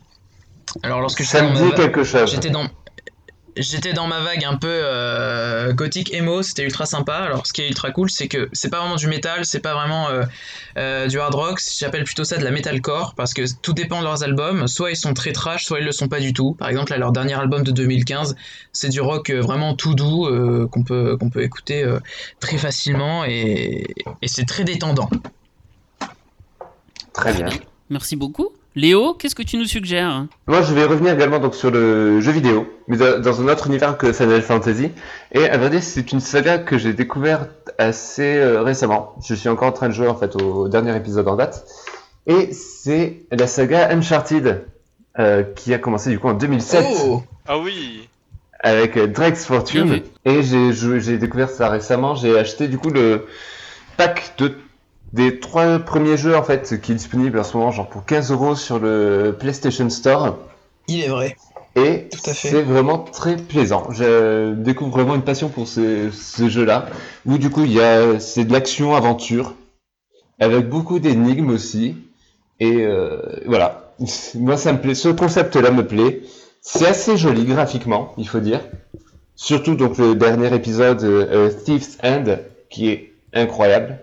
F: Alors lorsque j'étais
B: Ça
F: dans, ma
B: quelque chose.
F: j'étais dans j'étais dans ma vague un peu euh, gothique emo, c'était ultra sympa. Alors ce qui est ultra cool, c'est que c'est pas vraiment du métal, c'est pas vraiment euh, euh, du hard rock. J'appelle plutôt ça de la metalcore parce que tout dépend de leurs albums. Soit ils sont très trash, soit ils le sont pas du tout. Par exemple, là, leur dernier album de 2015, c'est du rock vraiment tout doux euh, qu'on peut qu'on peut écouter euh, très facilement et, et c'est très détendant.
B: Très bien.
A: Merci beaucoup. Léo, qu'est-ce que tu nous suggères?
B: Moi, je vais revenir également donc sur le jeu vidéo, mais dans un autre univers que Final Fantasy. Et à vrai dire, c'est une saga que j'ai découverte assez euh, récemment. Je suis encore en train de jouer en fait au dernier épisode en date. Et c'est la saga Uncharted, euh, qui a commencé du coup en 2007
F: Oh
E: Ah oui,
B: avec Drake's Fortune. Et j'ai joué- j'ai découvert ça récemment. J'ai acheté du coup le pack de des trois premiers jeux en fait qui est disponible en ce moment, genre pour 15 euros sur le PlayStation Store.
F: Il est vrai.
B: Et c'est vraiment très plaisant. Je découvre vraiment une passion pour ce, jeu-là, où du coup il y a c'est de l'action aventure avec beaucoup d'énigmes aussi. Et euh, voilà, moi ça me plaît. Ce concept-là me plaît. C'est assez joli graphiquement, il faut dire. Surtout donc le dernier épisode euh, Thief's End qui est incroyable.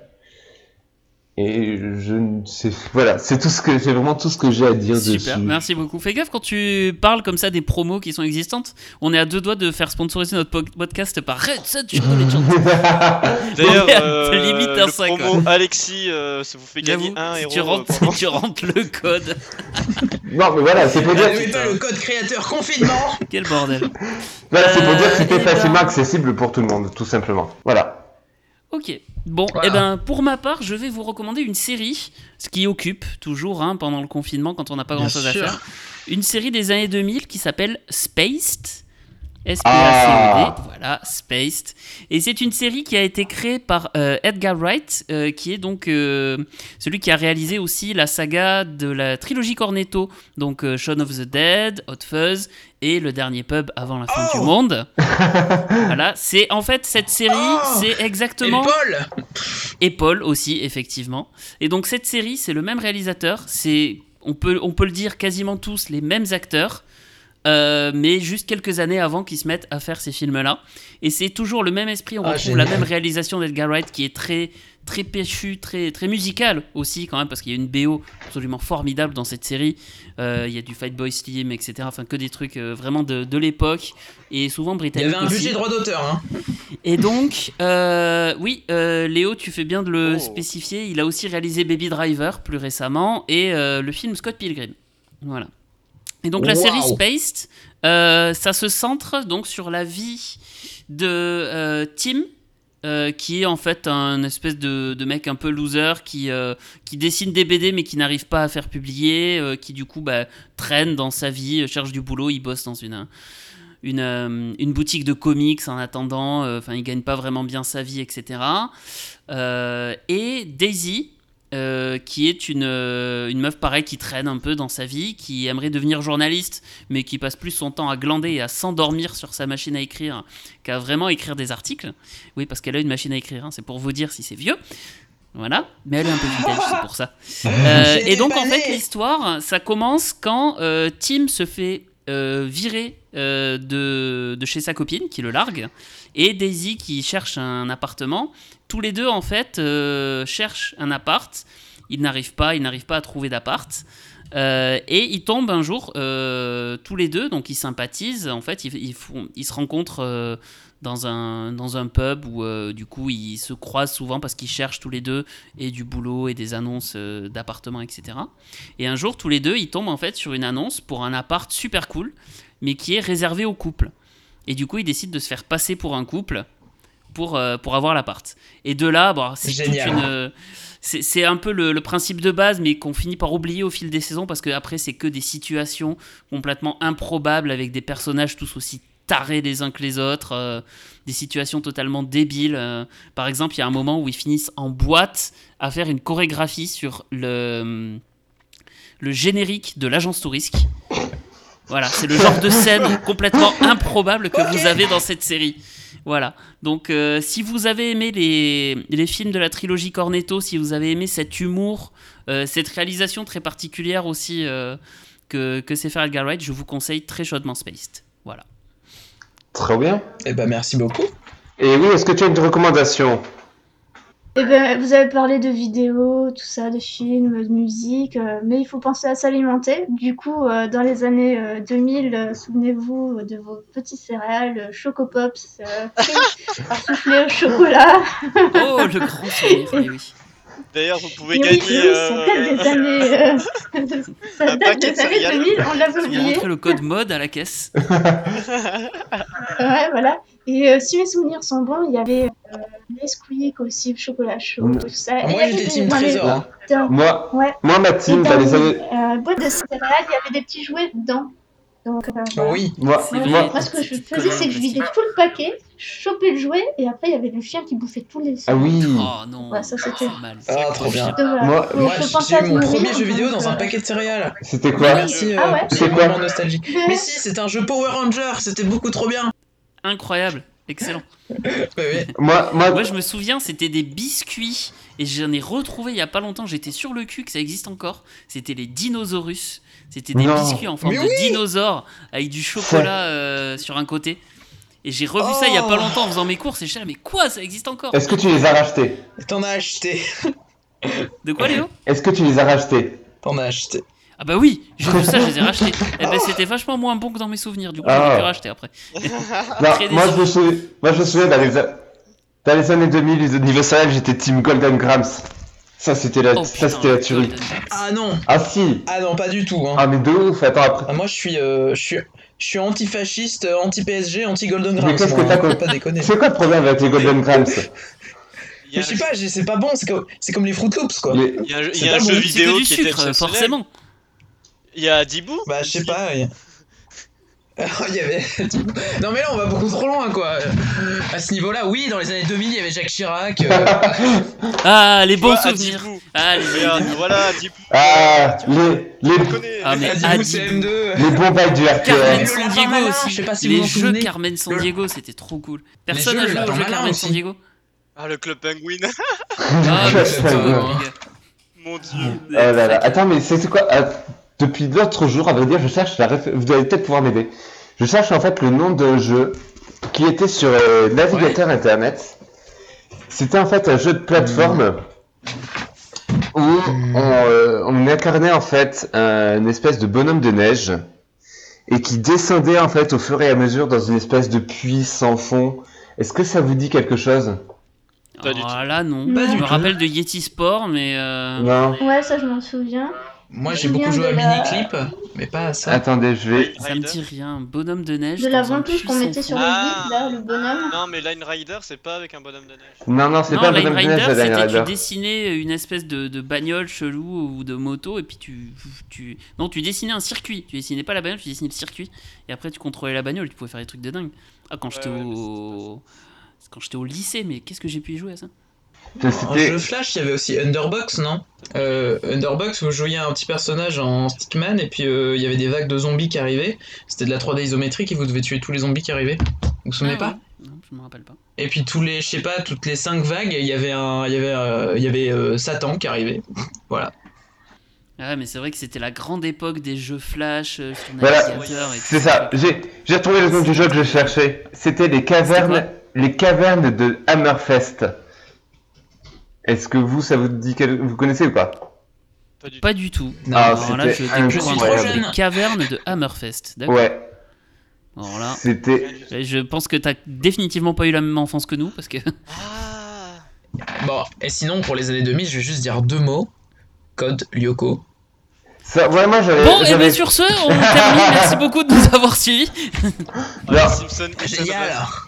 B: Et je ne sais. Voilà, c'est tout ce que c'est vraiment tout ce que j'ai à dire
A: Super,
B: dessus.
A: merci beaucoup. Fais gaffe quand tu parles comme ça des promos qui sont existantes. On est à deux doigts de faire sponsoriser notre po- podcast par Red Sun.
E: D'ailleurs, euh,
A: limite un
E: le
A: sac,
E: promo
A: quoi.
E: Alexis, euh, ça vous fait gagner un
A: si
E: héros.
A: tu rentres,
E: euh,
A: si tu rentres le code,
B: non, mais voilà, c'est pour dire.
F: N'oubliez pas le code créateur confinement
A: quel bordel.
B: Voilà, c'est pour dire que
A: Euh,
B: c'était
A: eh ben-
B: facilement accessible pour tout le monde, tout simplement. Voilà.
A: Ok. Bon,
F: Voilà.
A: eh ben, pour ma part, je vais vous recommander une série, ce qui occupe toujours hein, pendant le confinement quand on n'a pas
F: Bien
A: grand chose à faire. Une série des années 2000 qui s'appelle Spaced. S-P-A-C-E-D,
B: Ah.
A: voilà, Spaced. Et c'est une série qui a été créée par euh, Edgar Wright, euh, qui est donc euh, celui qui a réalisé aussi la saga de la trilogie Cornetto, donc Shaun of the Dead, Hot Fuzz et Le Dernier Pub avant la fin
F: Oh
A: du monde. voilà, c'est en fait cette série,
F: Oh
A: c'est
F: Et
A: exactement
F: Paul
A: et Paul aussi, effectivement. Et donc cette série, c'est le même réalisateur, c'est on peut, on peut le dire quasiment tous les mêmes acteurs, euh, mais juste quelques années avant qu'ils se mettent à faire ces films-là. Et c'est toujours le même esprit, on
F: Ah,
A: retrouve la même réalisation d'Edgar Wright qui est très très péchu, très très musicale aussi quand même parce qu'il y a une BO absolument formidable dans cette série. Euh, il y a du Fight Boy Slim, etc. Enfin que des trucs euh, vraiment de, de l'époque et souvent
F: Il y avait un
A: aussi.
F: budget droit d'auteur, hein.
A: Et donc, euh, oui, euh, Léo, tu fais bien de le
E: Oh.
A: spécifier. Il a aussi réalisé Baby Driver plus récemment et euh, le film Scott Pilgrim. Voilà. Et donc la
F: Wow.
A: série Spaced, euh, ça se centre donc sur la vie de euh, Tim. euh, qui est en fait un espèce de, de mec un peu loser qui, euh, qui dessine des BD mais qui n'arrive pas à faire publier, euh, qui du coup bah, traîne dans sa vie, cherche du boulot, il bosse dans une, une, une boutique de comics en attendant, enfin il gagne pas vraiment bien sa vie, etc. Et Daisy, euh, qui est une, euh, une meuf pareille qui traîne un peu dans sa vie, qui aimerait devenir journaliste, mais qui passe plus son temps à glander et à s'endormir sur sa machine à écrire qu'à vraiment écrire des articles. Oui, parce qu'elle a une machine à écrire, hein, c'est pour vous dire si c'est vieux. Voilà, mais elle est un peu vintage, c'est pour ça. Euh, et donc en fait l'histoire, ça commence quand euh, Tim se fait euh, virer euh, de, de chez sa copine qui le largue et Daisy qui cherche un appartement. Tous les deux en fait euh, cherchent un appart. Ils n'arrivent pas, ils n'arrivent pas à trouver d'appart. Euh, et ils tombent un jour tous les deux, donc ils sympathisent. En fait, ils, ils se rencontrent dans un, dans un pub où du coup ils se croisent souvent parce qu'ils cherchent tous les deux et du boulot et des annonces euh, d'appartements, etc. Et un jour, tous les deux, ils tombent en fait sur une annonce pour un appart super cool, mais qui est réservé aux couples. Et du coup, ils décident de se faire passer pour un couple pour, euh, pour avoir l'appart. Et de là, bon, c'est une. euh, c'est c'est un peu le, le principe de base, mais qu'on finit par oublier au fil des saisons parce que après c'est que des situations complètement improbables avec des personnages tous aussi tarés les uns que les autres, euh, des situations totalement débiles. euh. par exemple, il y a un moment où ils finissent en boîte à faire une chorégraphie sur le, le générique de l'agence touristique. Voilà, c'est le genre de scène complètement improbable que vous avez dans cette série. Voilà. Donc, euh, si vous avez aimé les, les films de la trilogie Cornetto, si vous avez aimé cet humour, euh, cette réalisation très particulière aussi euh, que, que c'est faire Edgar Wright, je vous conseille très chaudement Spaced. Voilà.
B: Très bien.
F: Eh ben, merci beaucoup.
B: Et oui, est-ce que tu as une recommandation?
D: Eh ben, vous avez parlé de vidéos, tout ça, de films, de musique, euh, mais il faut penser à s'alimenter. Du coup, euh, dans les années euh, 2000, euh, souvenez-vous de vos petits céréales, Choco Pops, euh, soufflés au chocolat.
A: Oh, le grand sourire, oui.
E: D'ailleurs, vous pouvez
D: Et oui,
E: gagner.
D: oui, ça date
E: euh,
D: des années, euh, ça date des
E: de
D: années
E: céréales.
D: 2000, on l'avait oublié.
A: montré le code mode à la caisse.
D: Ouais, voilà. Et euh, si mes souvenirs sont bons, il y avait euh, Nesquik aussi, le chocolat chaud,
B: Mm.
D: tout ça. Et
F: Moi,
D: avait
F: j'étais
D: des-
F: team
D: les-
F: trésor.
D: dans-
B: Moi,
D: Ouais.
B: moi, ma team,
D: dans
B: dans les
D: les
B: années.
D: euh, boîtes de céréales, il y avait des petits jouets dedans. Donc, euh, voilà.
F: Oui.
B: Moi, moi,
D: Moi, ce que je faisais, c'est que je vidais tout le paquet, je chopais le jouet, et après, il y avait le chien qui bouffait tous les
B: ah oui.
A: Oh non,
D: Ouais, ça, c'était-
A: c'est mal.
F: Ah, trop bien.
D: Donc, voilà.
B: Moi-
D: Faut-
F: Moi, j'ai
D: à
F: eu mon premier jeu vidéo
D: donc,
F: dans un
D: euh,
F: paquet de céréales.
B: C'était quoi
F: Merci,
D: Ah
F: euh,
D: ouais
F: c'est
B: C'est
F: un
B: quoi
F: nostalgique. Mais si, c'est un jeu Power Ranger, c'était beaucoup trop bien.
A: Incroyable, excellent.
B: Moi, moi,
A: Moi, je me souviens, c'était des biscuits. Et j'en ai retrouvé il y a pas longtemps. J'étais sur le cul que ça existe encore. C'était les dinosaurus. C'était des
B: Non.
A: biscuits en forme
F: Mais
A: de dinosaures avec du chocolat euh, sur un côté. Et j'ai revu ça il y a pas
F: Oh.
A: longtemps en faisant mes courses. Et je suis là, mais quoi Ça existe encore?
B: Est-ce que tu les as rachetés?
F: T'en as acheté.
A: De quoi, Léo?
B: Est-ce que tu les as rachetés?
C: T'en as acheté.
A: Ah bah oui, j'ai vu ça, je les ai rachetés. Eh ben c'était vachement moins bon que dans mes souvenirs, du coup
B: Ah.
A: j'ai pu racheter après.
B: Non,
A: Très
B: moi je, me souviens, moi je me souviens dans les, dans les années 2000, au niveau salaire, j'étais team Golden Grams. Ça c'était la,
A: Oh,
B: ça c'était la tuerie.
C: Ah non
B: Ah si
C: Ah non, pas du tout. Hein.
B: Ah mais de ouf, attends après.
C: Ah, moi, je suis, euh, je suis, je suis anti-fasciste, euh, anti-PSG, anti-Golden
B: Mais
C: Grams.
B: qu'est-ce
C: moi,
B: que t'as
C: hein,
B: comme-
C: faut pas déconner.
B: C'est quoi le problème avec les Golden Grams
C: Mais je sais pas, c'est pas bon, c'est comme, c'est comme les Fruit Loops quoi.
B: Les-
E: Il y a un, y a un
C: bon,
E: jeu vidéo qui était
A: sucre,
E: exceptionnel.
A: forcément.
E: Il y a Dibou
C: Bah, je sais pas. y a- il y avait. non, mais là, on va beaucoup trop loin quoi. À ce niveau-là, oui, dans les années 2000, il y avait Jacques Chirac. euh,
A: Ah, les bons
E: vois,
A: souvenirs.
E: Adibou.
A: Ah, les
E: voilà, Dibou.
B: Ah, les, les.
A: Ah, mais
C: Adibou
A: Adibou.
C: CM2.
B: les bons bails du
A: Carmen
B: RTL.
C: Le
A: San Diego aussi.
C: je sais pas si
A: les
C: vous
A: jeux
C: souvenez.
A: Carmen San Diego, c'était trop cool. Personne n'a
C: le
A: joué au jeu Carmen. San Diego
E: Ah, le Club Penguin.
A: Ah, gars.
E: Mon dieu.
B: Oh là là. Attends, mais c'est quoi ah, Depuis l'autre jour, à vrai dire, je cherche la réf- Vous allez peut-être pouvoir m'aider. Je cherche en fait le nom de jeu qui était sur euh, navigateur internet. C'était en fait un jeu de plateforme où on, euh, on incarnait en fait un- une espèce de bonhomme de neige et qui descendait en fait au fur et à mesure dans une espèce de puits sans fond. Est-ce que ça vous dit quelque chose?
E: Pas du
A: Ah,
E: tout.
A: là, non.
C: Pas
A: je
C: du
A: me
C: tout.
A: rappelle de Yeti Sport, mais. euh,
B: Non.
D: Ouais, ça je m'en souviens.
C: Moi, j'ai beaucoup joué à
D: la-
C: Miniclip, mais pas à ça.
B: Attendez, je vais.
A: Ça me dit rien. Bonhomme de neige.
D: De la ventouse qu'on mettait sur le
E: Ah.
D: vide, là, le bonhomme.
E: Non, mais Line Rider, c'est pas avec un bonhomme de neige.
B: Non, non, c'est pas un bonhomme de neige,
A: Rider,
B: Line
A: c'était tu
B: Rider.
A: dessinais une espèce de, de bagnole chelou ou de moto et puis tu, tu... Non, tu dessinais un circuit. Tu dessinais pas la bagnole, tu dessinais le circuit. Et après, tu contrôlais la bagnole, tu pouvais faire des trucs de dingue. Ah, quand j'étais
E: Ouais, ouais, mais
A: au... Quand j'étais au lycée, mais qu'est-ce que j'ai pu y jouer à ça?
C: En jeu Flash, il y avait aussi Underbox, non euh, Underbox, vous jouiez un petit personnage en stickman et puis euh, il y avait des vagues de zombies qui arrivaient. C'était de la 3D isométrique et vous devez tuer tous les zombies qui arrivaient. Vous vous souvenez
A: Ah,
C: pas.
A: Non, je me rappelle pas.
C: Et puis tous les, je sais pas, toutes les 5 vagues, il y avait un, il y avait, euh, il y avait euh, Satan qui arrivait. voilà.
A: Ah, mais c'est vrai que c'était la grande époque des jeux flash euh, sur
B: Voilà. C'est ça, j'ai retrouvé le nom du jeu que je cherchais. C'était les cavernes,
A: C'était
B: les cavernes de Hammerfest. Est-ce que vous, ça vous dit quel... vous connaissez ou pas
E: Pas du tout.
A: Pas du tout.
C: Non,
B: Ah,
A: Alors là, je
B: c'était
A: découvre les cavernes de Hammerfest. D'accord.
B: Ouais,
A: Alors là,
B: c'était.
A: Et Je pense que t'as définitivement pas eu la même enfance que nous parce que
E: Ah
C: Bon, et sinon pour les années 2000, je vais juste dire deux mots. Code Lyoko.
B: Ça, ouais, moi j'avais.
A: bon et
B: j'avais-
A: bien sur ce on termine merci beaucoup de nous avoir suivis
E: Ah,
B: Alors-
E: Hit and
C: Génial
E: Run.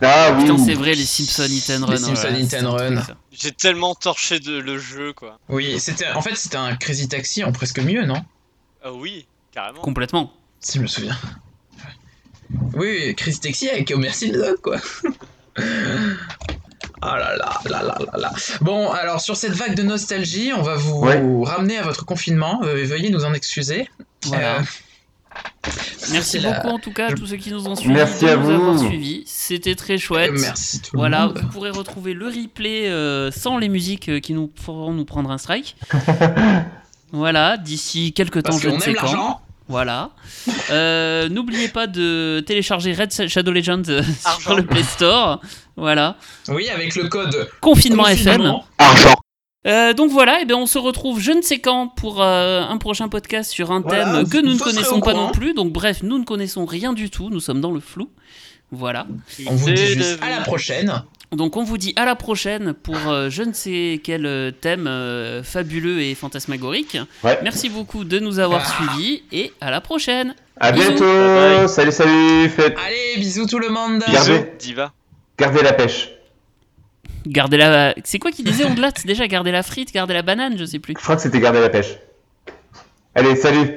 B: Ah oui.
A: putain c'est vrai les Simpsons Hit and Run
C: Les Simpsons Hit and
A: truc,
C: Run.
E: J'ai tellement torché de, le jeu, quoi.
C: Oui, c'était, en fait c'était un Crazy Taxi en presque mieux, non?
E: Ah oui, carrément.
A: complètement
C: Si je me souviens. Oui, Crazy Taxi avec Merci le Dog, quoi. Ah là là là là là là. Bon, alors sur cette vague de nostalgie, on va vous
B: Ouais.
C: ramener à votre confinement. Veuillez nous en excuser.
A: voilà
C: Euh,
A: merci
C: la-
A: beaucoup en tout cas à tous ceux qui nous ont suivis
B: Merci à vous.
A: c'était très chouette
C: merci tout
A: voilà
C: le monde.
A: vous pourrez retrouver le replay euh, sans les musiques euh, qui nous feront nous prendre un strike voilà d'ici quelques temps
C: Parce
A: je ne sais quand. Voilà. Euh, N'oubliez pas de télécharger Red Shadow Legends sur le Play Store. Voilà.
C: Oui, avec le code
A: Confinement, FM.
C: confinement.
B: Argent.
A: Euh, donc voilà, et bien on se retrouve je ne sais quand pour euh, un prochain podcast sur un
C: Voilà,
A: thème que nous ne connaissons pas
C: courant.
A: non plus. Donc bref, nous ne connaissons rien du tout. Nous sommes dans le flou. Voilà.
C: On vous dit juste à la prochaine.
A: Donc on vous dit à la prochaine pour euh, je ne sais quel thème euh, fabuleux et fantasmagorique.
B: Ouais.
A: Merci beaucoup de nous avoir
C: Ah.
A: suivis et à la prochaine.
B: À
A: Bisous.
B: bientôt.
E: Bye bye.
B: Salut, salut. Faites.
C: Allez, bisous tout le monde.
B: Gardez.
E: Bisous, Diva.
B: Gardez la pêche.
A: Gardez la. C'est quoi qui disait Ondelat? Déjà, garder la frite, garder la banane, je sais plus.
B: Je crois que c'était garder la pêche. Allez, salut.